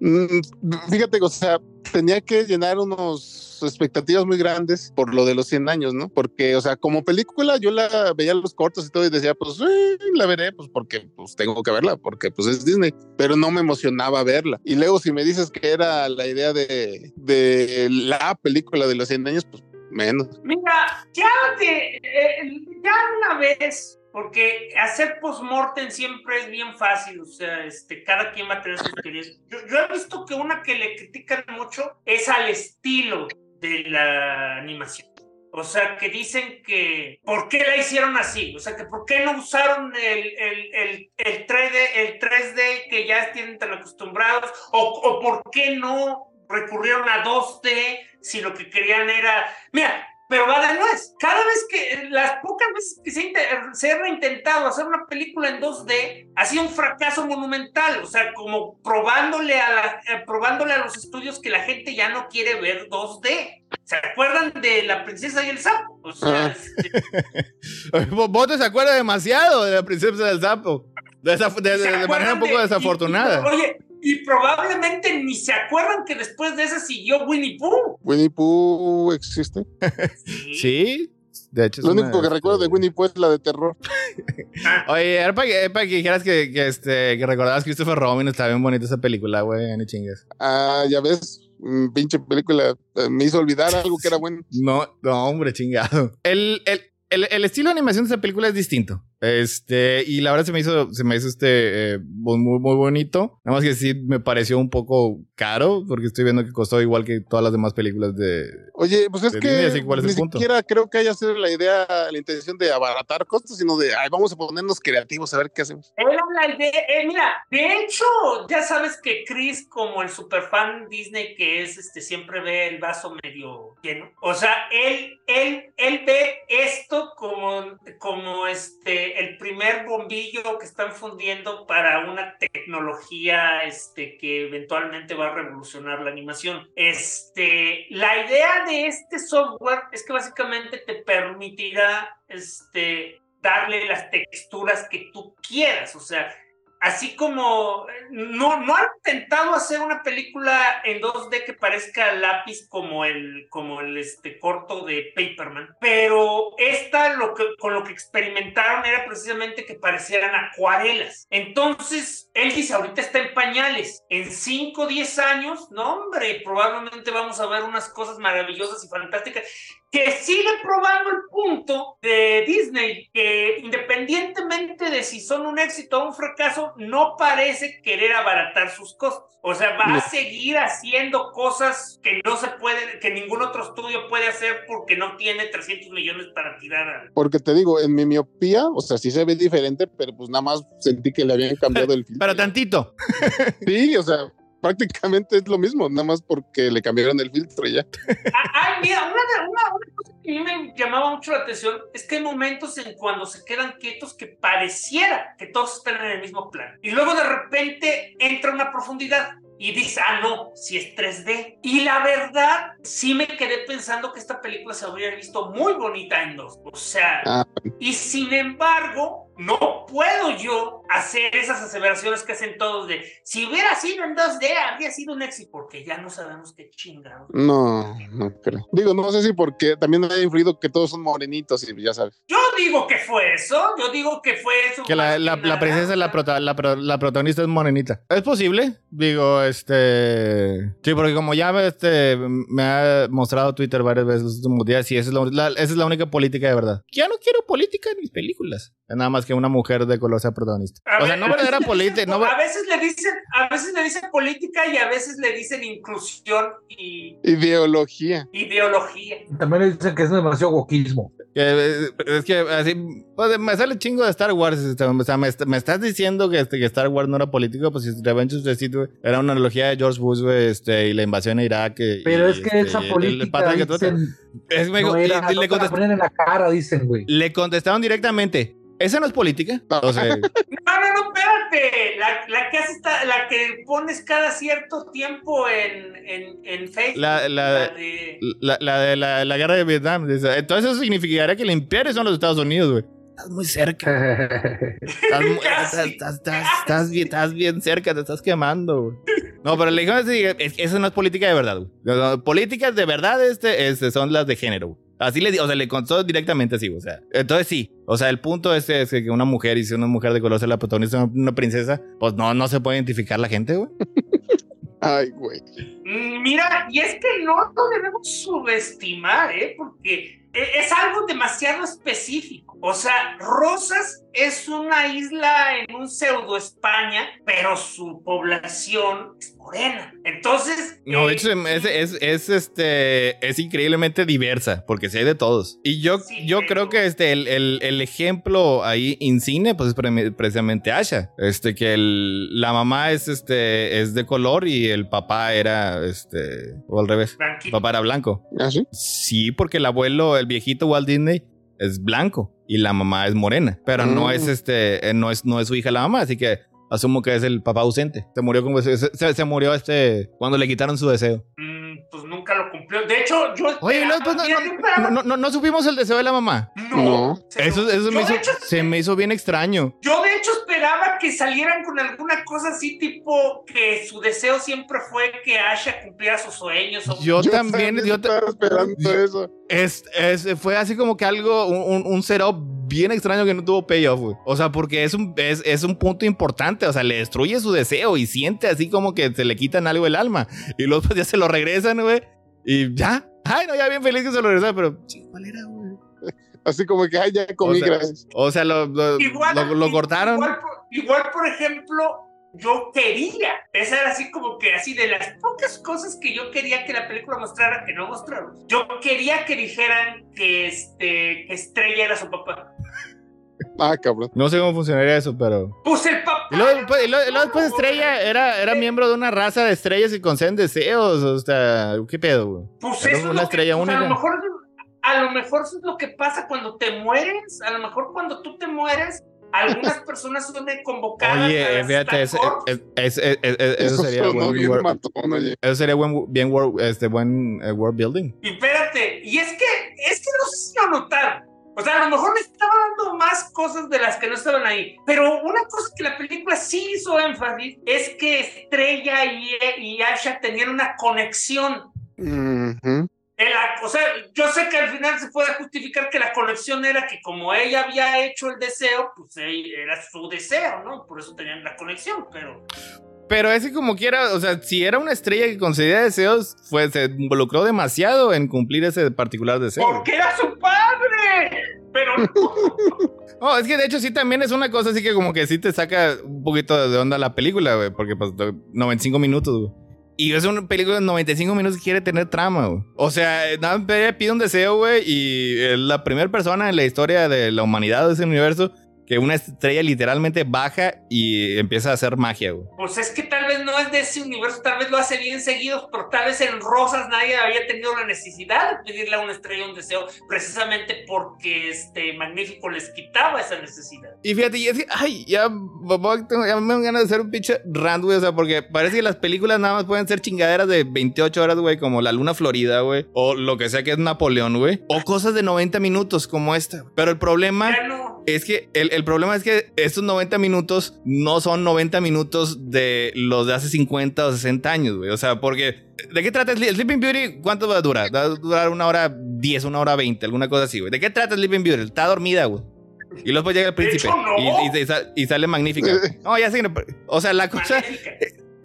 mm, fíjate, o sea, tenía que llenar unos expectativas muy grandes por lo de los 100 años, ¿no? Porque, o sea, como película yo la veía los cortos y todo y decía, pues, la veré, pues, porque, pues, tengo que verla, porque, pues, es Disney, pero no me emocionaba verla. Y luego si me dices que era la idea de, de la película de los 100 años, pues, menos. Mira, ya de, eh, ya una vez, porque hacer postmortem siempre es bien fácil, o sea, este, cada quien va a tener sus teorías. Yo, yo he visto que una que le critican mucho es al estilo de la animación. O sea, que dicen que, ¿por qué la hicieron así? O sea, que ¿por qué no usaron el, el, el, el 3D, el 3D que ya tienen tan acostumbrados? ¿O, o por qué no recurrieron a 2D si lo que querían era... Mira, pero va de nuez. Cada vez que, las pocas veces que se, se ha intentado hacer una película en 2D, ha sido un fracaso monumental. O sea, como probándole a, la- eh, probándole a los estudios que la gente ya no quiere ver 2D. ¿Se acuerdan de La Princesa y el Sapo? O sea, Ah. este, [laughs] Vos te acuerdas demasiado de la princesa del sapo. De, esa- de- de- ¿se de manera un poco de- y- desafortunada. y- oye, y probablemente ni se acuerdan que después de esa siguió Winnie Pooh. Winnie Pooh existe. [laughs] Sí, De hecho, Lo una, único que este, recuerdo de Winnie Pooh es la de terror. [laughs] Oye, era para que, era para que dijeras que, que, este, que recordabas Christopher Robin. Está bien bonita esa película, güey. Ni chingues. Ah, ya ves, mm, pinche película. eh, Me hizo olvidar algo que era bueno. [laughs] No, no, hombre, chingado. El, el, el, el estilo de animación de esa película es distinto. Este, y la verdad se me hizo, se me hizo este, eh, muy, muy bonito. Nada más que sí me pareció un poco caro, porque estoy viendo que costó igual que todas las demás películas de. Oye, pues es que Disney, así que ¿cuál es ni el punto? siquiera creo que haya sido la idea, la intención de abaratar costos, sino de, ay, vamos a ponernos creativos a ver qué hacemos. Él habla de, eh, mira, de hecho, ya sabes que Chris, como el superfan Disney que es, este, siempre ve el vaso medio lleno. O sea, él, él, él ve esto como, como este, el primer bombillo que están fundiendo para una tecnología, este, que eventualmente va a revolucionar la animación. Este, la idea de este software es que básicamente te permitirá, este, darle las texturas que tú quieras. O sea, así como no, no han intentado hacer una película en 2D que parezca lápiz como el, como el este, corto de Paperman, pero esta lo que, con lo que experimentaron era precisamente que parecieran acuarelas. Entonces, dice, ahorita está en pañales, en 5 o 10 años, no hombre, probablemente vamos a ver unas cosas maravillosas y fantásticas que sigue probando el punto de Disney, que independientemente de si son un éxito o un fracaso, no parece querer abaratar sus costos. O sea, va No. a seguir haciendo cosas que no se puede, que ningún otro estudio puede hacer porque no tiene 300 millones para tirar a... Porque te digo, en mi miopía, o sea, sí se ve diferente, pero pues nada más sentí que le habían cambiado el [laughs] filtro. Pero tantito. Sí, o sea, prácticamente es lo mismo, nada más porque le cambiaron el filtro y ya. Ah, Ay, mira, una, una, una cosa que a mí me llamaba mucho la atención es que hay momentos en cuando se quedan quietos que pareciera que todos están en el mismo plan. Y luego de repente entra una profundidad y dice, ah, no, si es 3D. Y la verdad, sí me quedé pensando que esta película se habría visto muy bonita en dos. O sea, Ah. y sin embargo, no puedo yo hacer esas aseveraciones que hacen todos de, si hubiera sido en 2D, habría sido un éxito, porque ya no sabemos qué chingado. No, no creo. Digo, no sé si porque también me ha influido que todos son morenitos y ya sabes. Yo digo que fue eso, yo digo que fue eso. Que la, la, la princesa, la, prota- la, pro- la protagonista es morenita. ¿Es posible? Digo, este... Sí, porque como ya este, me ha mostrado Twitter varias veces los últimos días, y esa es la, la- esa es la única política de verdad. Ya no quiero política en mis películas. Nada más que una mujer de color sea protagonista. A o sea, no verdadera [laughs] política. No, a veces le dicen, a veces le dicen política y a veces le dicen inclusión y Ideología. ideología. También le dicen que es demasiado wokismo. Eh, Es que así, pues, me sale chingo de Star Wars. este, O sea, me, est- me estás diciendo que, este, que Star Wars no era político, pues si Revenge of the Sith, era una analogía de George Bush, este, y la invasión a Irak. y- Pero es que este, esa el- el política patrón que tú- dicen, es- me- no le- era, le, no te la contest- ponen en la cara, dicen, güey. le contestaron directamente. ¿Esa no es política? [laughs] O sea, No, no, no, espérate. La, la que hace esta- la que pones cada cierto tiempo en, en, en Facebook. La- la- de- la, la de la, la guerra de Vietnam. Entonces eso significaría que el imperio son los Estados Unidos, güey. Estás muy cerca. [laughs] Estás, muy- [laughs] Casi, estás- estás- estás- estás bien, estás bien cerca, te estás quemando, güey. No, pero le que esa no es política de verdad, güey. No, no, Políticas de verdad este, este, son las de género, güey. Así le di- o sea, le contó directamente así, o sea. Entonces sí, o sea, el punto es, es que una mujer, y si una mujer de color sea la protagonista una, una princesa, pues no, no se puede identificar la gente, güey. [laughs] Ay, güey. Mm, Mira, y es que no lo debemos subestimar, ¿eh? Porque e- es algo demasiado específico. O sea, Rosas es una isla en un pseudo España, pero su población es morena. Entonces. No, de eh, hecho, es, es, es, este, es increíblemente diversa, porque sí hay de todos. Y yo, Sí, yo pero- creo que este, el, el, el ejemplo ahí en cine, pues es pre- precisamente Asha. Este, que el, la mamá es, este, es de color y el papá era, este, o al revés. Blanquito. papá era blanco. ¿Ah, sí? Sí, porque el abuelo, el viejito Walt Disney, es blanco y la mamá es morena. Pero no Mm. es, este, eh, no es, no es su hija la mamá, así que asumo que es el papá ausente. Se murió como, se, se- se murió este, cuando le quitaron su deseo. Mm, pues nunca hecho, yo. Oye, no, pues, no, no, yo no, no, supimos el deseo de la mamá. No. No. se Eso, eso yo me, hizo, hecho, se me hizo bien extraño. Yo de hecho esperaba que salieran con alguna cosa así, tipo que su deseo siempre fue que Asha cumpliera sus sueños. o- Yo, también, yo ta- estaba esperando yo- eso. es, es- fue así como que algo, un, un, un setup bien extraño que no tuvo payoff, güey. O sea, porque es un, es, es un punto importante, o sea, le destruye su deseo y siente así como que se le quitan algo el alma. Y luego pues ya se lo regresan, güey. Y ya. Ay, no, ya bien feliz que se lo regresaron, pero... sí, ¿Cuál era, güey? Así como que, ay, ya comí, O sea, gracias. O sea, lo, lo, Igual, lo- lo i- cortaron. Igual, por- igual, por ejemplo, yo quería. Esa era así como que así de las pocas cosas que yo quería que la película mostrara que no mostraron. Yo quería que dijeran que este que Estrella era su papá. Ah, cabrón. No sé cómo funcionaría eso, pero... Pues el papá. Y luego, después- y luego- y luego después Estrella era, era miembro de una raza de estrellas y conceden deseos. O sea, ¿qué pedo, güey? Pues Era eso es una lo que- estrella pues, A única. lo mejor a lo mejor eso es lo que pasa cuando te mueres. A lo mejor cuando tú te mueres, algunas [laughs] personas son convocadas. a Oye, las fíjate, es- es- es- es- es- es- eso sería sonó buen, bien wor- matón, oye. eso sería buen, bien wor- este, buen eh, world building. Y espérate, y es que, es que no sé si lo notaron. O sea, a lo mejor le estaba dando más cosas de las que no estaban ahí. Pero una cosa que la película sí hizo énfasis es que Estrella y, y Asha tenían una conexión. Ujú. En la- o sea, yo sé que al final se puede justificar que la conexión era que como ella había hecho el deseo, pues era su deseo, ¿no? Por eso tenían la conexión, pero... Pero ese como quiera, o sea, si era una estrella que concedía deseos, fue, se involucró demasiado en cumplir ese particular deseo. ¡Porque era su padre! Pero [laughs] Oh, es que de hecho sí también es una cosa así que como que sí te saca un poquito de onda la película, güey, porque pues 95 minutos, güey. Y es una película de 95 minutos que quiere tener trama, güey. O sea, nada, pide un deseo, güey, y es la primera persona en la historia de la humanidad de ese universo que una estrella literalmente baja y empieza a hacer magia, güey. Pues es que tal vez no es de ese universo, tal vez lo hace bien seguido, pero tal vez en Rosas nadie había tenido la necesidad de pedirle a una estrella un deseo, precisamente porque este Magnífico les quitaba esa necesidad. Y fíjate, y es que, ay, ya, tengo- ya me dan ganas de hacer un pinche rant, güey. O sea, porque parece que las películas nada más pueden ser chingaderas de 28 horas, güey, como La Luna Florida, güey. O lo que sea que es Napoleón, güey. O cosas de 90 minutos como esta. Pero el problema Ya no. Es que, el, el problema es que estos 90 minutos no son 90 minutos de los de hace 50 o 60 años, güey. O sea, porque, ¿de qué trata Sle- Sleeping Beauty? ¿Cuánto va a durar? Va a durar una hora 10, una hora 20, alguna cosa así, güey. ¿De qué trata Sleeping Beauty? Está dormida, güey. Y luego pues llega el príncipe hecho, no. y, y- y sa- y sale magnífica. [laughs] No, ya no- O sea, la cosa Maléfica.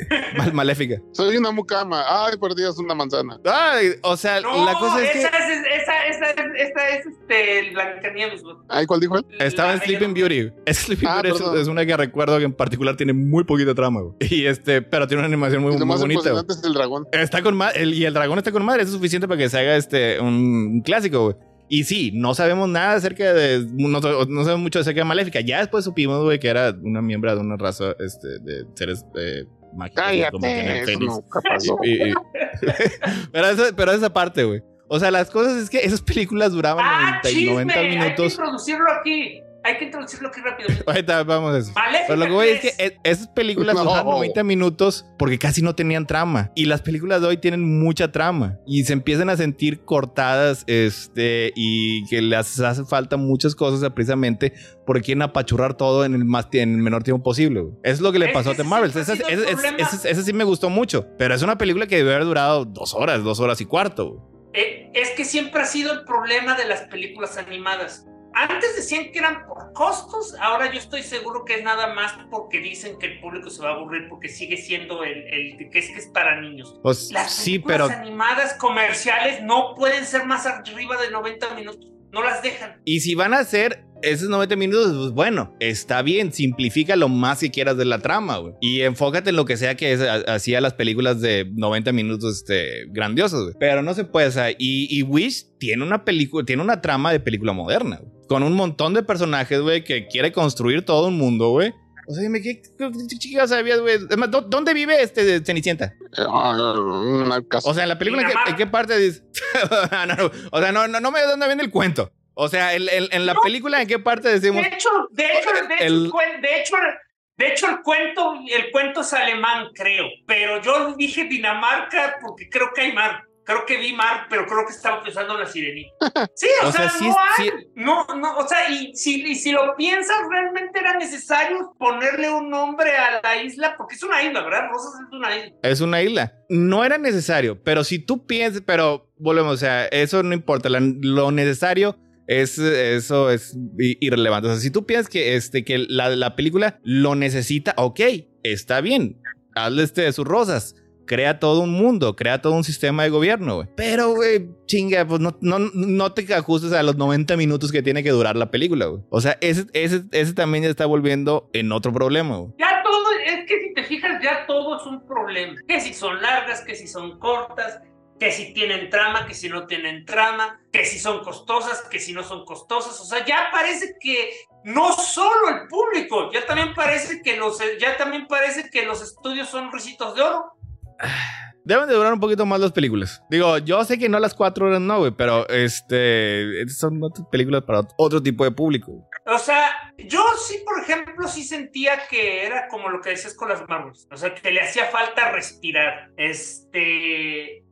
[laughs] mal- maléfica. Soy una mucama. Ay, por Dios, una manzana. Ay, o sea, No, la cosa es que esa, es, esa, esa, es- esa es este, el Blancanieves. güey. Ay, ¿cuál dijo él? estaba La en Sleeping. Beauty. Es Sleeping Ah, Beauty es- es, una que recuerdo que en particular tiene muy poquita trama, güey. Y este, pero tiene una animación muy, Y lo muy más bonita. es el dragón. Está con madre, y el dragón está con madre, eso es suficiente para que se haga este un, un clásico, güey. Y sí, no sabemos nada acerca de. No, no sabemos mucho acerca de Maléfica. Ya después supimos, güey, que era una miembro de una raza este, de seres eh, como nunca pasó. Y- y- [laughs] pero, esa, pero esa parte, güey. O sea, las cosas es que esas películas duraban Ah, 90, y chisme, 90 hay que minutos. introducirlo aquí. Hay que introducirlo aquí rápidamente. [laughs] Ahorita vamos a eso. Maléfica Pero lo que voy es que 3. [laughs] es- esas películas No. duraban 90 minutos porque casi no tenían trama. Y las películas de hoy tienen mucha trama. Y se empiezan a sentir cortadas este, y que les hace falta muchas cosas precisamente porque quieren apachurrar todo en el, más, en el menor tiempo posible. Eso es lo que le Es pasó a que The Marvels. Esa, sí me gustó mucho. Pero es una película que debe haber durado dos horas, dos horas y cuarto. güey. Eh, es que siempre ha sido el problema de las películas animadas. Antes decían que eran por costos, ahora yo estoy seguro que es nada más porque dicen que el público se va a aburrir porque sigue siendo el, el que es que es para niños. Pues, Las sí, pero películas animadas comerciales no pueden ser más arriba de 90 minutos, no las dejan. Y si van a hacer esos 90 minutos, pues bueno, está bien, simplifica lo más que quieras de la trama, güey. Y enfócate en lo que sea que hacía las películas de 90 minutos este, grandiosas, güey. Pero no se puede, o sea, y, y Wish tiene una película, tiene una trama de película moderna, güey. Con un montón de personajes, güey, que quiere construir todo un mundo, güey. O sea, dime, ¿qué, qué, qué chicas sabías, güey? Es más, ¿dó- ¿dónde vive este Cenicienta? Ah. O sea, en la película, ¿en qué, Dinamarca. en qué parte dice? [laughs] no, no, o sea, no, no, no me da dónde viene el cuento. O sea, en, en- en la película, ¿en qué parte decimos? De hecho, de hecho, de hecho, El- el cuen- de hecho, de hecho, el cuento, el cuento es alemán, creo. Pero yo dije Dinamarca porque creo que hay mar. Creo que vi Mar, pero creo que estaba pensando en la sirenita. [laughs] Sí, o, O sea, sea, sí no hay, sí- no, no, o sea, y si, y si lo piensas, realmente era necesario ponerle un nombre a la isla, porque es una isla, ¿verdad? Rosas es una isla. Es una isla. No era necesario, pero si tú piensas, pero volvemos, o sea, eso no importa. la- lo necesario es eso es irrelevante. O sea, si tú piensas que este que la, la película lo necesita, ok, está bien. Hazle este de sus rosas. Crea todo un mundo, crea todo un sistema de gobierno, güey. Pero, güey, chinga, pues no, no, no te ajustes a los 90 minutos que tiene que durar la película, güey. O sea, ese, ese, ese también ya está volviendo en otro problema, güey. Ya todo, es que si te fijas, ya todo es un problema. Que si son largas, que si son cortas, que si tienen trama, que si no tienen trama, que si son costosas, que si no son costosas. O sea, ya parece que no solo el público, ya también parece que los, ya también parece que los estudios son risitos de oro. Deben de durar un poquito más las películas. Digo, yo sé que no las cuatro horas no, güey, pero este son otras películas para otro tipo de público. O sea, yo sí, por ejemplo, sí sentía que era como lo que decías con las Marvels. O sea, que le hacía falta respirar. Este.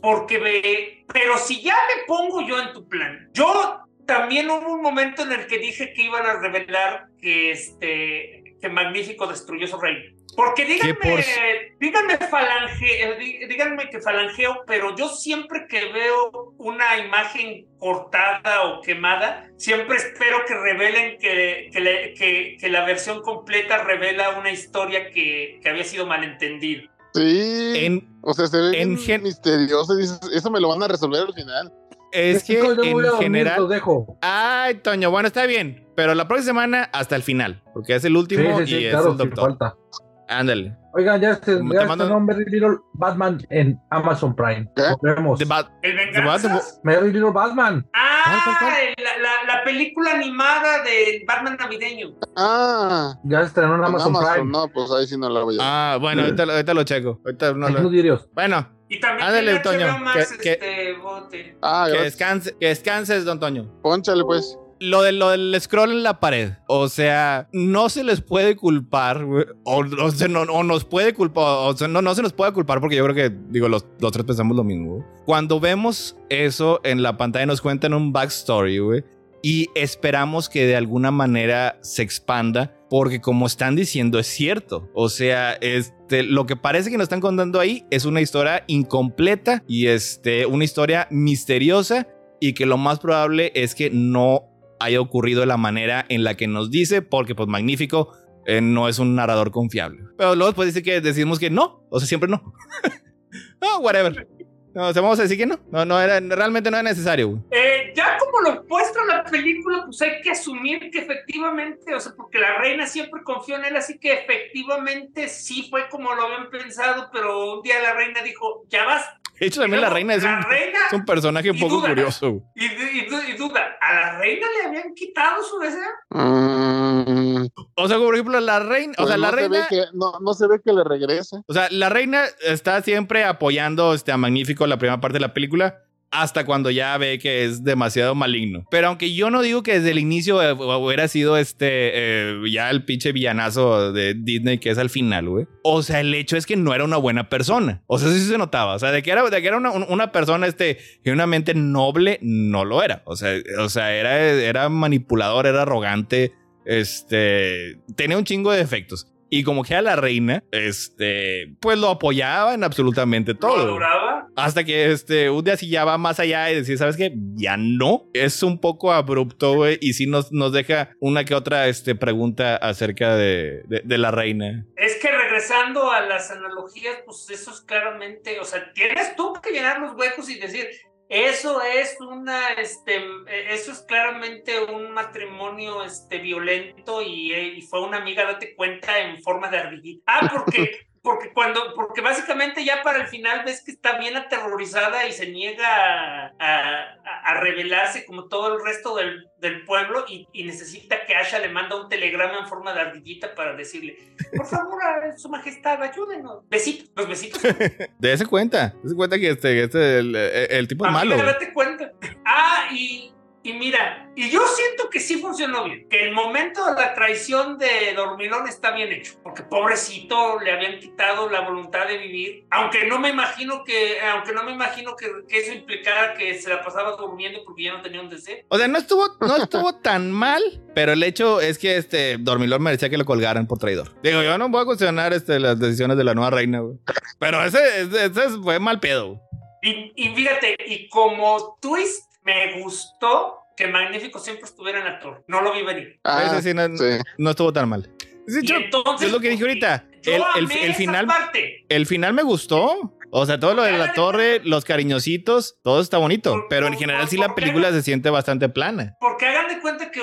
Porque ve. Pero si ya me pongo yo en tu plan, yo también hubo un momento en el que dije que iban a revelar que este. Que Magnífico destruyó su reino. Porque díganme, por- díganme falange, eh, dí- díganme que falangeo, pero yo siempre que veo una imagen cortada o quemada, siempre espero que revelen que, que, le- que- que la versión completa revela una historia que, que había sido malentendida. Sí. En, o sea, se ve en bien gen- misterioso. Dices, eso me lo van a resolver al final. Es que Chicos, yo me voy a en dormir, general. los dejo. Ay, Toño, bueno, está bien. Pero la próxima semana hasta el final. Porque es el Sí, último sí, sí, y es claro, el sin doctor. falta. Ándale. Oigan, ya este, Te ya mando- este nombre Little Batman en Amazon Prime. ¿Qué? Nos vemos. The Bat- ¿El Venganzas? Merry Little Batman. Ah, ¿Cuál, cuál, cuál? La, la- la película animada de Batman navideño. Ah, Ya se estrenó en Amazon, Amazon. Prime. No, pues ahí sí no la voy a ver. Ah, bueno, ahorita, lo- ahorita lo checo. Ahorita no lo-. Bueno, Y también Ándale, Toño, HBO Max, que- que- este, bote. Ah, que, descanse, que descanses, don Toño. Pónchale, pues. Lo, de, lo del scroll en la pared. O sea, no se les puede culpar, güey, O, o se- no, o nos puede culpar. O sea, no, no se nos puede culpar porque yo creo que, digo, los, los tres pensamos lo mismo. Cuando vemos eso en la pantalla, nos cuentan un backstory, güey. Y esperamos que de alguna manera se expanda. Porque como están diciendo, es cierto. O sea, este, lo que parece que nos están contando ahí es una historia incompleta y este, una historia misteriosa. Y que lo más probable es que no haya ocurrido de la manera en la que nos dice, porque pues magnífico, eh, no es un narrador confiable. Pero luego después dice que decimos que no, o sea, siempre no. no, [laughs] whatever. No, o sea, vamos a decir que no. No, no era, realmente no era necesario. güey. Eh, ya como lo muestra la película, pues hay que asumir que efectivamente, o sea, porque la reina siempre confió en él, así que efectivamente sí fue como lo habían pensado, pero un día la reina dijo, ya vas. De hecho, también la reina es la un, reina es un personaje un poco duda. curioso. güey. y, y du- y duda, ¿a la reina le habían quitado su deseo? Mm, O sea, por ejemplo, la reina, o pues sea, la no, se ve reina, que, no, no se ve que le regrese. o sea, la reina está siempre apoyando este, a Magnífico la primera parte de la película. Hasta cuando ya ve que es demasiado maligno. Pero aunque yo no digo que desde el inicio eh, hubiera sido este eh, ya el pinche villanazo de Disney que es al final, güey. O sea, el hecho es que no era una buena persona. O sea, sí se notaba. O sea, de que era, de que era una, un- una persona este, genuinamente noble, no lo era. O sea, o sea era, era manipulador, era arrogante. Este tenía un chingo de defectos. Y como que a la reina, este, pues lo apoyaba en absolutamente ¿Lo todo. adoraba? Hasta que este, un día sí ya va más allá y decir, ¿sabes qué? Ya no. Es un poco abrupto, güey. Y sí nos, nos deja una que otra este, pregunta acerca de, de, de la reina. Es que regresando a las analogías, pues eso es claramente, o sea, tienes tú que llenar los huecos y decir, eso es una, este, eh, eso es claramente un matrimonio, este, violento y, eh, y fue una amiga, date cuenta, en forma de ardillita. Ah, porque, [laughs] porque cuando, porque básicamente ya para el final ves que está bien aterrorizada y se niega a, a- a rebelarse como todo el resto del, del pueblo y, y necesita que Asha le manda un telegrama en forma de ardillita para decirle, por favor, a su majestad, ayúdenos. Besitos, los besitos. [laughs] Dese cuenta. Dese cuenta que este, este el, el tipo es malo. Date cuenta. Ah, y, Y mira, y yo siento que sí funcionó bien, que el momento de la traición de Dormilón está bien hecho, porque pobrecito le habían quitado la voluntad de vivir, aunque no me imagino que, aunque no me imagino que, que eso implicara que se la pasaba durmiendo porque ya no tenía un deseo. O sea, no estuvo, no estuvo [laughs] tan mal, pero el hecho es que este Dormilón merecía que lo colgaran por traidor. Digo, yo no voy a cuestionar este, las decisiones de la nueva reina, güey. Pero ese, ese, ese fue mal pedo. Y, y fíjate, y como twist, me gustó que Magnífico siempre estuviera en la torre. No lo vi venir. Ah, Ese sí no, sí. no estuvo tan mal. Sí, yo- entonces, es lo que dije ahorita. yo El, el- amé el esa final, parte. el final me gustó. O sea, todo lo de la torre, los cariñositos, todo está bonito. Pero en general sí la película se siente bastante plana. Porque hagan de cuenta que,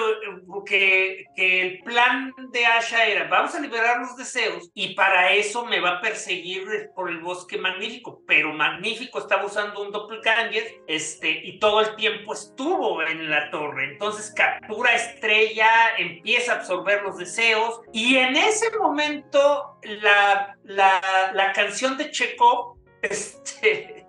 que, que el plan de Asha era, vamos a liberar los deseos y para eso me va a perseguir por el bosque magnífico. Pero magnífico estaba usando un doppelganger este, y todo el tiempo estuvo en la torre. Entonces captura estrella, empieza a absorber los deseos y en ese momento la, la, la canción de Chekhov este,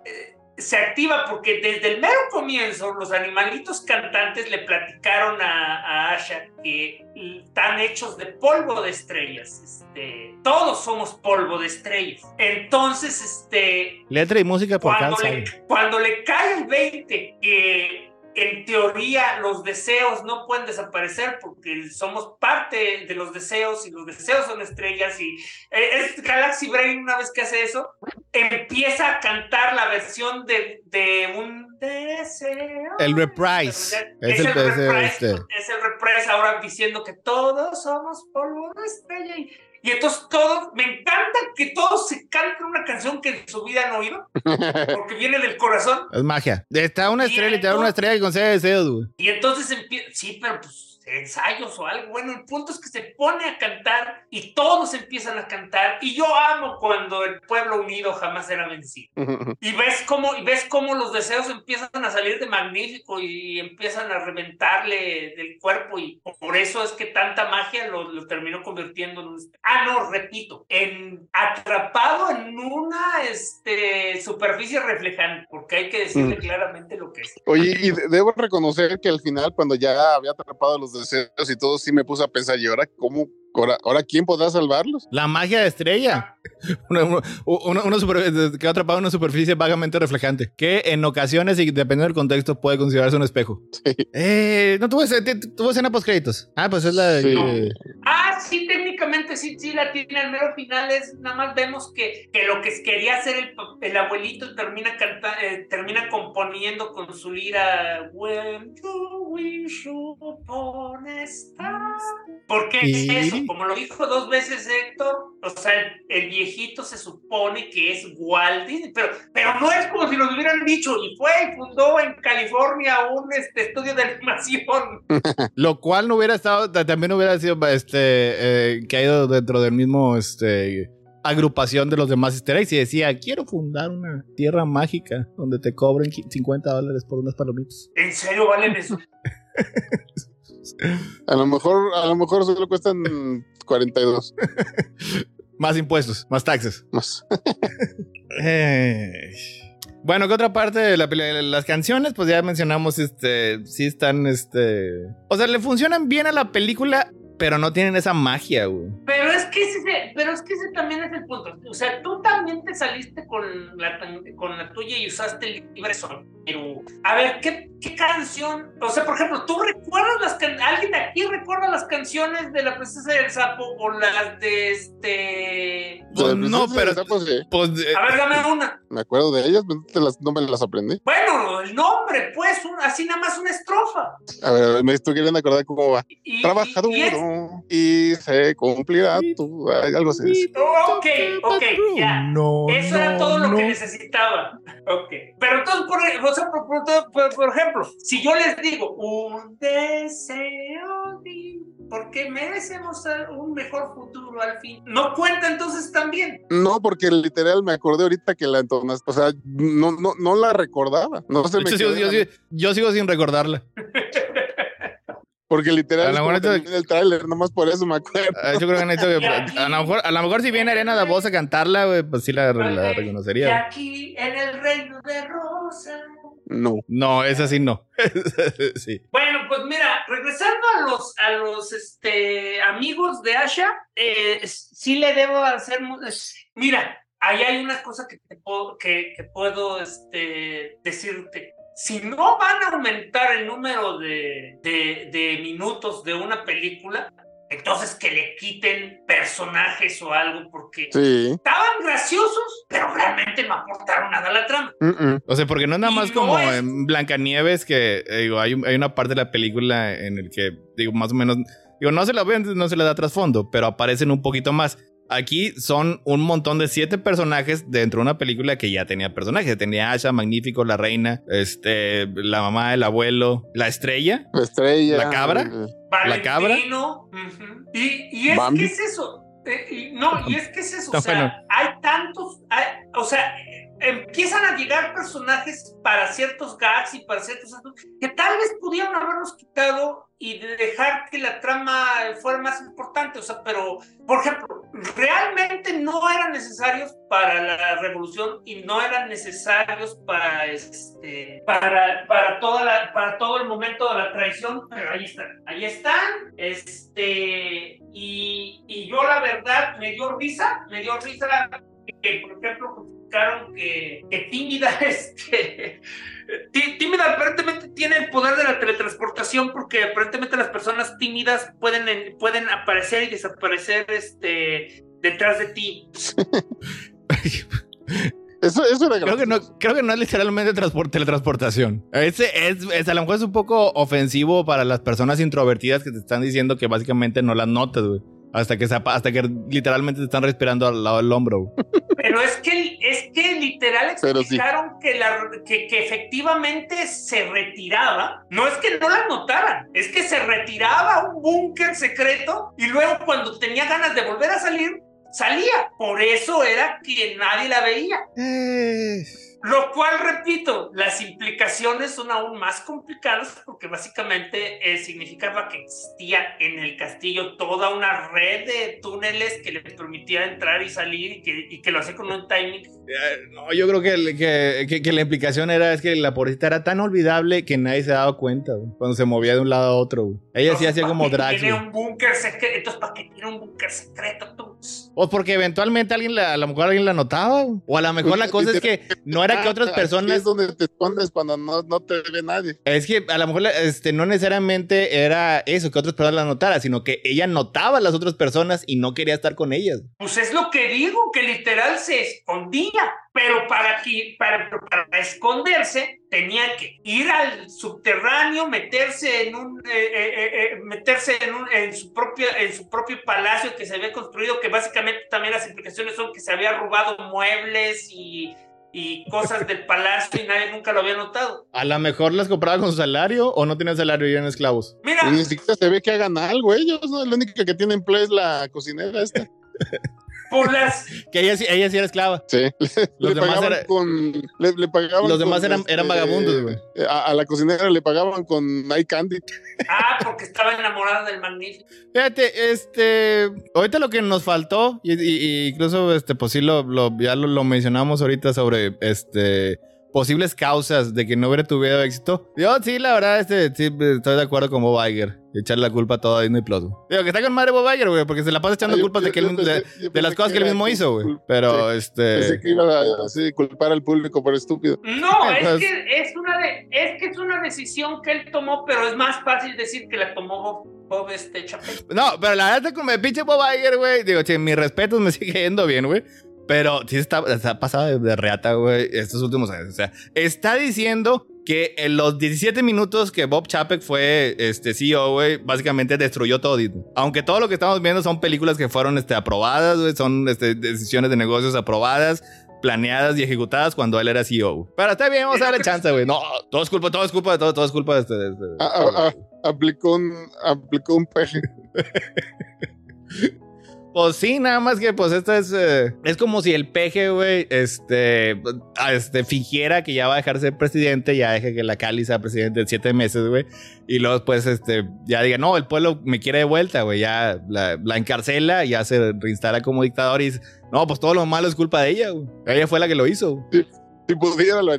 se activa porque desde el mero comienzo los animalitos cantantes le platicaron a, a Asha que están hechos de polvo de estrellas. Este, todos somos polvo de estrellas. Entonces, este, Letra y música por cuando le, cuando le cae el 20 que en teoría los deseos no pueden desaparecer porque somos parte de los deseos y los deseos son estrellas y eh, es Galaxy Brain una vez que hace eso empieza a cantar la versión de, de un deseo El reprise. es, Es el, el- reprise, este. es el reprise ahora diciendo que todos somos polvo de estrella y, y entonces todos, me encanta que todos se canten una canción que en su vida han oído, [laughs] porque viene del corazón. Es magia. Está una estrella y te da una estrella que concede deseos, güey. Y entonces empieza, sí, pero pues ensayos o algo. Bueno, el punto es que se pone a cantar y todos empiezan a cantar. Y yo amo cuando el pueblo unido jamás era vencido. [laughs] Y ves cómo, y ves cómo los deseos empiezan a salir de magnífico y empiezan a reventarle del cuerpo. Y por eso es que tanta magia lo, lo terminó convirtiendo en un. Ah, no, repito, en atrapado en una este, superficie reflejante, porque hay que decirle Mm. claramente lo que es. Oye, y de- debo reconocer que al final, cuando ya había atrapado los deseos y todo, sí me puse a pensar, ¿y ahora cómo? ¿Ahora, ahora quién podrá salvarlos? La magia de estrella. [laughs] Una, una, una- una super- quedó atrapado en una superficie vagamente reflejante. Que en ocasiones, y dependiendo del contexto, puede considerarse un espejo. Sí. Eh, no tuvo, escena- tuvo escena post créditos. Ah, pues es la de. Sí. que- Ah, sí, técnicamente sí, sí la tiene. Al mero final es nada más vemos que, que lo que quería hacer el, el abuelito termina canta, eh, termina componiendo con su lira When you wish upon a star. ¿Por qué es eso? Como lo dijo dos veces Héctor, o sea, el, el viejito se supone que es Walt Disney, pero, pero no es como si nos hubieran dicho, y fue y fundó en California un este, estudio de animación. [laughs] Lo cual no hubiera estado, ta- también hubiera sido este, eh, ido dentro del mismo este, agrupación de los demás easter eggs y decía, quiero fundar una tierra mágica donde te cobren qui- 50 dólares por unas palomitas. ¿En serio valen eso? [laughs] A lo mejor, a lo mejor solo cuestan 42 [laughs] Más impuestos, más taxes. más. [laughs] Eh, Bueno, ¿qué otra parte de la película? Las canciones, pues ya mencionamos, este, sí están, este... O sea, le funcionan bien a la película, pero no tienen esa magia, güey. Pero es que ese, pero es que ese también es el punto. O sea, tú también te saliste con la, tan- con la tuya y usaste el libre son. Pero, a ver, ¿qué, qué canción? O sea, por ejemplo, ¿tú recuerdas las can- ¿Alguien de aquí recuerda las canciones de la princesa del sapo o las de este. Pues no, sí, pero- sí, Pues, eh, A ver, dame una. me acuerdo de ellas, pero no te las- no me las aprendí. Bueno, el nombre, pues, un- así nada más una estrofa. A ver, me estoy queriendo acordar cómo va. Y, Trabaja y- y es- duro y se cumplirá tu... Algo así. Oh, ok, ok, ya. No, Eso era no, todo lo que no. necesitaba. Ok. Pero entonces, por, o sea, por, por- por- por ejemplo, si yo les digo un deseo, de- porque merecemos un mejor futuro al fin, ¿no cuenta entonces también? No, porque literal me acordé ahorita que la entonaste. O sea, no, no, no la recordaba. No se me hecho, yo, sigo sin recordarla. Porque literal A lo mejor esto- el tráiler, nomás por eso me acuerdo. Ah, Yo creo que a, lo mejor, a lo mejor si viene Arena de Voz a cantarla, güey, pues sí la, la Y reconocería. aquí en el reino de Rosa. No. No, esa sí no. [laughs] sí. Bueno, pues mira, regresando a los, a los este, amigos de Asha, eh, sí le debo hacer. es- Mira, ahí hay una cosa que, te puedo, que, que puedo este, decirte. Si no van a aumentar el número de, de, de minutos de una película, entonces que le quiten personajes o algo, porque Sí. estaban graciosos, pero realmente no aportaron nada a la trama. O sea, porque no es nada más no como es- en Blancanieves que eh, digo, hay, hay una parte de la película en el que, digo, más o menos, digo, no se la ven, no se le da trasfondo, pero aparecen un poquito más. Aquí son un montón de siete personajes dentro de una película que ya tenía personajes. Tenía Asha, Magnífico, la reina, este, la mamá, el abuelo, la estrella. La estrella. ¿La cabra? ¿La cabra? Y, y es Bambi. que es eso. eh, y no, y es que es eso. O sea, bueno. hay tantos. hay- o sea, eh, empiezan a llegar personajes para ciertos gags y para ciertos. asuntos que tal vez pudieron haberlos quitado y de dejar que la trama fuera más importante. O sea, pero, por ejemplo, realmente no eran necesarios para la revolución y no eran necesarios para este para para toda la para todo el momento de la traición pero ahí están ahí están este y, y yo la verdad me dio risa me dio risa que por ejemplo que, que tímida [laughs] este Tí- Tímida aparentemente tiene el poder de la teletransportación porque aparentemente las personas tímidas pueden, en- pueden aparecer y desaparecer este, detrás de ti. [laughs] Eso, eso era Creo que no, creo que no es literalmente transpor- teletransportación. Ese es, es- a lo mejor es un poco ofensivo para las personas introvertidas que te están diciendo que básicamente no las notas, güey. Hasta que, hasta que literalmente te están respirando al lado del hombro. Pero es que, es que literal sí. explicaron que, la, que, que efectivamente se retiraba. No es que no la notaran, es que se retiraba a un búnker secreto y luego cuando tenía ganas de volver a salir, salía. Por eso era que nadie la veía. Lo cual, repito, las implicaciones son aún más complicadas porque básicamente eh, significaba que existía en el castillo toda una red de túneles que le permitía entrar y salir y que, y que lo hacía con un timing. No, yo creo que, que, que- que la implicación era es que la pobrecita era tan olvidable que nadie se daba cuenta, güey, cuando se movía de un lado a otro, güey. Ella sí Entonces, hacía ¿para como qué Drax, Tiene güey. un búnker secreto. Entonces, ¿para qué tiene un búnker secreto tú? O porque eventualmente alguien la, a lo mejor alguien la notaba, güey. O a lo mejor la cosa es que no era que otras Aquí personas es donde te escondes cuando no, no te ve nadie. Es que a lo mejor este, no necesariamente era eso, que otras personas la notaran, sino que ella notaba a las otras personas y no quería estar con ellas. Pues es lo que digo, que literal se escondía. Pero para, que, para, para esconderse tenía que ir al subterráneo, meterse en un, eh, eh, eh, eh, meterse en, un, en, su propio, en su propio palacio que se había construido, que básicamente también las implicaciones son que se había robado muebles y, y cosas del palacio y nadie nunca lo había notado. A lo mejor las compraba con su salario o no tenían salario y eran esclavos. Mira, Y ni siquiera se ve que hagan algo ellos, ¿no? La única que tiene empleo es la cocinera esta. [laughs] por las... Que ella, sí- ella sí era esclava. Sí. Los le demás pagaban era- con. Le, le pagaban Los demás con, eran- eran vagabundos, güey. A, a la cocinera le pagaban con Night Candy. Ah, porque estaba enamorada del magnífico. Fíjate, este, ahorita lo que nos faltó, y, y- y incluso, este, pues sí, lo, lo- ya lo, lo mencionamos ahorita sobre, este, posibles causas de que no hubiera tuvido éxito. Yo sí, la verdad, este, sí, estoy de acuerdo con Bob Iger. Y echarle la culpa a todo a Disney Plus. güey. Digo, que está con madre Bob Iger, güey, porque se la pasa echando Ah, yo- culpas de, yo- que él- pensé- de, de las cosas que él era mismo hizo, güey. Pero, sí. este... Pensé que iba a así, culpar al público por estúpido. No, [laughs] es Entonces- que es una de, es que es una decisión que él tomó, pero es más fácil decir que la tomó Bob, Bob este Chapel. No, pero la verdad, como el pinche Bob Iger, güey. Digo, che, mis respetos me [laughs] sigue yendo bien, güey. Pero sí está, está pasada de, de reata, güey, estos últimos años. O sea, está diciendo que en los 17 minutos que Bob Chapek fue este CEO, güey, básicamente destruyó todo Disney. Aunque todo lo que estamos viendo son películas que fueron este, aprobadas, güey, son este, decisiones de negocios aprobadas, planeadas y ejecutadas cuando él era CEO. Pero está bien, vamos a darle chance, güey. No, todo es culpa, todo es culpa de todo, todo es culpa de este. de este- Ah, ah, ah, aplicó un, aplicó un peje. [laughs] Pues sí, nada más que pues esto es eh, es como si el peje, güey, este, este fingiera que ya va a dejar ser presidente, ya deje que la Cali sea presidente en siete meses, güey, y luego después este ya diga, "No, el pueblo me quiere de vuelta, güey", ya la, la encarcela, ya se reinstala como dictador y dice, "No, pues todo lo malo es culpa de ella, güey. Ella fue la que lo hizo." güey". Si pudiera, lo.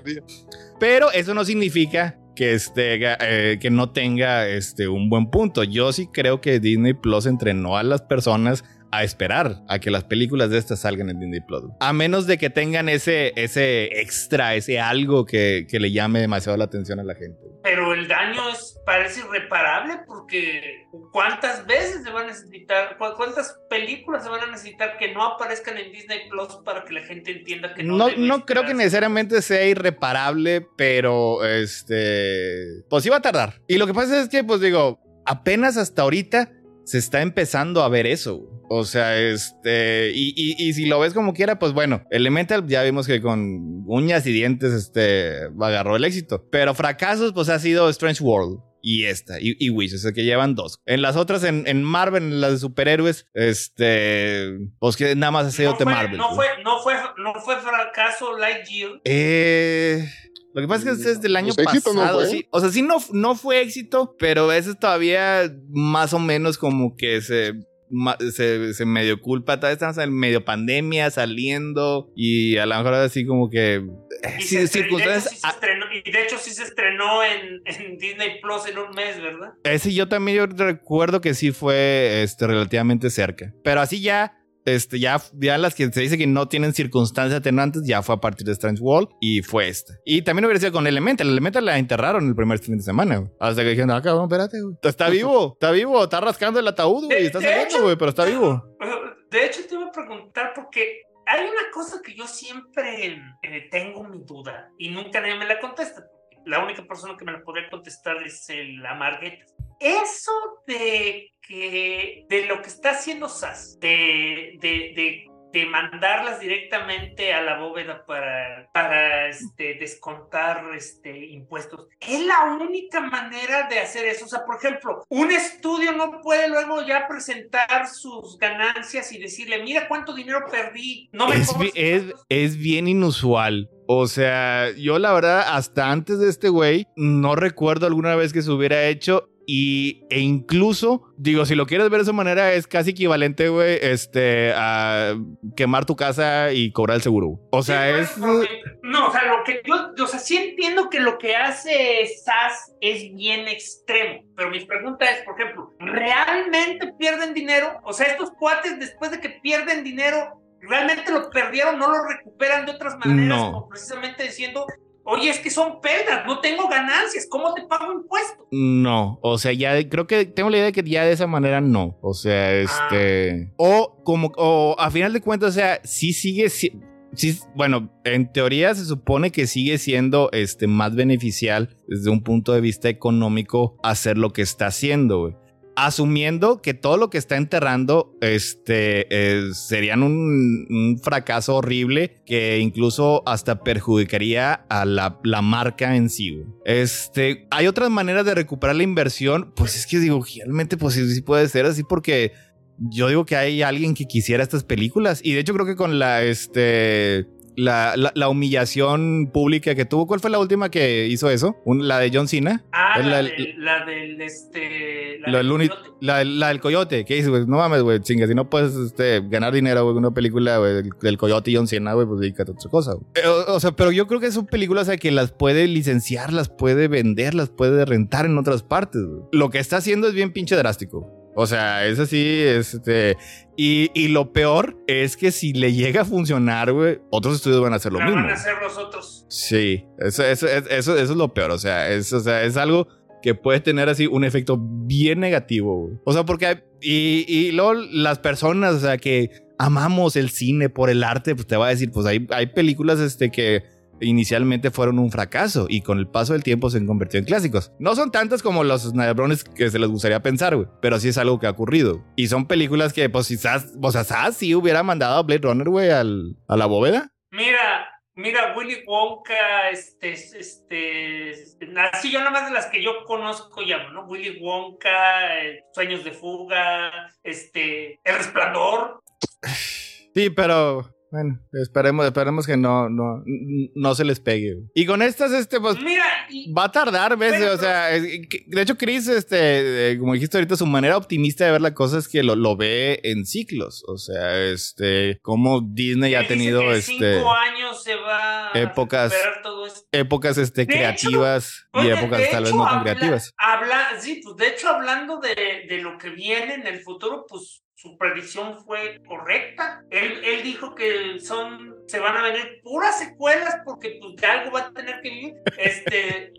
Pero eso no significa que, este, eh, que no tenga este, un buen punto. Yo sí creo que Disney Plus entrenó a las personas a esperar a que las películas de estas salgan en Disney Plus. A menos de que tengan ese, ese extra, ese algo que, que le llame demasiado la atención a la gente. Pero el daño es, parece irreparable porque ¿cuántas veces se va a necesitar, cu- cuántas películas se van a necesitar que no aparezcan en Disney Plus para que la gente entienda que no No, no creo que necesariamente sea irreparable, pero este. Pues iba a tardar. Y lo que pasa es que, pues digo, apenas hasta ahorita se está empezando a ver eso. O sea, este. Y, y- y si lo ves como quiera, pues bueno, Elemental ya vimos que con uñas y dientes este, agarró el éxito. Pero fracasos, pues ha sido Strange World. Y esta, y, y Wish, o sea que llevan dos. En las otras, en, en Marvel, en las de superhéroes, este. Pues que nada más ha sido no de Marvel. no, fue, no, fue, no fue fracaso Lightyear. Eh, lo que pasa es que es del año Pues no pasado. sí. O sea, sí no, no fue éxito, pero ese es todavía más o menos como que se, se, se medio culpa. Todavía estamos en medio pandemia, saliendo y a lo mejor así como que... eh, Y, sí, se estre- y de hecho circunstancias... sí se estrenó, y de hecho sí se estrenó en, en Disney Plus en un mes, ¿verdad? ah, Ese yo también yo recuerdo que sí fue este, relativamente cerca. Pero así ya... Este, ya, ya las que se dice que no tienen circunstancias atenuantes, ya fue a partir de Strange World y fue esta. Y también hubiera sido con Elemental. Elemental la enterraron el primer fin de semana, güey. Hasta que dijeron, ah, cabrón, espérate, güey. Está vivo, está vivo, está rascando el ataúd, güey. Está saliendo, güey, pero está vivo. De hecho, te iba a preguntar porque hay una cosa que yo siempre eh, tengo mi duda y nunca nadie me la contesta. La única persona que me la podría contestar es el Amarguetas. Eso de que de lo que está haciendo SAS, de, de, de, de mandarlas directamente a la bóveda para, para este, descontar este, impuestos, es la única manera de hacer eso. O sea, por ejemplo, un estudio no puede luego ya presentar sus ganancias y decirle, mira cuánto dinero perdí, no me Es, es, impuestos". es bien inusual. O sea, yo la verdad, hasta antes de este güey, no recuerdo alguna vez que se hubiera hecho. Y, e incluso, digo, si lo quieres ver de esa manera, es casi equivalente, güey, este, a quemar tu casa y cobrar el seguro. O sea, Sí, es. No, o sea, lo que yo, o sea, sí entiendo que lo que hace SAS es bien extremo, pero mi pregunta es, por ejemplo, ¿realmente pierden dinero? O sea, estos cuates después de que pierden dinero, ¿realmente lo perdieron? ¿No lo recuperan de otras maneras? No. Como precisamente diciendo, oye, es que son pérdidas, no tengo ganancias, ¿cómo te pago impuestos? No, o sea, ya creo que tengo la idea de que ya de esa manera no. O sea, este. O como, o a final de cuentas, o sea, sí sigue. si- Sí, bueno, en teoría se supone que sigue siendo este, más beneficial desde un punto de vista económico hacer lo que está haciendo, güey. Asumiendo que todo lo que está enterrando este, eh, serían un, fracaso horrible que incluso hasta perjudicaría a la, la marca en sí. Este, hay otras maneras de recuperar la inversión. Pues es que digo, realmente pues sí, sí puede ser así porque yo digo que hay alguien que quisiera estas películas y de hecho creo que con la este la, la, la humillación pública que tuvo, ¿cuál fue la última que hizo eso? Un- la de John Cena. Ah, la, la- del, la del, este... La La, del la, la del coyote, ¿qué dices, güey? No mames, güey, chinga, si no puedes este, ganar dinero, güey, una película güey, del, del coyote y John Cena, güey, pues dedícate a otra cosa, güey. Eh, O, o sea, pero yo creo que son películas a que las puede licenciar, las puede vender, las puede rentar en otras partes, güey. Lo que está haciendo es bien pinche drástico. O sea, es así, este... Y, y lo peor es que si le llega a funcionar, güey, otros estudios van a hacer lo La mismo. van a hacer los otros. Sí, eso, eso, eso, eso, es lo peor. O sea, es, o sea, es algo que puede tener así un efecto bien negativo. güey. O sea, porque hay- y, y luego las personas, o sea, que amamos el cine por el arte, pues te va a decir, pues hay, hay películas este, que inicialmente fueron un fracaso y con el paso del tiempo se han convertido en clásicos. No son tantas como los Snyderbrones que se les gustaría pensar, güey, pero sí es algo que ha ocurrido. Y son películas que, pues, quizás, o sea, Sass sí hubiera mandado a Blade Runner, güey, al- a la bóveda. Mira, mira, Willy Wonka, este, este, así yo nada más de las que yo conozco llamo, ¿no? Willy Wonka, eh, Sueños de Fuga, este, El Resplandor. Sí, pero bueno, esperemos, esperemos que no, no, no se les pegue. Y con estas, este, pues. Mira, va a tardar veces, o sea, de hecho, Chris, este, eh, como dijiste ahorita, su manera optimista de ver la cosa es que lo, lo ve en ciclos. O sea, este, como Disney ha tenido que este. Cinco años se va épocas, a todo esto. épocas este, De creativas y Oye, épocas tal vez hecho, no tan habla- creativas. Habla, sí, pues de hecho, hablando de, de lo que viene en el futuro, pues su predicción fue correcta. Él, él dijo que son, se van a venir puras secuelas porque pues de algo va a tener que vivir. Este,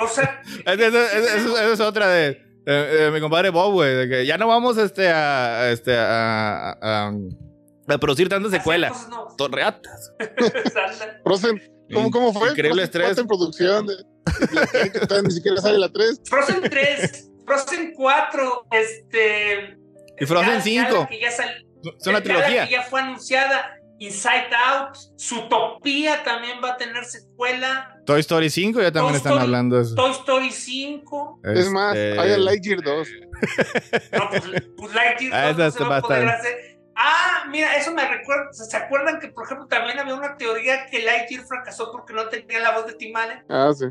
o sea, Esa [laughs] es, es- es- otra de, de- de mi compadre Bob, güey, de que ya no vamos este, a, este, a, a- a producir tantas secuelas. nuevas. Torreatas. [laughs] ¿cómo, cómo fue? Increíble estrés. en producción. de- ni siquiera sale la 3. Frozen 3, Frozen 4, este. Y Frozen ya- ya 5. la que ya sal- Es una ya la trilogía. que ya fue anunciada. Inside Out, Zootopia también va a tener secuela. Toy Story 5 ya también Toy están Story- hablando de eso. Toy Story 5. Es más, Este, hay el Lightyear 2. No, pues, pues Lightyear Ah, 2 no esa se va a poder hacer. Ah, mira, eso me recuerda. ¿Se acuerdan que, por ejemplo, también había una teoría que Lightyear fracasó porque no tenía la voz de Tim Allen? Ah, sí.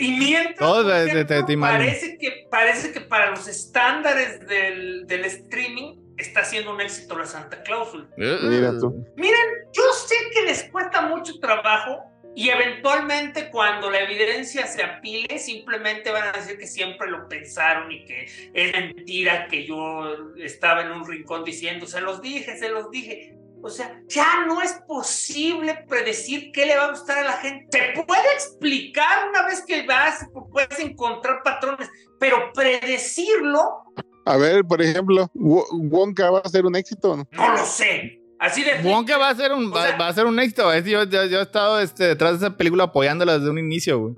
Y [laughs] mientras, Todo por de- de- ejemplo, de Tim Allen. parece, que, parece que para los estándares del, del streaming está siendo un éxito la Santa Cláusula. Mira tú. Yo sé que les cuesta mucho trabajo y eventualmente cuando la evidencia se apile, simplemente van a decir que siempre lo pensaron y que es mentira que yo estaba en un rincón diciendo, se los dije, se los dije. O sea, ya no es posible predecir qué le va a gustar a la gente. Se puede explicar una vez que vas, puedes encontrar patrones, pero predecirlo, A ver, por ejemplo, Wo- Wonka va a ser un éxito o no? no lo sé. Así de... Wonka va a ser un, va, sea- va a ser un éxito. Es- yo, yo, yo he estado este, detrás de esa película apoyándola desde un inicio, güey.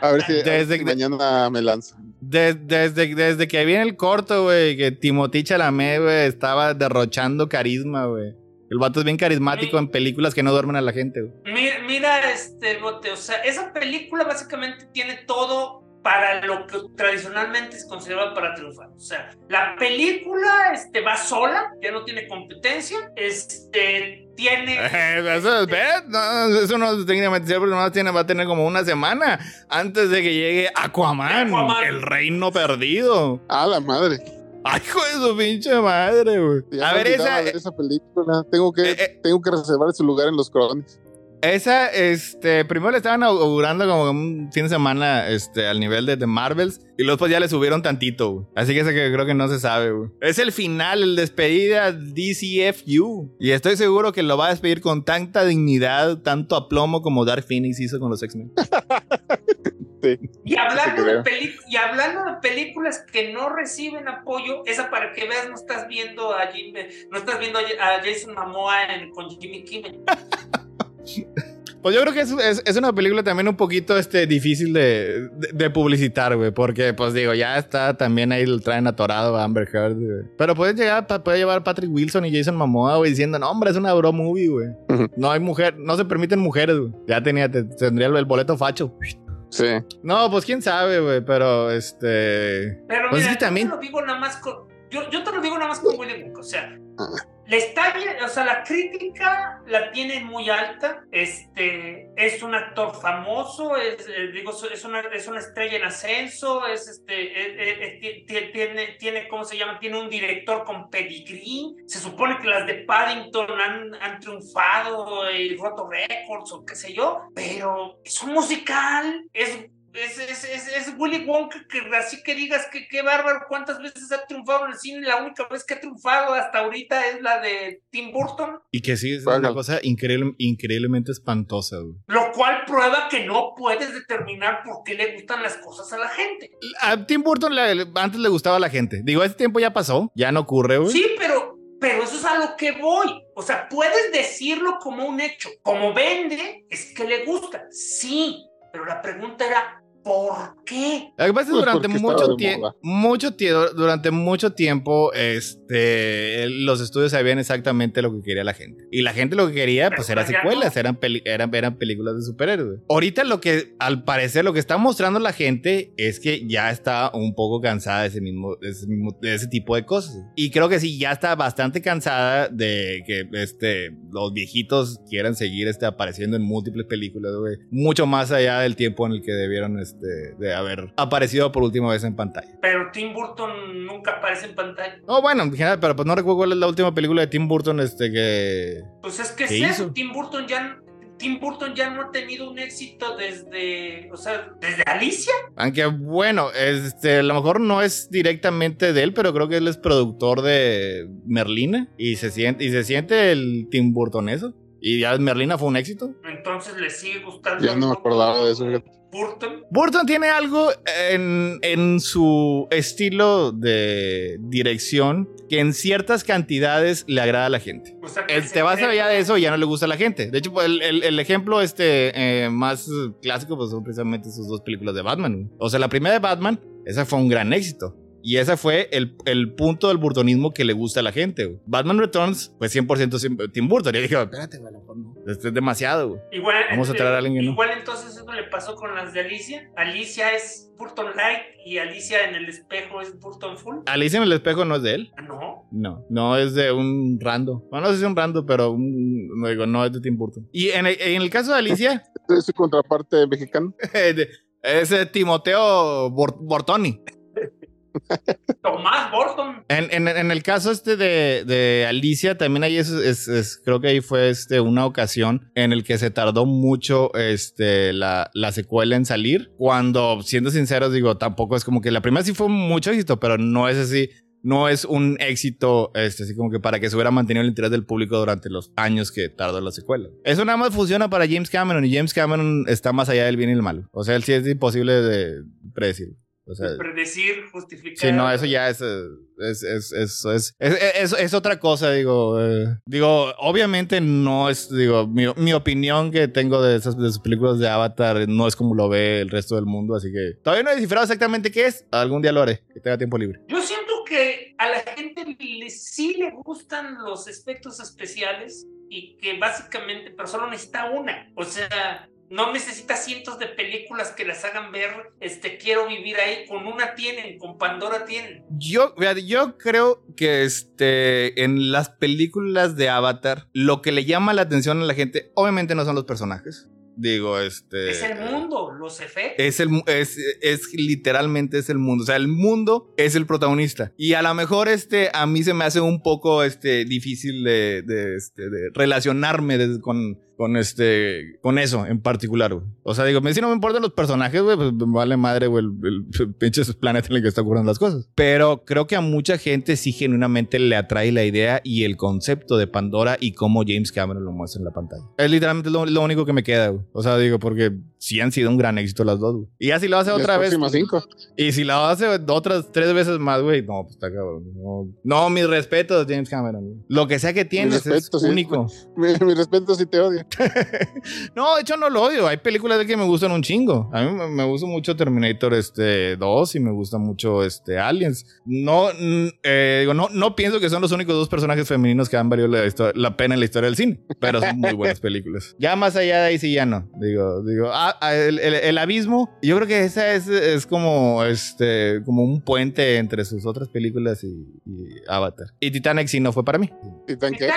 A ver si, a ver Desde si que- mañana me lanzo. Des- desde, desde que viene el corto, güey, que Timothy Chalamet, güey, estaba derrochando carisma, güey. El vato es bien carismático en películas que no duermen a la gente, güey. Mira, mira, este bote, o sea, esa película básicamente tiene todo para lo que tradicionalmente se consideraba para triunfar. O sea, la película este, va sola, ya no tiene competencia, este, tiene... Eh, [laughs] Eso es, ¿ves? No, eso no es técnicamente cierto, porque nomás tiene, va a tener como una semana antes de que llegue Aquaman, Aquaman. el reino perdido. Ah, la madre. Ay, hijo de su pinche madre, güey. A ver, esa, de esa película. Tengo que, Eh, eh. tengo que reservar su lugar en los crones. Esa, este, primero le estaban augurando como un fin de semana, este, al nivel de The Marvels, y luego pues ya le subieron tantito, güey. Así que ese que creo que no se sabe, güey. Es el final, el despedida DCFU. Y estoy seguro que lo va a despedir con tanta dignidad, tanto aplomo como Dark Phoenix hizo con los X-Men. [laughs] Y hablando, de peli- y hablando de películas que no reciben apoyo, esa para que veas, no estás viendo a Jim, no estás viendo a a Jason Momoa en- con Jimmy Kimmel. [laughs] Pues yo creo que es, es- es una película también un poquito este, difícil de, de, de publicitar, güey. Porque, pues digo, ya está también ahí lo traen atorado a Amber Heard, güey. Pero puede llegar, puede llevar Patrick Wilson y Jason Momoa, güey, diciendo, no, hombre, es una bro movie, güey. Ujú. No hay mujer, no se permiten mujeres, güey. Ya tenía, te- tendría el, el boleto facho. Sí. No, pues quién sabe, güey, pero este. Pero Pues mira, sí, también- yo te lo digo nada más con, yo, yo te lo digo nada más con Wonka, o sea, Ah. Está bien, o sea, la crítica la tiene muy alta, este, es un actor famoso, es, eh, digo, es una, es una estrella en ascenso, es este, es- es- es- ti- ti- tiene, tiene, ¿cómo se llama? Tiene un director con pedigrí, se supone que las de Paddington han, han triunfado y roto récords o qué sé yo, pero es un musical, es es, es, es, es Willy Wonka que así que digas que qué bárbaro, cuántas veces ha triunfado en el cine, la única vez que ha triunfado hasta ahorita es la de Tim Burton, Y que sí, es una cosa increíble, increíblemente espantosa, güey. lo cual prueba que no puedes determinar por qué le gustan las cosas a la gente. A Tim Burton le- antes le gustaba a la gente. Digo, ese tiempo ya pasó, ya no ocurre, güey. Sí, pero, pero eso es a lo que voy. O sea, puedes decirlo como un hecho. Como vende, es que le gusta. Sí, pero la pregunta era, ¿Por qué? Lo que pasa es que Pues durante mucho tiempo, mucho durante mucho tiempo, este, los estudios sabían exactamente lo que quería la gente. Y la gente lo que quería, pues, Pero eran secuelas, no. eran, eran, eran películas de superhéroes. Ahorita lo que, al parecer, lo que está mostrando la gente es que ya está un poco cansada de ese mismo, de ese, mismo- de ese tipo de cosas. Y creo que sí, ya está bastante cansada de que, este, los viejitos quieran seguir, este, apareciendo en múltiples películas, güey. Mucho más allá del tiempo en el que debieron, este, de haber aparecido por última vez en pantalla. Pero Tim Burton nunca aparece en pantalla. No, bueno, en general, pero pues no recuerdo cuál es la última película de Tim Burton, este, que... Pues es que es ¿Qué eso. Tim Burton ya. Tim Burton ya no ha tenido un éxito desde. O sea, desde Alicia. Aunque bueno, este, a lo mejor no es directamente de él, pero creo que él es productor de Merlina y se siente, y se siente el Tim Burton eso. Y ya Merlina fue un éxito. Entonces le sigue gustando. Ya no me acordaba de eso. Burton. Burton tiene algo en, en su estilo de dirección que en ciertas cantidades le agrada a la gente. O sea, El te vas cree- allá de eso y ya no le gusta a la gente. De hecho, pues, el, el- el ejemplo este, eh, más clásico pues, son precisamente sus dos películas de Batman. O sea, la primera de Batman, esa fue un gran éxito. Y ese fue el, el punto del burtonismo que le gusta a la gente. güey. Batman Returns, pues 100% siempre- Tim Burton. Y yo dije, espérate, güey, a lo mejor no. Esto es demasiado. güey. Igual, Vamos a traer a alguien que no. Igual entonces eso le pasó con las de Alicia. Alicia es Burton Light y Alicia en el espejo es Burton Full. Alicia en el espejo no es de él. Ah, No. No, no es de un rando. Bueno, no sé si es un rando, pero un- no digo, no es de Tim Burton. Y en el, en el caso de Alicia, [laughs] Es su contraparte mexicano. [laughs] es Timoteo Bor- Bortoni. Tomás Burton. En, el caso este de, Alicia, también ahí es- creo que ahí fue este, una ocasión en el que se tardó mucho este, la, la secuela en salir. Cuando, siendo sinceros, digo, tampoco es como que la primera sí fue mucho éxito, pero no es así. No es un éxito, este, así como que para que se hubiera mantenido el interés del público durante los años que tardó la secuela. Eso nada más funciona para James Cameron y James Cameron está más allá del bien y el mal. O sea, él sí es imposible de predecir. O sea, Predecir, justificar. Sí, no, eso ya es, es, es, es, es, es, es- es otra cosa, digo. eh, digo, obviamente no es, digo, mi, mi opinión que tengo de esas de sus películas de Avatar no es como lo ve el resto del mundo, así que todavía no he descifrado exactamente qué es. Algún día lo haré, que tenga tiempo libre. Yo siento que a la gente le, sí le gustan los efectos especiales y que básicamente, pero solo necesita una. O sea, no necesita cientos de películas que las hagan ver, este, quiero vivir ahí. Con una tienen, con Pandora tienen. Yo, yo creo que este, en las películas de Avatar, lo que le llama la atención a la gente, obviamente no son los personajes. Digo, este. Es el mundo, los efectos. Es, el, es, es literalmente es el mundo. O sea, el mundo es el protagonista. Y a lo mejor este, a mí se me hace un poco este, difícil de, de, este, de relacionarme con, con, este, con eso en particular. güey. O sea, digo, si no me importan los personajes, güey, pues vale madre, güey, el, el [laughs] pinche planeta en el que está ocurriendo las cosas. Pero creo que a mucha gente sí genuinamente le atrae la idea y el concepto de Pandora y cómo James Cameron lo muestra en la pantalla. Es literalmente lo, lo único que me queda, güey. O sea, digo, porque sí han sido un gran éxito las dos, güey. Y ya si lo hace Las otra vez. próximas cinco. Y si la hace otras tres veces más, güey, no, pues está cabrón. No, no mis respetos, James Cameron. güey. Lo que sea que tienes es respetos, sí. único. [laughs] Mi, mi respeto si te odio. [laughs] No, de hecho no lo odio. Hay películas de que me gustan un chingo. A mí me, me gusta mucho Terminator este, 2 y me gusta mucho este, Aliens. No, mm, eh, digo, no, no pienso que son los únicos dos personajes femeninos que han valido la, la pena en la historia del cine, pero son muy buenas películas. [laughs] Ya más allá de ahí sí ya no. Digo, digo, ah, ah, el, el- el abismo, yo creo que esa es, es como, este, como un puente entre sus otras películas y, y Avatar. Y Titanic sí no fue para mí. ¿Titán qué?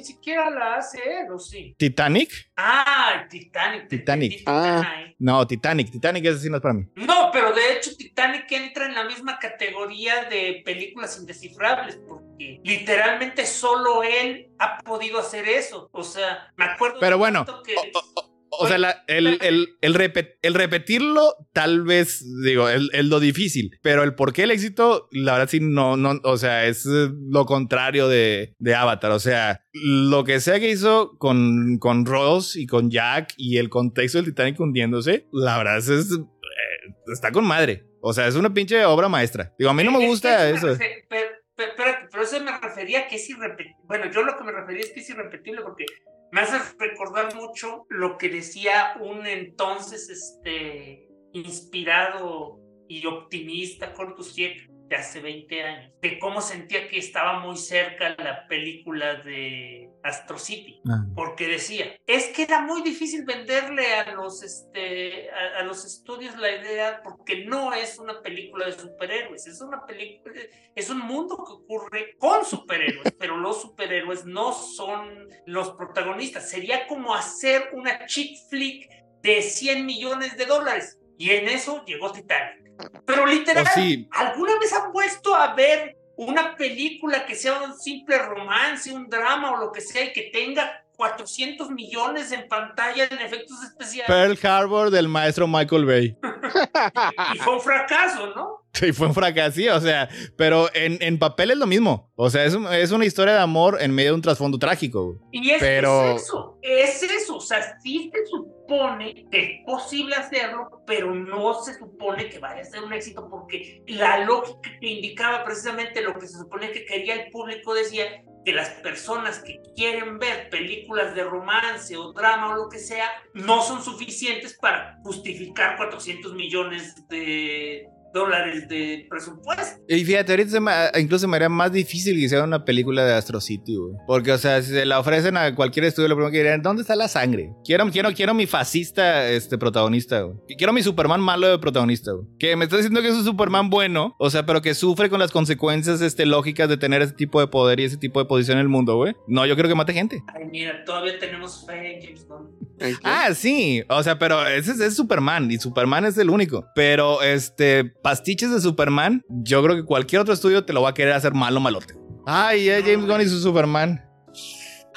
Ni siquiera la hace él, ¿o sí? ¿Titanic? Ah, Titanic. Titanic. Ah. No, Titanic. Titanic ese sí no es para mí. No, pero de hecho Titanic entra en la misma categoría de películas indescifrables, porque literalmente solo él ha podido hacer eso. O sea, me acuerdo. Pero de bueno, que- o- o- O sea, la- el, el, el, repet- el repetirlo, tal vez, digo, es, es lo difícil, pero el por qué el éxito, la verdad sí, no, no, o sea, es eh, lo contrario de, de Avatar. O sea, lo que sea que hizo con, con Ross y con Jack y el contexto del Titanic hundiéndose, la verdad es, es, eh, está con madre. O sea, es una pinche obra maestra. Digo, a mí no me Es gusta que eso. Pero, pero, espérate, pero eso me refería a que es irrepetible. Bueno, yo lo que me refería es que es irrepetible porque me hace recordar mucho lo que decía un entonces, este, inspirado y optimista Corbusier de hace 20 años, de cómo sentía que estaba muy cerca la película de Astro City, Ah. porque decía, es que era muy difícil venderle a los, este, a, a los estudios la idea, porque no es una película de superhéroes, es una película, es un mundo que ocurre con superhéroes, pero los superhéroes no son los protagonistas, sería como hacer una chick flick de 100 millones de dólares, y en eso llegó Titanic. Pero literal, O sí, ¿Alguna vez han puesto a ver una película que sea un simple romance, un drama o lo que sea y que tenga 400 millones en pantalla en efectos especiales? Pearl Harbor del maestro Michael Bay. [laughs] Y fue un fracaso, ¿no? Sí, fue un fracaso, sí, o sea, pero en, en papel es lo mismo. O sea, es, un- es una historia de amor en medio de un trasfondo trágico. Y es, Pero- es eso, es eso. O sea, sí se supone que es posible hacerlo, pero no se supone que vaya a ser un éxito porque la lógica que indicaba precisamente lo que se supone que quería el público decía que las personas que quieren ver películas de romance o drama o lo que sea no son suficientes para justificar 400 millones de dólares de presupuesto. Y fíjate, ahorita se me- incluso me haría más difícil que hiciera una película de Astro City, güey. Porque, o sea, si se la ofrecen a cualquier estudio, lo primero que dirían, ¿dónde está la sangre? Quiero, quiero, quiero mi fascista este, protagonista, güey. Quiero mi Superman malo de protagonista, güey. Que me está diciendo que es un Superman bueno, o sea, pero que sufre con las consecuencias este, lógicas de tener ese tipo de poder y ese tipo de posición en el mundo, güey. No, yo creo que mate gente. Ay, mira, todavía tenemos fe en James Gunn. Ah, sí. O sea, pero ese es, es Superman y Superman es el único. Pero este, pastiches de Superman, yo creo que cualquier otro estudio te lo va a querer hacer malo malote. Ay, eh, James Gunn y su Superman.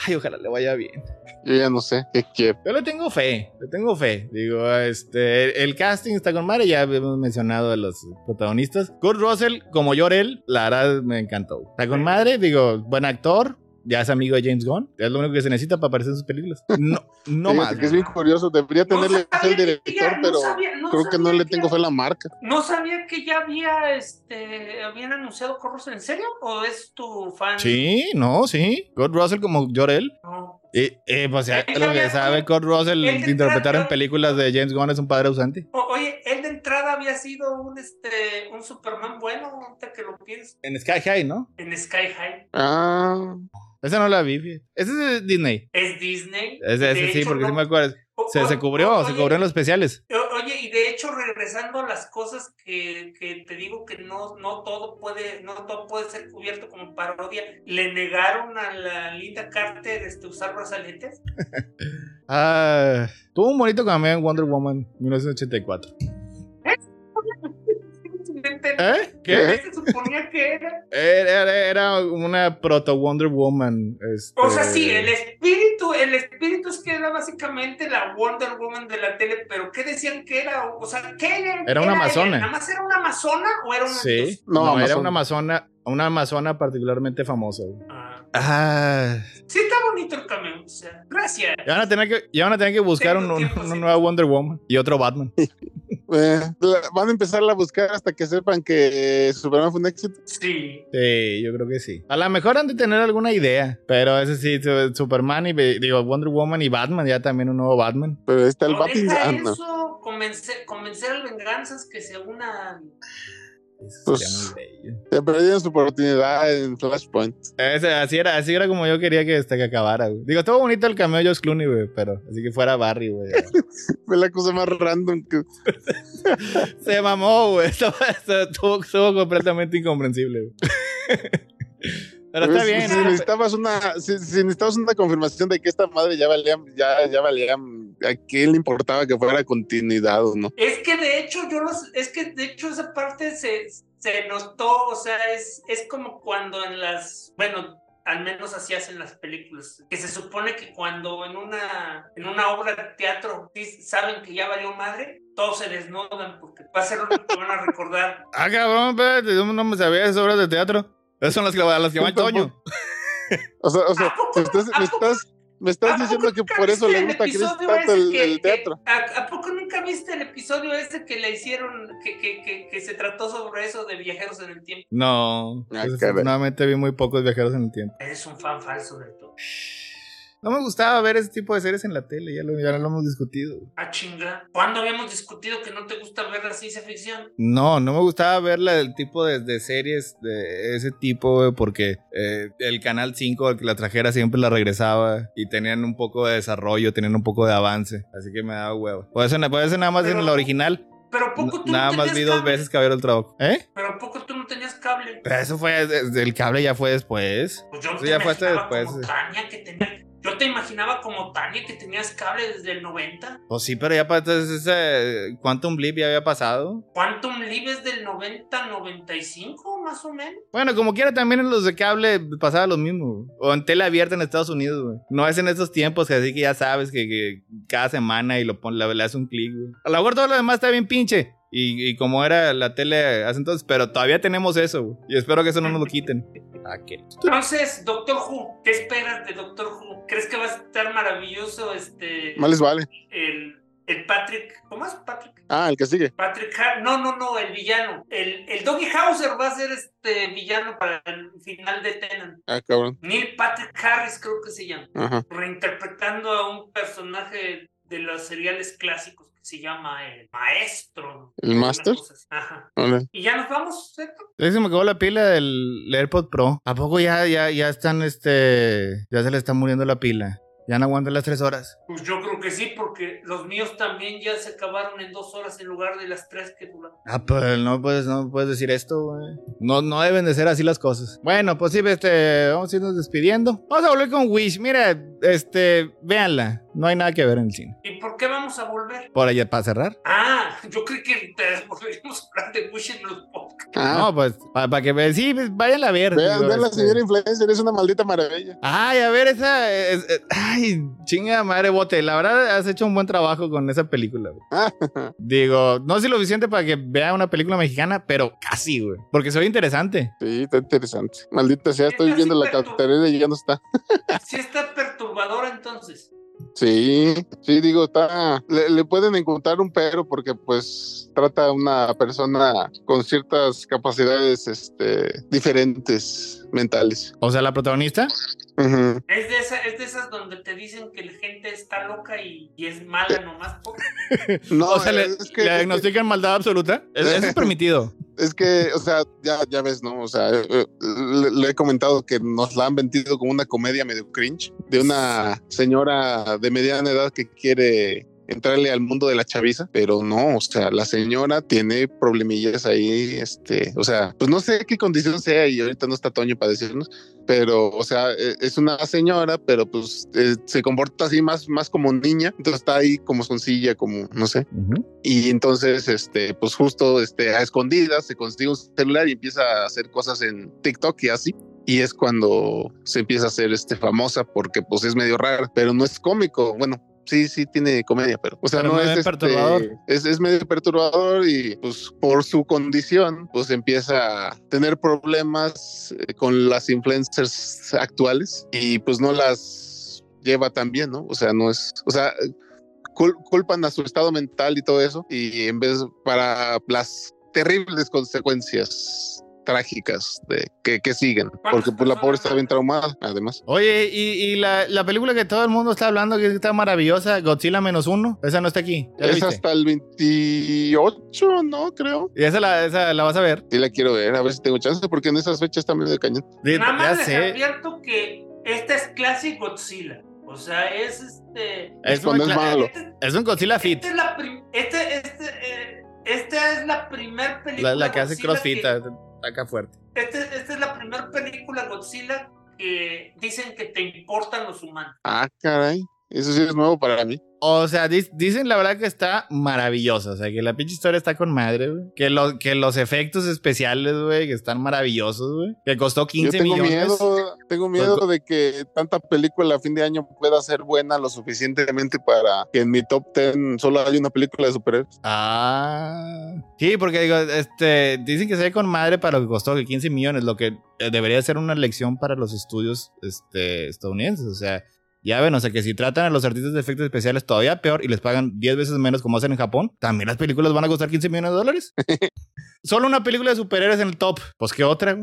Ay, ojalá le vaya bien. Yo ya no sé qué quiero. Yo le tengo fe, le tengo fe. Digo, este, el, el casting está con madre, ya hemos mencionado a los protagonistas. Kurt Russell, como Llorel, la verdad me encantó. Está con madre, digo, buen actor. Ya es amigo de James Gunn. Es lo único que se necesita para aparecer en sus películas. No, no Fíjate más. que es bien curioso. Debería tenerle al que director, ya- no pero sabía- no creo que no le tengo fe a la marca. No sabía que ya había, este, habían anunciado Corros en serio, o es tu fan. Sí, no, sí. Kurt Russell como Jorel. No. Y, y, pues ya Él lo que ya- sabe Kurt Russell interpretar en entrada- películas de James Gunn es un padre ausente. O- oye, él de entrada había sido un, este, un Superman bueno, ahorita que lo pienso, En Sky High, ¿no? en Sky High. Ah, Esa no la vi. Ese es de Disney. Es Disney. Ese, sí, hecho, porque no- sí me acuerdo. o- Se, o- se cubrió, o- se cubrió en los especiales. o- Oye, y de hecho, regresando a las cosas que, te digo que no, no todo puede, no todo puede ser cubierto como parodia, le negaron a la Linda Carter este, usar brazaletes. [laughs] Ah, tuvo un bonito cameo en Wonder Woman 1984. ¿Eh? ¿Qué? ¿Qué se suponía que era? Era, era- una proto Wonder Woman. este- O sea, sí, el espíritu, el espíritu es que era básicamente la Wonder Woman de la tele, pero ¿qué decían que era? O sea, ¿qué era? Era una amazona. ¿Nada más era una amazona o era una Sí. No, No, era una amazona, una amazona particularmente famosa. Ah. Ah, Sí, está bonito el cameo, o sea, gracias. ya van a tener que, ya van a tener que buscar un, un- una nueva Wonder Woman y otro Batman. [laughs] eh, van a empezar a buscar hasta que sepan que Superman fue un éxito. Sí. Sí, yo creo que sí. A lo mejor han de tener alguna idea, pero ese sí, su- Superman y digo Wonder Woman y Batman, ya también un nuevo Batman. Pero ahí está el Batman. Ah, no. eso, convencer, convencer al venganzas que se unan. Eso Pues- sería muy bello. Se perdieron su oportunidad en Flashpoint. Ese- así era, así era como yo quería que, este, que acabara, güey. Digo, estuvo bonito el cameo de Josh Clooney, güey, pero así que fuera Barry, güey. [laughs] Fue la cosa más random que. [laughs] Se mamó, güey. [laughs] Estuvo, completamente incomprensible, güey. Pero está Pues, bien. Si ¿no? necesitabas una, si, si necesitabas una confirmación de que esta madre ya valía, ya, ya valía, a quién le importaba que fuera continuidad o no. Es que de hecho, yo los, es que de hecho esa parte se, se notó, o sea, es, es como cuando en las, bueno, al menos así hacen las películas, que se supone que cuando en una, en una obra de teatro saben que ya valió madre, todos se desnudan porque va a ser lo que van a recordar. [laughs] Ah, cabrón, espérate, yo no me sabía esas obras de teatro. Esas son las que, las que va [laughs] Toño. O sea, o sea, ¿A poco- me estás, a me poco- estás, me estás ¿A diciendo que por eso le gusta a Chris tanto el, que- el que- teatro. ¿a, a poco nunca viste el episodio ese que le hicieron, que, que, que, que se trató sobre eso de viajeros en el tiempo? No, Ah, desafortunadamente vi muy pocos viajeros en el tiempo. Eres un fan falso del todo. No me gustaba ver ese tipo de series en la tele, ya lo, ya lo hemos discutido. Ah, chinga. ¿Cuándo habíamos discutido que no te gusta ver la ciencia ficción? No, no me gustaba ver la, el tipo de, de series de ese tipo, porque eh, el Canal 5, el que la trajera, siempre la regresaba y tenían un poco de desarrollo, tenían un poco de avance. Así que me daba huevo. Por eso, por eso nada más Pero- en la original, Pero ¿a poco tú nada no más vi dos cable? veces Caballero del Trabajo. ¿Eh? Pero ¿a poco tú no tenías cable? Pero eso fue, el cable ya fue después. Pues yo Eso te ya fue hasta imaginaba después, como sí. Tania que tenía... Yo te imaginaba como Tania que tenías cable desde el 90. Pues sí, pero ya para entonces ese Quantum Leap ya había pasado. Quantum Leap es del 90 95 más o menos. Bueno, como quiera, también en los de cable pasaba lo mismo. O en tele abierta en Estados Unidos, güey. No es en estos tiempos que así que ya sabes que, que cada semana y lo pon, le, le hace un clic, güey. A lo mejor todo lo demás está bien pinche. Y, y como era la tele hace entonces, pero todavía tenemos eso, güey. Y espero que eso no nos lo quiten. ¿A [laughs] qué? Entonces, Doctor Who, ¿qué esperas de Doctor Who? ¿Crees que va a estar maravilloso este Más les vale. el, el Patrick? ¿Cómo es Patrick? Ah, el que sigue. Patrick no, no, no, el villano. El, el Doggy Hauser va a ser este villano para el final de Tenant. Ah, cabrón. Neil Patrick Harris creo que se llama. Ajá. Reinterpretando a un personaje de los seriales clásicos se llama el Maestro. ¿El Master? Ajá. Y ya nos vamos, ¿cierto? Que se me acabó la pila del AirPod Pro. ¿A poco ya, ya, ya están, este... Ya se le está muriendo la pila? Ya no aguantan las tres horas. Pues yo creo que sí, porque los míos también ya se acabaron en dos horas en lugar de las tres que duraron. Ah, pues no puedes, no puedes decir esto, güey. No, no deben de ser así las cosas. Bueno, pues sí, este, vamos a irnos despidiendo. Vamos a volver con Wish. Mira, este, véanla. No hay nada que ver en el cine. ¿Y por qué vamos a volver? Por allá, para cerrar. Ah, yo creí que te volveríamos a hablar de Wish en los podcasts. Ah, No, pues, para que vean. Sí, pues, váyanla a ver. vean, vean la este. señora influencer, es una maldita maravilla. Ay, a ver, esa. es- es- ay, chinga madre, bote. La verdad, has hecho un buen trabajo con esa película, güey. [laughs] Digo, no es lo suficiente para que vea una película mexicana, pero casi, güey. Porque ve interesante. sí, está interesante. Maldita sea, estoy viendo la cartelera y ya no está. [laughs] Sí está perturbadora entonces. Sí, sí, digo, está. Le, le pueden encontrar un pero porque, pues, trata a una persona con ciertas capacidades este, diferentes mentales. O sea, la protagonista. Es de, esa, es de esas donde te dicen que la gente está loca y, y es mala nomás. [laughs] No, o sea, le, es que, le es que- diagnostican maldad absoluta. Es- Eso es [laughs] permitido. Es que, o sea, ya, ya ves, ¿no? O sea, eh, le, le he comentado que nos la han vendido como una comedia medio cringe de una señora de mediana edad que quiere entrarle al mundo de la chaviza, pero no, o sea, la señora tiene problemillas ahí, este, o sea, pues no sé qué condición sea y ahorita no está Toño para decirnos, pero, o sea, eh, es una señora, pero pues eh, se comporta así más, más como niña, entonces está ahí como soncilla, como, no sé, y entonces, este, pues justo este, a escondidas se consigue un celular y empieza a hacer cosas en TikTok y así. Y es cuando se empieza a hacer este, famosa porque pues es medio rara, pero no es cómico. Bueno, sí, sí tiene comedia, pero, o sea, Pero no, es es este, perturbador. Es, es medio perturbador y pues por su condición, pues empieza a tener problemas eh, con las influencers actuales y pues no las lleva tan bien, ¿no? O sea, no es, o sea, cul- culpan a su estado mental y todo eso y en vez para las terribles consecuencias trágicas de que, que siguen porque pues la pobre está bien traumada además Oye, y, y la, la película que todo el mundo está hablando que está maravillosa, Godzilla menos uno, esa no está aquí. ¿Ya la es viste? hasta el 28 no creo Y esa la, esa la vas a ver. sí la quiero ver a ver si tengo chance porque en esas fechas está medio de cañón Nada más les sé. advierto que esta es clase Godzilla. O sea, es este. Es, cuando es malo. este- es un Godzilla Fit. Esta es la prim- este, este, eh, esta es la primer película. La, la que hace Godzilla crossfit que- a- acá fuerte. este- esta es la primera película Godzilla que dicen que te importan los humanos. ah caray eso sí es nuevo para mí O sea, dicen la verdad que está maravillosa. O sea, que la pinche historia está con madre, güey. Que, lo- que los efectos especiales, güey, que están maravillosos, güey. Que costó 15 Yo tengo millones. miedo, tengo miedo de que tanta película a fin de año pueda ser buena lo suficientemente para que en mi top 10 solo haya una película de superhéroes. Ah. Sí, porque digo, este, dicen que se ve con madre para lo que costó, que 15 millones, lo que eh, debería ser una lección para los estudios este, estadounidenses. O sea, ya ven, o sea, que si tratan a los artistas de efectos especiales todavía peor y les pagan 10 veces menos como hacen en Japón, también las películas van a costar 15 millones de dólares. [laughs] solo una película de superhéroes en el top. Pues qué otra.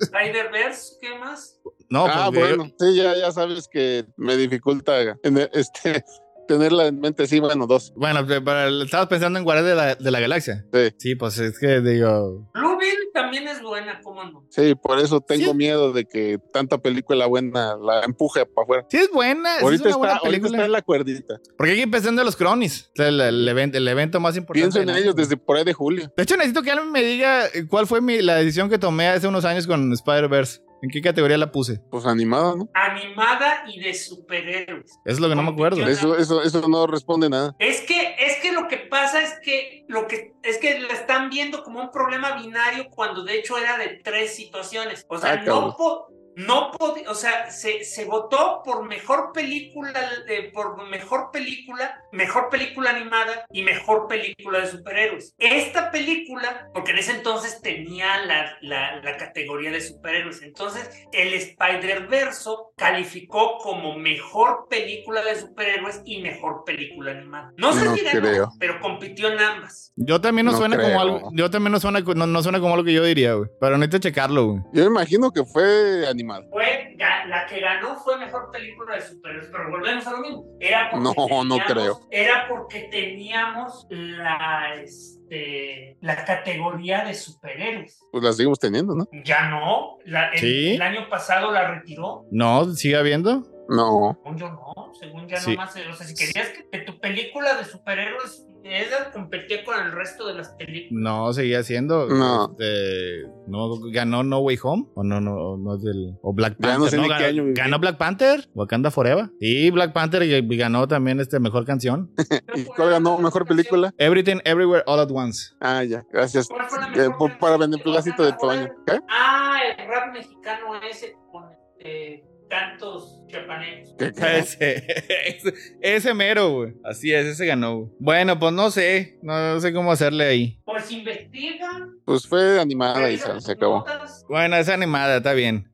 Spider-Verse, ¿qué más? No, ah, pues, bueno, sí, ya, ya sabes que me dificulta en este tenerla en mente, sí, bueno, dos. Bueno, para, estabas pensando en Guardianes de la, de la Galaxia. Sí. Sí, pues es que digo. Bluebeard también es buena, ¿cómo no? Sí, por eso tengo Sí. miedo de que tanta película buena la empuje para afuera. Sí, es buena. sí ahorita, es una buena está, película. está en la cuerdita. Porque hay que empezar en los Cronis. El, el evento, el evento más importante. Pienso en ellos desde por ahí de julio. De hecho, necesito que alguien me diga eh, cuál fue mi, la decisión que tomé hace unos años con Spider-Verse. ¿En qué categoría la puse? Pues animada, ¿no? Animada y de superhéroes. Eso es lo que no me acuerdo. Eso, eso, eso no responde nada. Es que, es que lo que pasa es que lo que es que la están viendo como un problema binario cuando de hecho era de tres situaciones. O sea, Ah, no po- no podía, o sea, se, se votó por mejor película, eh, por mejor película, mejor película animada y mejor película de superhéroes. Esta película, porque en ese entonces tenía la, la, la categoría de superhéroes, entonces el Spider-Verso calificó como mejor película de superhéroes y mejor película animada. No sé No si ganó, creo. pero compitió en ambas. Yo también no, No suena creo. como algo. Yo también no suena, no, no suena como lo que yo diría, güey. Pero necesito checarlo, güey. Yo me imagino que fue animada. Fue, ga- la que ganó fue mejor película de superhéroes, pero volvemos a lo mismo. Era porque No, no teníamos- creo. Era porque teníamos la, este, la categoría de superhéroes. Pues la seguimos teniendo, ¿no? Ya no, la- el, ¿Sí? el año pasado la retiró. No, sigue habiendo. No. Según yo no, según ya Sí. nomás, eh, o sea, si querías que, que tu película de superhéroes esa competía con el resto de las películas. No, seguía siendo. No. Este, no ganó No Way Home. O no, no, no es del. O Black Ya Panther. no sé ni ganó, qué año ganó Black Panther. Wakanda Forever. Y Black Panther y ganó también este mejor canción. [laughs] ¿Y cuál ganó mejor película? Everything Everywhere All at Once. Ah, ya, gracias. ¿Cuál fue la Eh, por- para canción? beneplácito de Toño. ¿Qué? Ah, el rap mexicano ese con este, cantos chapanecos. Ese, ese, ese mero, güey. Así es, ese ganó. güey. Bueno, pues no sé. No sé cómo hacerle ahí. Pues investiga. Pues fue animada y se, acabó. Bueno, es animada, está bien.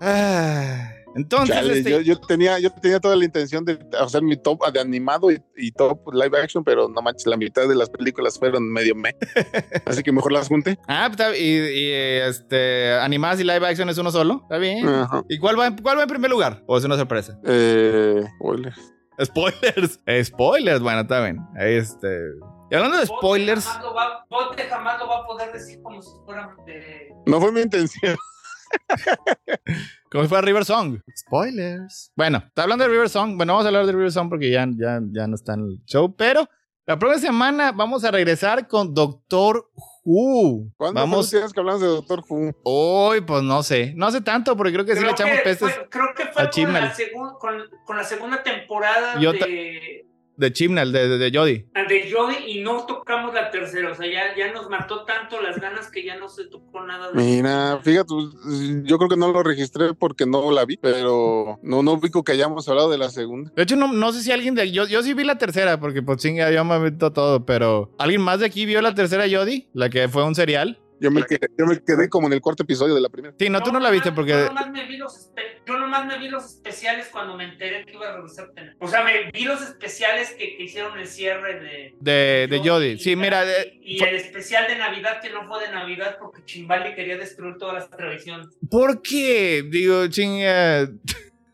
Ah, entonces, Chale, este, yo, yo tenía, yo tenía toda la intención de hacer mi top de animado y, y top live action, pero no manches, la mitad de las películas fueron medio me. [laughs] Así que mejor las junté. Ah, está- y, y, este, animadas y live action es uno solo. Está bien. Ajá. ¿Y cuál va, en- cuál va en primer lugar? ¿O es una sorpresa? Eh, spoiler. Spoilers. Spoilers, bueno, está bien. Ahí este. Y hablando de Bote spoilers, jamás Bote jamás lo va a poder decir como si fuera de. No fue mi intención. [laughs] como si fuera River Song. Spoilers. Bueno, está hablando de River Song. Bueno, vamos a hablar de River Song porque ya, ya, ya no está en el show. Pero la próxima semana vamos a regresar con Doctor Who. ¿Cuándo Vamos. fue vez que hablamos de Doctor Who? Hoy, pues no sé. No sé tanto porque creo que sí le echamos pestes fue, creo que fue con la, segun- con, con la segunda temporada Yo de, de Chimnal, de, de, de Jodie. de Jodie y no tocamos la tercera. O sea, ya, ya nos mató tanto las ganas que ya no se tocó nada de Mira, fíjate, yo creo que no lo registré porque no la vi, pero no, no ubico que hayamos hablado de la segunda. De hecho, no, no sé si alguien de. Yo, yo sí vi la tercera, porque pues chinga, yo me meto todo, pero. ¿Alguien más de aquí vio la tercera Jodie? La que fue un serial. Yo me, quedé, yo me quedé como en el cuarto episodio de la primera. Sí, no, tú no la viste porque. Yo nomás, me vi los espe- yo nomás me vi los especiales cuando me enteré que iba a regresar. Tena. O sea, me vi los especiales que, que hicieron el cierre de. De, de Jodie. y Sí, mira. eh, Y, el especial de Navidad que no fue de Navidad porque Chimbali quería destruir todas las tradiciones. ¿Por qué? Digo, chinga.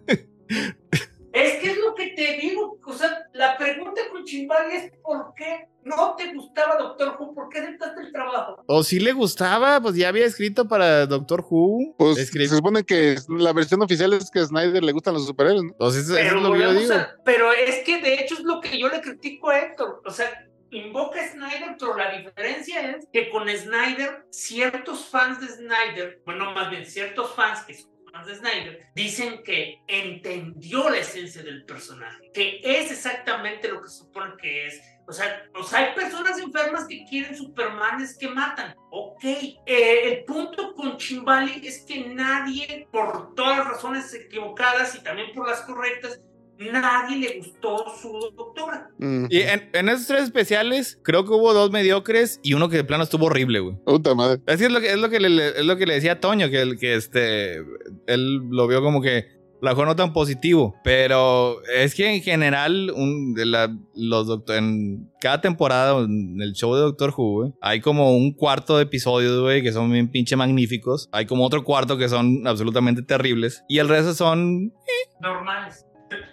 [laughs] Es que es lo que te digo. O sea, la pregunta con Chimbali es: ¿por qué no te gustaba Doctor Who? ¿Por qué aceptaste el trabajo? O si le gustaba, pues ya había escrito para Doctor Who. Pues Escri- se supone que la versión oficial es que a Snyder le gustan los superhéroes, ¿no? Entonces, eso Pero, es lo que yo digo. a- pero es que de hecho es lo que yo le critico a Héctor. O sea, invoca a Snyder, pero la diferencia es que con Snyder, ciertos fans de Snyder, bueno, más bien ciertos fans que son de Snyder, dicen que entendió la esencia del personaje, que es exactamente lo que supone que es. O sea, o sea, hay personas enfermas que quieren Supermanes que matan. Ok. Eh, el punto con Chimbali es que nadie, por todas las razones equivocadas y también por las correctas, nadie le gustó su doctora. Mm. Y en, en esos tres especiales, creo que hubo dos mediocres y uno que de plano estuvo horrible, güey. Puta madre. Es que es lo que, es lo que, le, es lo que le decía a Toño, que, el- que este, él lo vio como que a lo mejor no tan positivo, pero es que en general un, de la- los doctor, en cada temporada en el show de Doctor Who, hay como un cuarto de episodios, güey, que son bien pinche magníficos. Hay como otro cuarto que son absolutamente terribles. Y el resto son... Normales.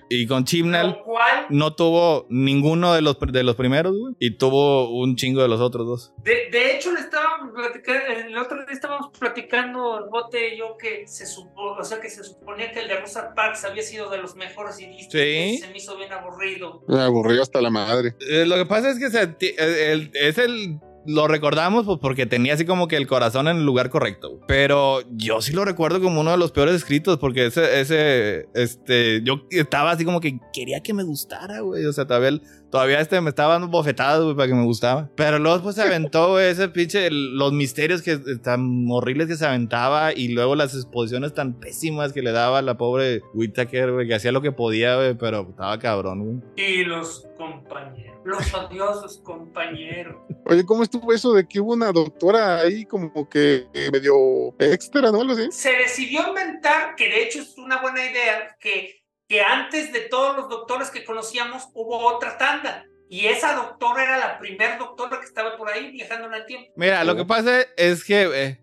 Y con Chibnall Lo cual, no tuvo ninguno de los, de los primeros, güey. Y tuvo un chingo de los otros dos. de, de hecho, le estábamos platicando, el otro día estábamos platicando, el bote y yo, que se supo, o sea, que se suponía que el de Rosa Parks había sido de los mejores y listo. Sí. Se me hizo bien aburrido. Me aburrió hasta la madre. Eh, lo que pasa es que se eh, el- es el. Lo recordamos pues, porque tenía así como que el corazón en el lugar correcto. Pero yo sí lo recuerdo como uno de los peores escritos porque ese, ese, este, yo estaba así como que quería que me gustara, güey. O sea, todavía, todavía este me estaba dando bofetadas, güey, para que me gustaba. Pero luego pues se aventó güey, ese pinche, el- los misterios que tan horribles que se aventaba y luego las exposiciones tan pésimas que le daba a la pobre Whittaker, güey, que hacía lo que podía, güey, pero estaba cabrón, güey. Y los compañeros, los odiosos compañeros. Oye, ¿cómo estuvo eso de que hubo una doctora ahí como que eh, medio extra, ¿no? Algo así. Se decidió inventar, que de hecho es una buena idea, que, que antes de todos los doctores que conocíamos hubo otra tanda. Y esa doctora era la primer doctora que estaba por ahí viajando en el tiempo. Mira, lo que pasa es que. eh,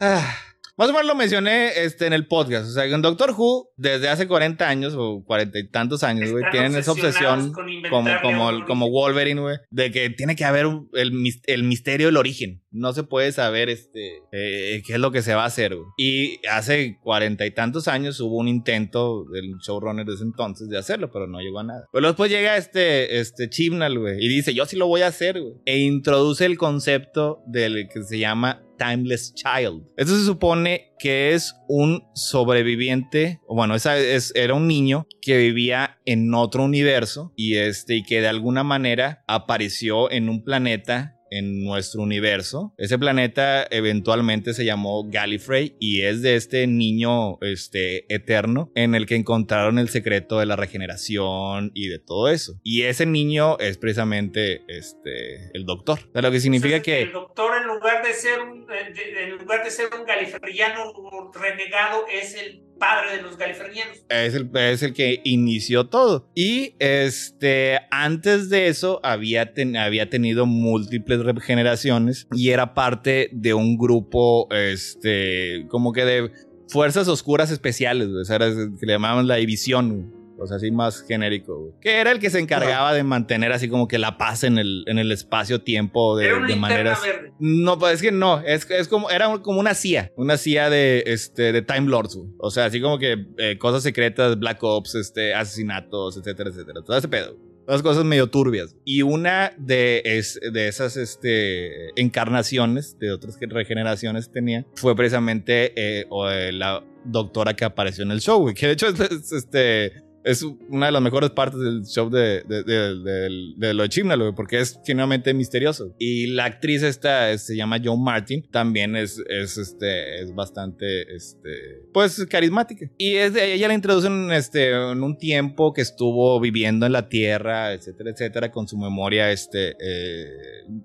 ah, más o menos lo mencioné este, en el podcast. O sea, que en Doctor Who, desde hace 40 años o 40 y tantos años, güey, tienen esa obsesión como, como, como Wolverine, güey, de que tiene que haber un- el, el misterio del origen. No se puede saber este, eh, qué es lo que se va a hacer. Y hace cuarenta y tantos años hubo un intento del showrunner de ese entonces de hacerlo, pero no llegó a nada. Pero después llega este, este Chibnall, güey, y dice, yo sí lo voy a hacer. E introduce el concepto del que se llama Timeless Child. Esto se supone que es un sobreviviente, bueno, esa es, era un niño que vivía en otro universo y este y que de alguna manera apareció en un planeta en nuestro universo. Ese planeta eventualmente se llamó Gallifrey y es de este niño este eterno en el que encontraron el secreto de la regeneración y de todo eso. Y ese niño es precisamente este el doctor. O sea, lo que significa Entonces, que el doctor en lugar de ser un en lugar de ser un galifreyano renegado es el padre de los galifrenianos. es el, es el que inició todo. Y este, antes de eso había, ten- había tenido múltiples regeneraciones y era parte de un grupo, este, como que de fuerzas oscuras especiales, o sea, que le llamaban la división. Güey. O sea, así más genérico, güey. Que era el que se encargaba de mantener así como que la paz en el, en el espacio-tiempo de, Era una de linterna maneras. verde. No, pues es que no, es, es como, era un- como una CIA, una CIA de, este, de Time Lords, güey. O sea, así como que eh, cosas secretas, Black Ops, este, asesinatos, etcétera, etcétera. Todo ese pedo. Todas cosas medio turbias. Y una de, es, de esas este, encarnaciones, de otras que regeneraciones tenía, fue precisamente eh, eh, la doctora que apareció en el show, güey. Que de hecho es, este, es una de las mejores partes del show de, de, de, de- de lo de güey, porque es genuinamente misterioso. Y la actriz esta se llama Joan Martin, también es, es, este, es bastante, este, pues, carismática. Y es, ella la introducen este, en un tiempo que estuvo viviendo en la Tierra, etcétera, etcétera, con su memoria, este, eh,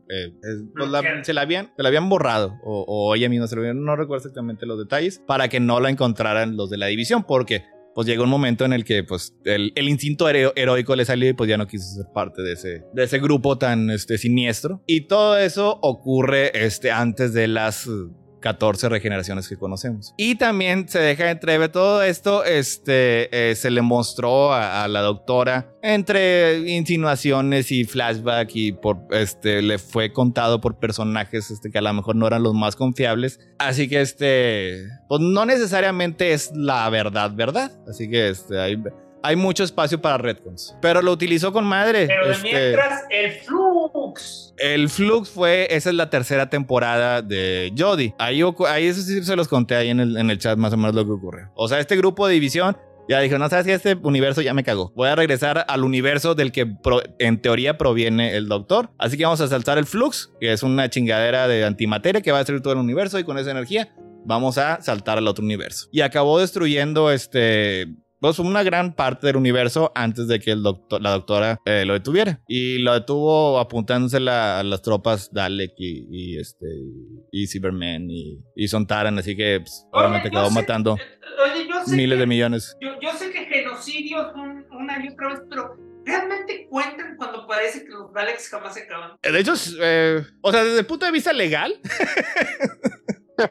eh, es- pues, la- se la habían, se la habían borrado, o, o ella misma se lo habían, no recuerdo exactamente los detalles, para que no la encontraran los de la división, porque pues llegó un momento en el que pues el, instinto hero- heroico le salió y pues ya no quiso ser parte de ese, de ese grupo tan este, siniestro. Y todo eso ocurre este, antes de las... eh, 14 regeneraciones que conocemos. Y también se deja entrever todo esto, este, eh, se le mostró a, la doctora entre insinuaciones y flashback y por, este, le fue contado por personajes este, que a lo mejor no eran los más confiables. Así que este, pues no necesariamente es la verdad, verdad. Así que este, hay mucho espacio para retcons. Pero lo utilizó con madre. Pero de este, mientras, el Flux. el Flux fue, esa es la tercera temporada de Jodie. Ahí, ahí eso sí se los conté ahí en el, en el chat más o menos lo que ocurrió. O sea, este grupo de división ya dijo, no sabes que este universo ya me cagó. Voy a regresar al universo del que pro- en teoría proviene el doctor. Así que vamos a saltar el Flux, que es una chingadera de antimateria que va a destruir todo el universo y con esa energía vamos a saltar al otro universo. Y acabó destruyendo este pues, una gran parte del universo antes de que el doctor, la doctora eh, lo detuviera. Y lo detuvo apuntándose a las tropas Dalek y, y este y Cyberman y, y Sontaran, así que pues, obviamente Oye, acabó sé- matando Oye, yo sé miles que, de millones. Yo, yo sé que genocidios un- una y otra vez, pero realmente cuentan cuando parece que los Daleks jamás se acaban. De hecho, eh, o sea, desde el punto de vista legal, [laughs]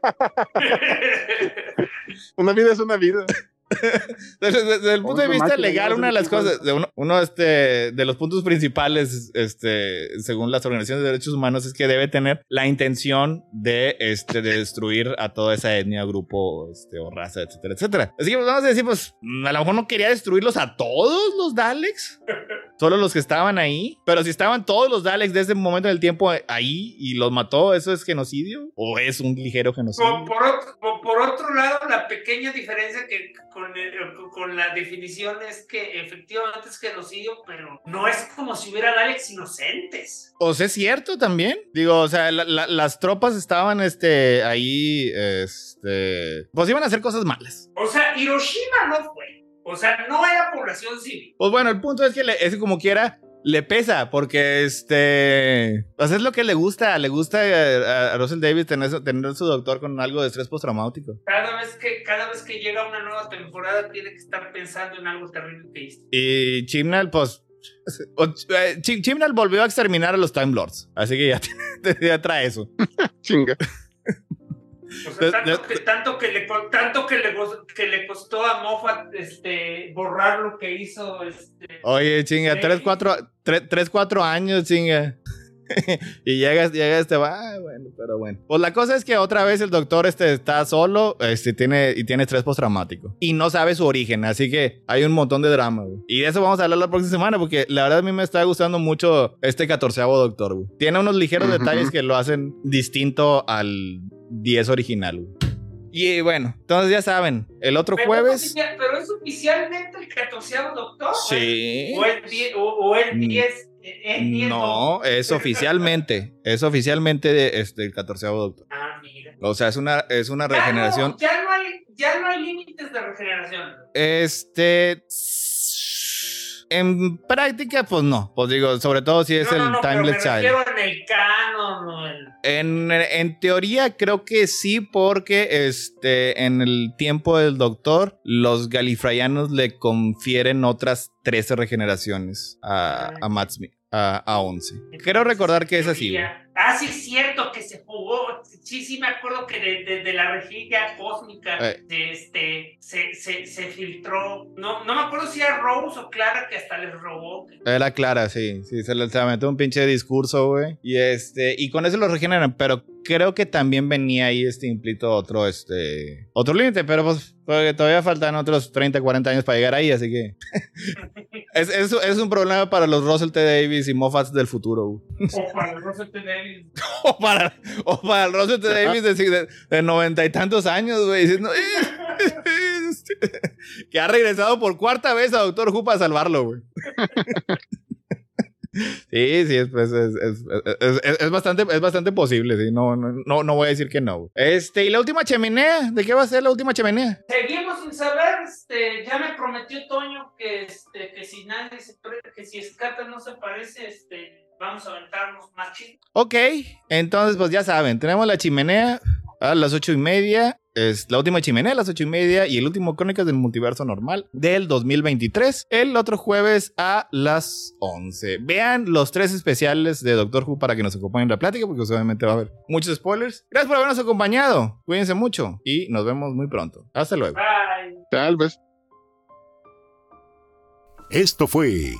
Una vida es una vida. [laughs] [laughs] Desde, desde el punto de Otro vista legal, una de las cosas, de uno, uno, este, de los puntos principales, este, según las organizaciones de derechos humanos, es que debe tener la intención de, este, de destruir a toda esa etnia, grupo, este, o raza, etcétera, etcétera. Así que pues, vamos a decir, pues, a lo mejor no quería destruirlos a todos los Daleks, solo los que estaban ahí, pero si estaban todos los Daleks de ese momento del tiempo ahí y los mató, ¿eso es genocidio? ¿O es un ligero genocidio? Por, por otro, por- por otro lado, la pequeña diferencia que con, el- con la definición es que efectivamente es genocidio, pero no es como si hubiera Daleks inocentes. O sea, es cierto también. Digo, o sea, la- la- las tropas estaban este, ahí, este, pues iban a hacer cosas malas. O sea, Hiroshima no fue. O sea, no era población civil. Pues bueno, el punto es que le- es como quiera. Le pesa porque este. Pues es lo que le gusta. Le gusta a, a Russell Davis tener, su- tener su doctor con algo de estrés postraumático. Cada vez que, cada vez que llega una nueva temporada tiene que estar pensando en algo terrible que hizo. Y Chimnal, pues. o- eh, Chim- Chimnal volvió a exterminar a los Time Lords. Así que ya, [laughs] ya trae eso. [laughs] Chinga. O sea, tanto, que, tanto, que, le, tanto que, le, que le costó a Moffat este, borrar lo que hizo. Este, Oye, chinga, Sí. tres, cuatro, tres, tres, cuatro años, chinga. [laughs] y llegas, llega este, ah, bueno, pero bueno. Pues la cosa es que otra vez el doctor este está solo, este tiene y tiene estrés postraumático y no sabe su origen, así que hay un montón de drama, güey. Y de eso vamos a hablar la próxima semana porque la verdad a mí me está gustando mucho este catorceavo doctor, güey. Tiene unos ligeros Ujú. detalles que lo hacen distinto al 10 original, güey. Y bueno, entonces ya saben, el otro pero, jueves es oficial- pero es oficialmente el 14 doctor. Sí. O el 10. O, o el Mm. 10. Eh, el 10 No, es oficialmente. Es oficialmente de, este, el 14 doctor. Ah, mira. O sea, es una, es una Ya regeneración. Ya no, hay, ya no hay límites de regeneración. Este. En práctica, pues no. Pues digo, sobre todo si es no, el no, Timeless Child. en el canon. En, en teoría, creo que sí, porque este, en el tiempo del doctor, los galifrayanos le confieren otras 13 regeneraciones a, a Matt Smith, a, a 11. Quiero recordar que es así. güey. Ah, sí, es cierto que se jugó. Sí, sí, me acuerdo que de, de- de la rejilla cósmica Eh. este, se, se, se filtró. No, no me acuerdo si era Rose o Clara que hasta les robó. Era clara, sí. Sí, se le metió un pinche discurso, güey. Y este, y con eso lo regeneran, pero creo que también venía ahí este implito otro, este, otro límite, pero pues todavía faltan otros 30, 40 años para llegar ahí, así que [laughs] es, es, es un problema para los Russell T. Davis y Moffats del futuro, güey. [laughs] O para el Russell T. Davis. [laughs] O para, o para el Russell T. Davis de, de, de noventa y tantos años, güey, diciendo [laughs] que ha regresado por cuarta vez a Doctor Who para salvarlo, güey. Sí, sí, es, pues, es, bastante, es bastante posible, sí. No, no, no, voy a decir que no. Este, y la última chimenea, ¿de qué va a ser la última chimenea? Seguimos sin saber, este, ya me prometió Toño que, este, que si nadie se que si Escata no se parece, este, vamos a aventarnos más chismes. Ok, entonces, pues ya saben, tenemos la chimenea a las ocho y media. Es la última chimenea a las ocho y media y el último Crónicas del Multiverso Normal del 2023. El otro jueves a las 11. Vean los tres especiales de Doctor Who para que nos acompañen en la plática, porque obviamente va a haber muchos spoilers. Gracias por habernos acompañado. Cuídense mucho y nos vemos muy pronto. Hasta luego. Bye. Tal vez. Esto fue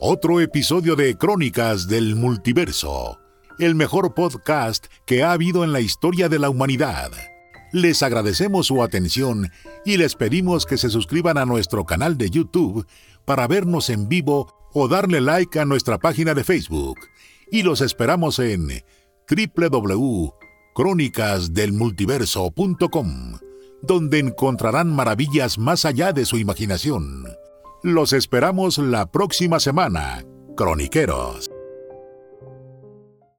otro episodio de Crónicas del Multiverso, el mejor podcast que ha habido en la historia de la humanidad. Les agradecemos su atención y les pedimos que se suscriban a nuestro canal de YouTube para vernos en vivo o darle like a nuestra página de Facebook. Y los esperamos en www.crónicasdelmultiverso.com, donde encontrarán maravillas más allá de su imaginación. Los esperamos la próxima semana, croniqueros.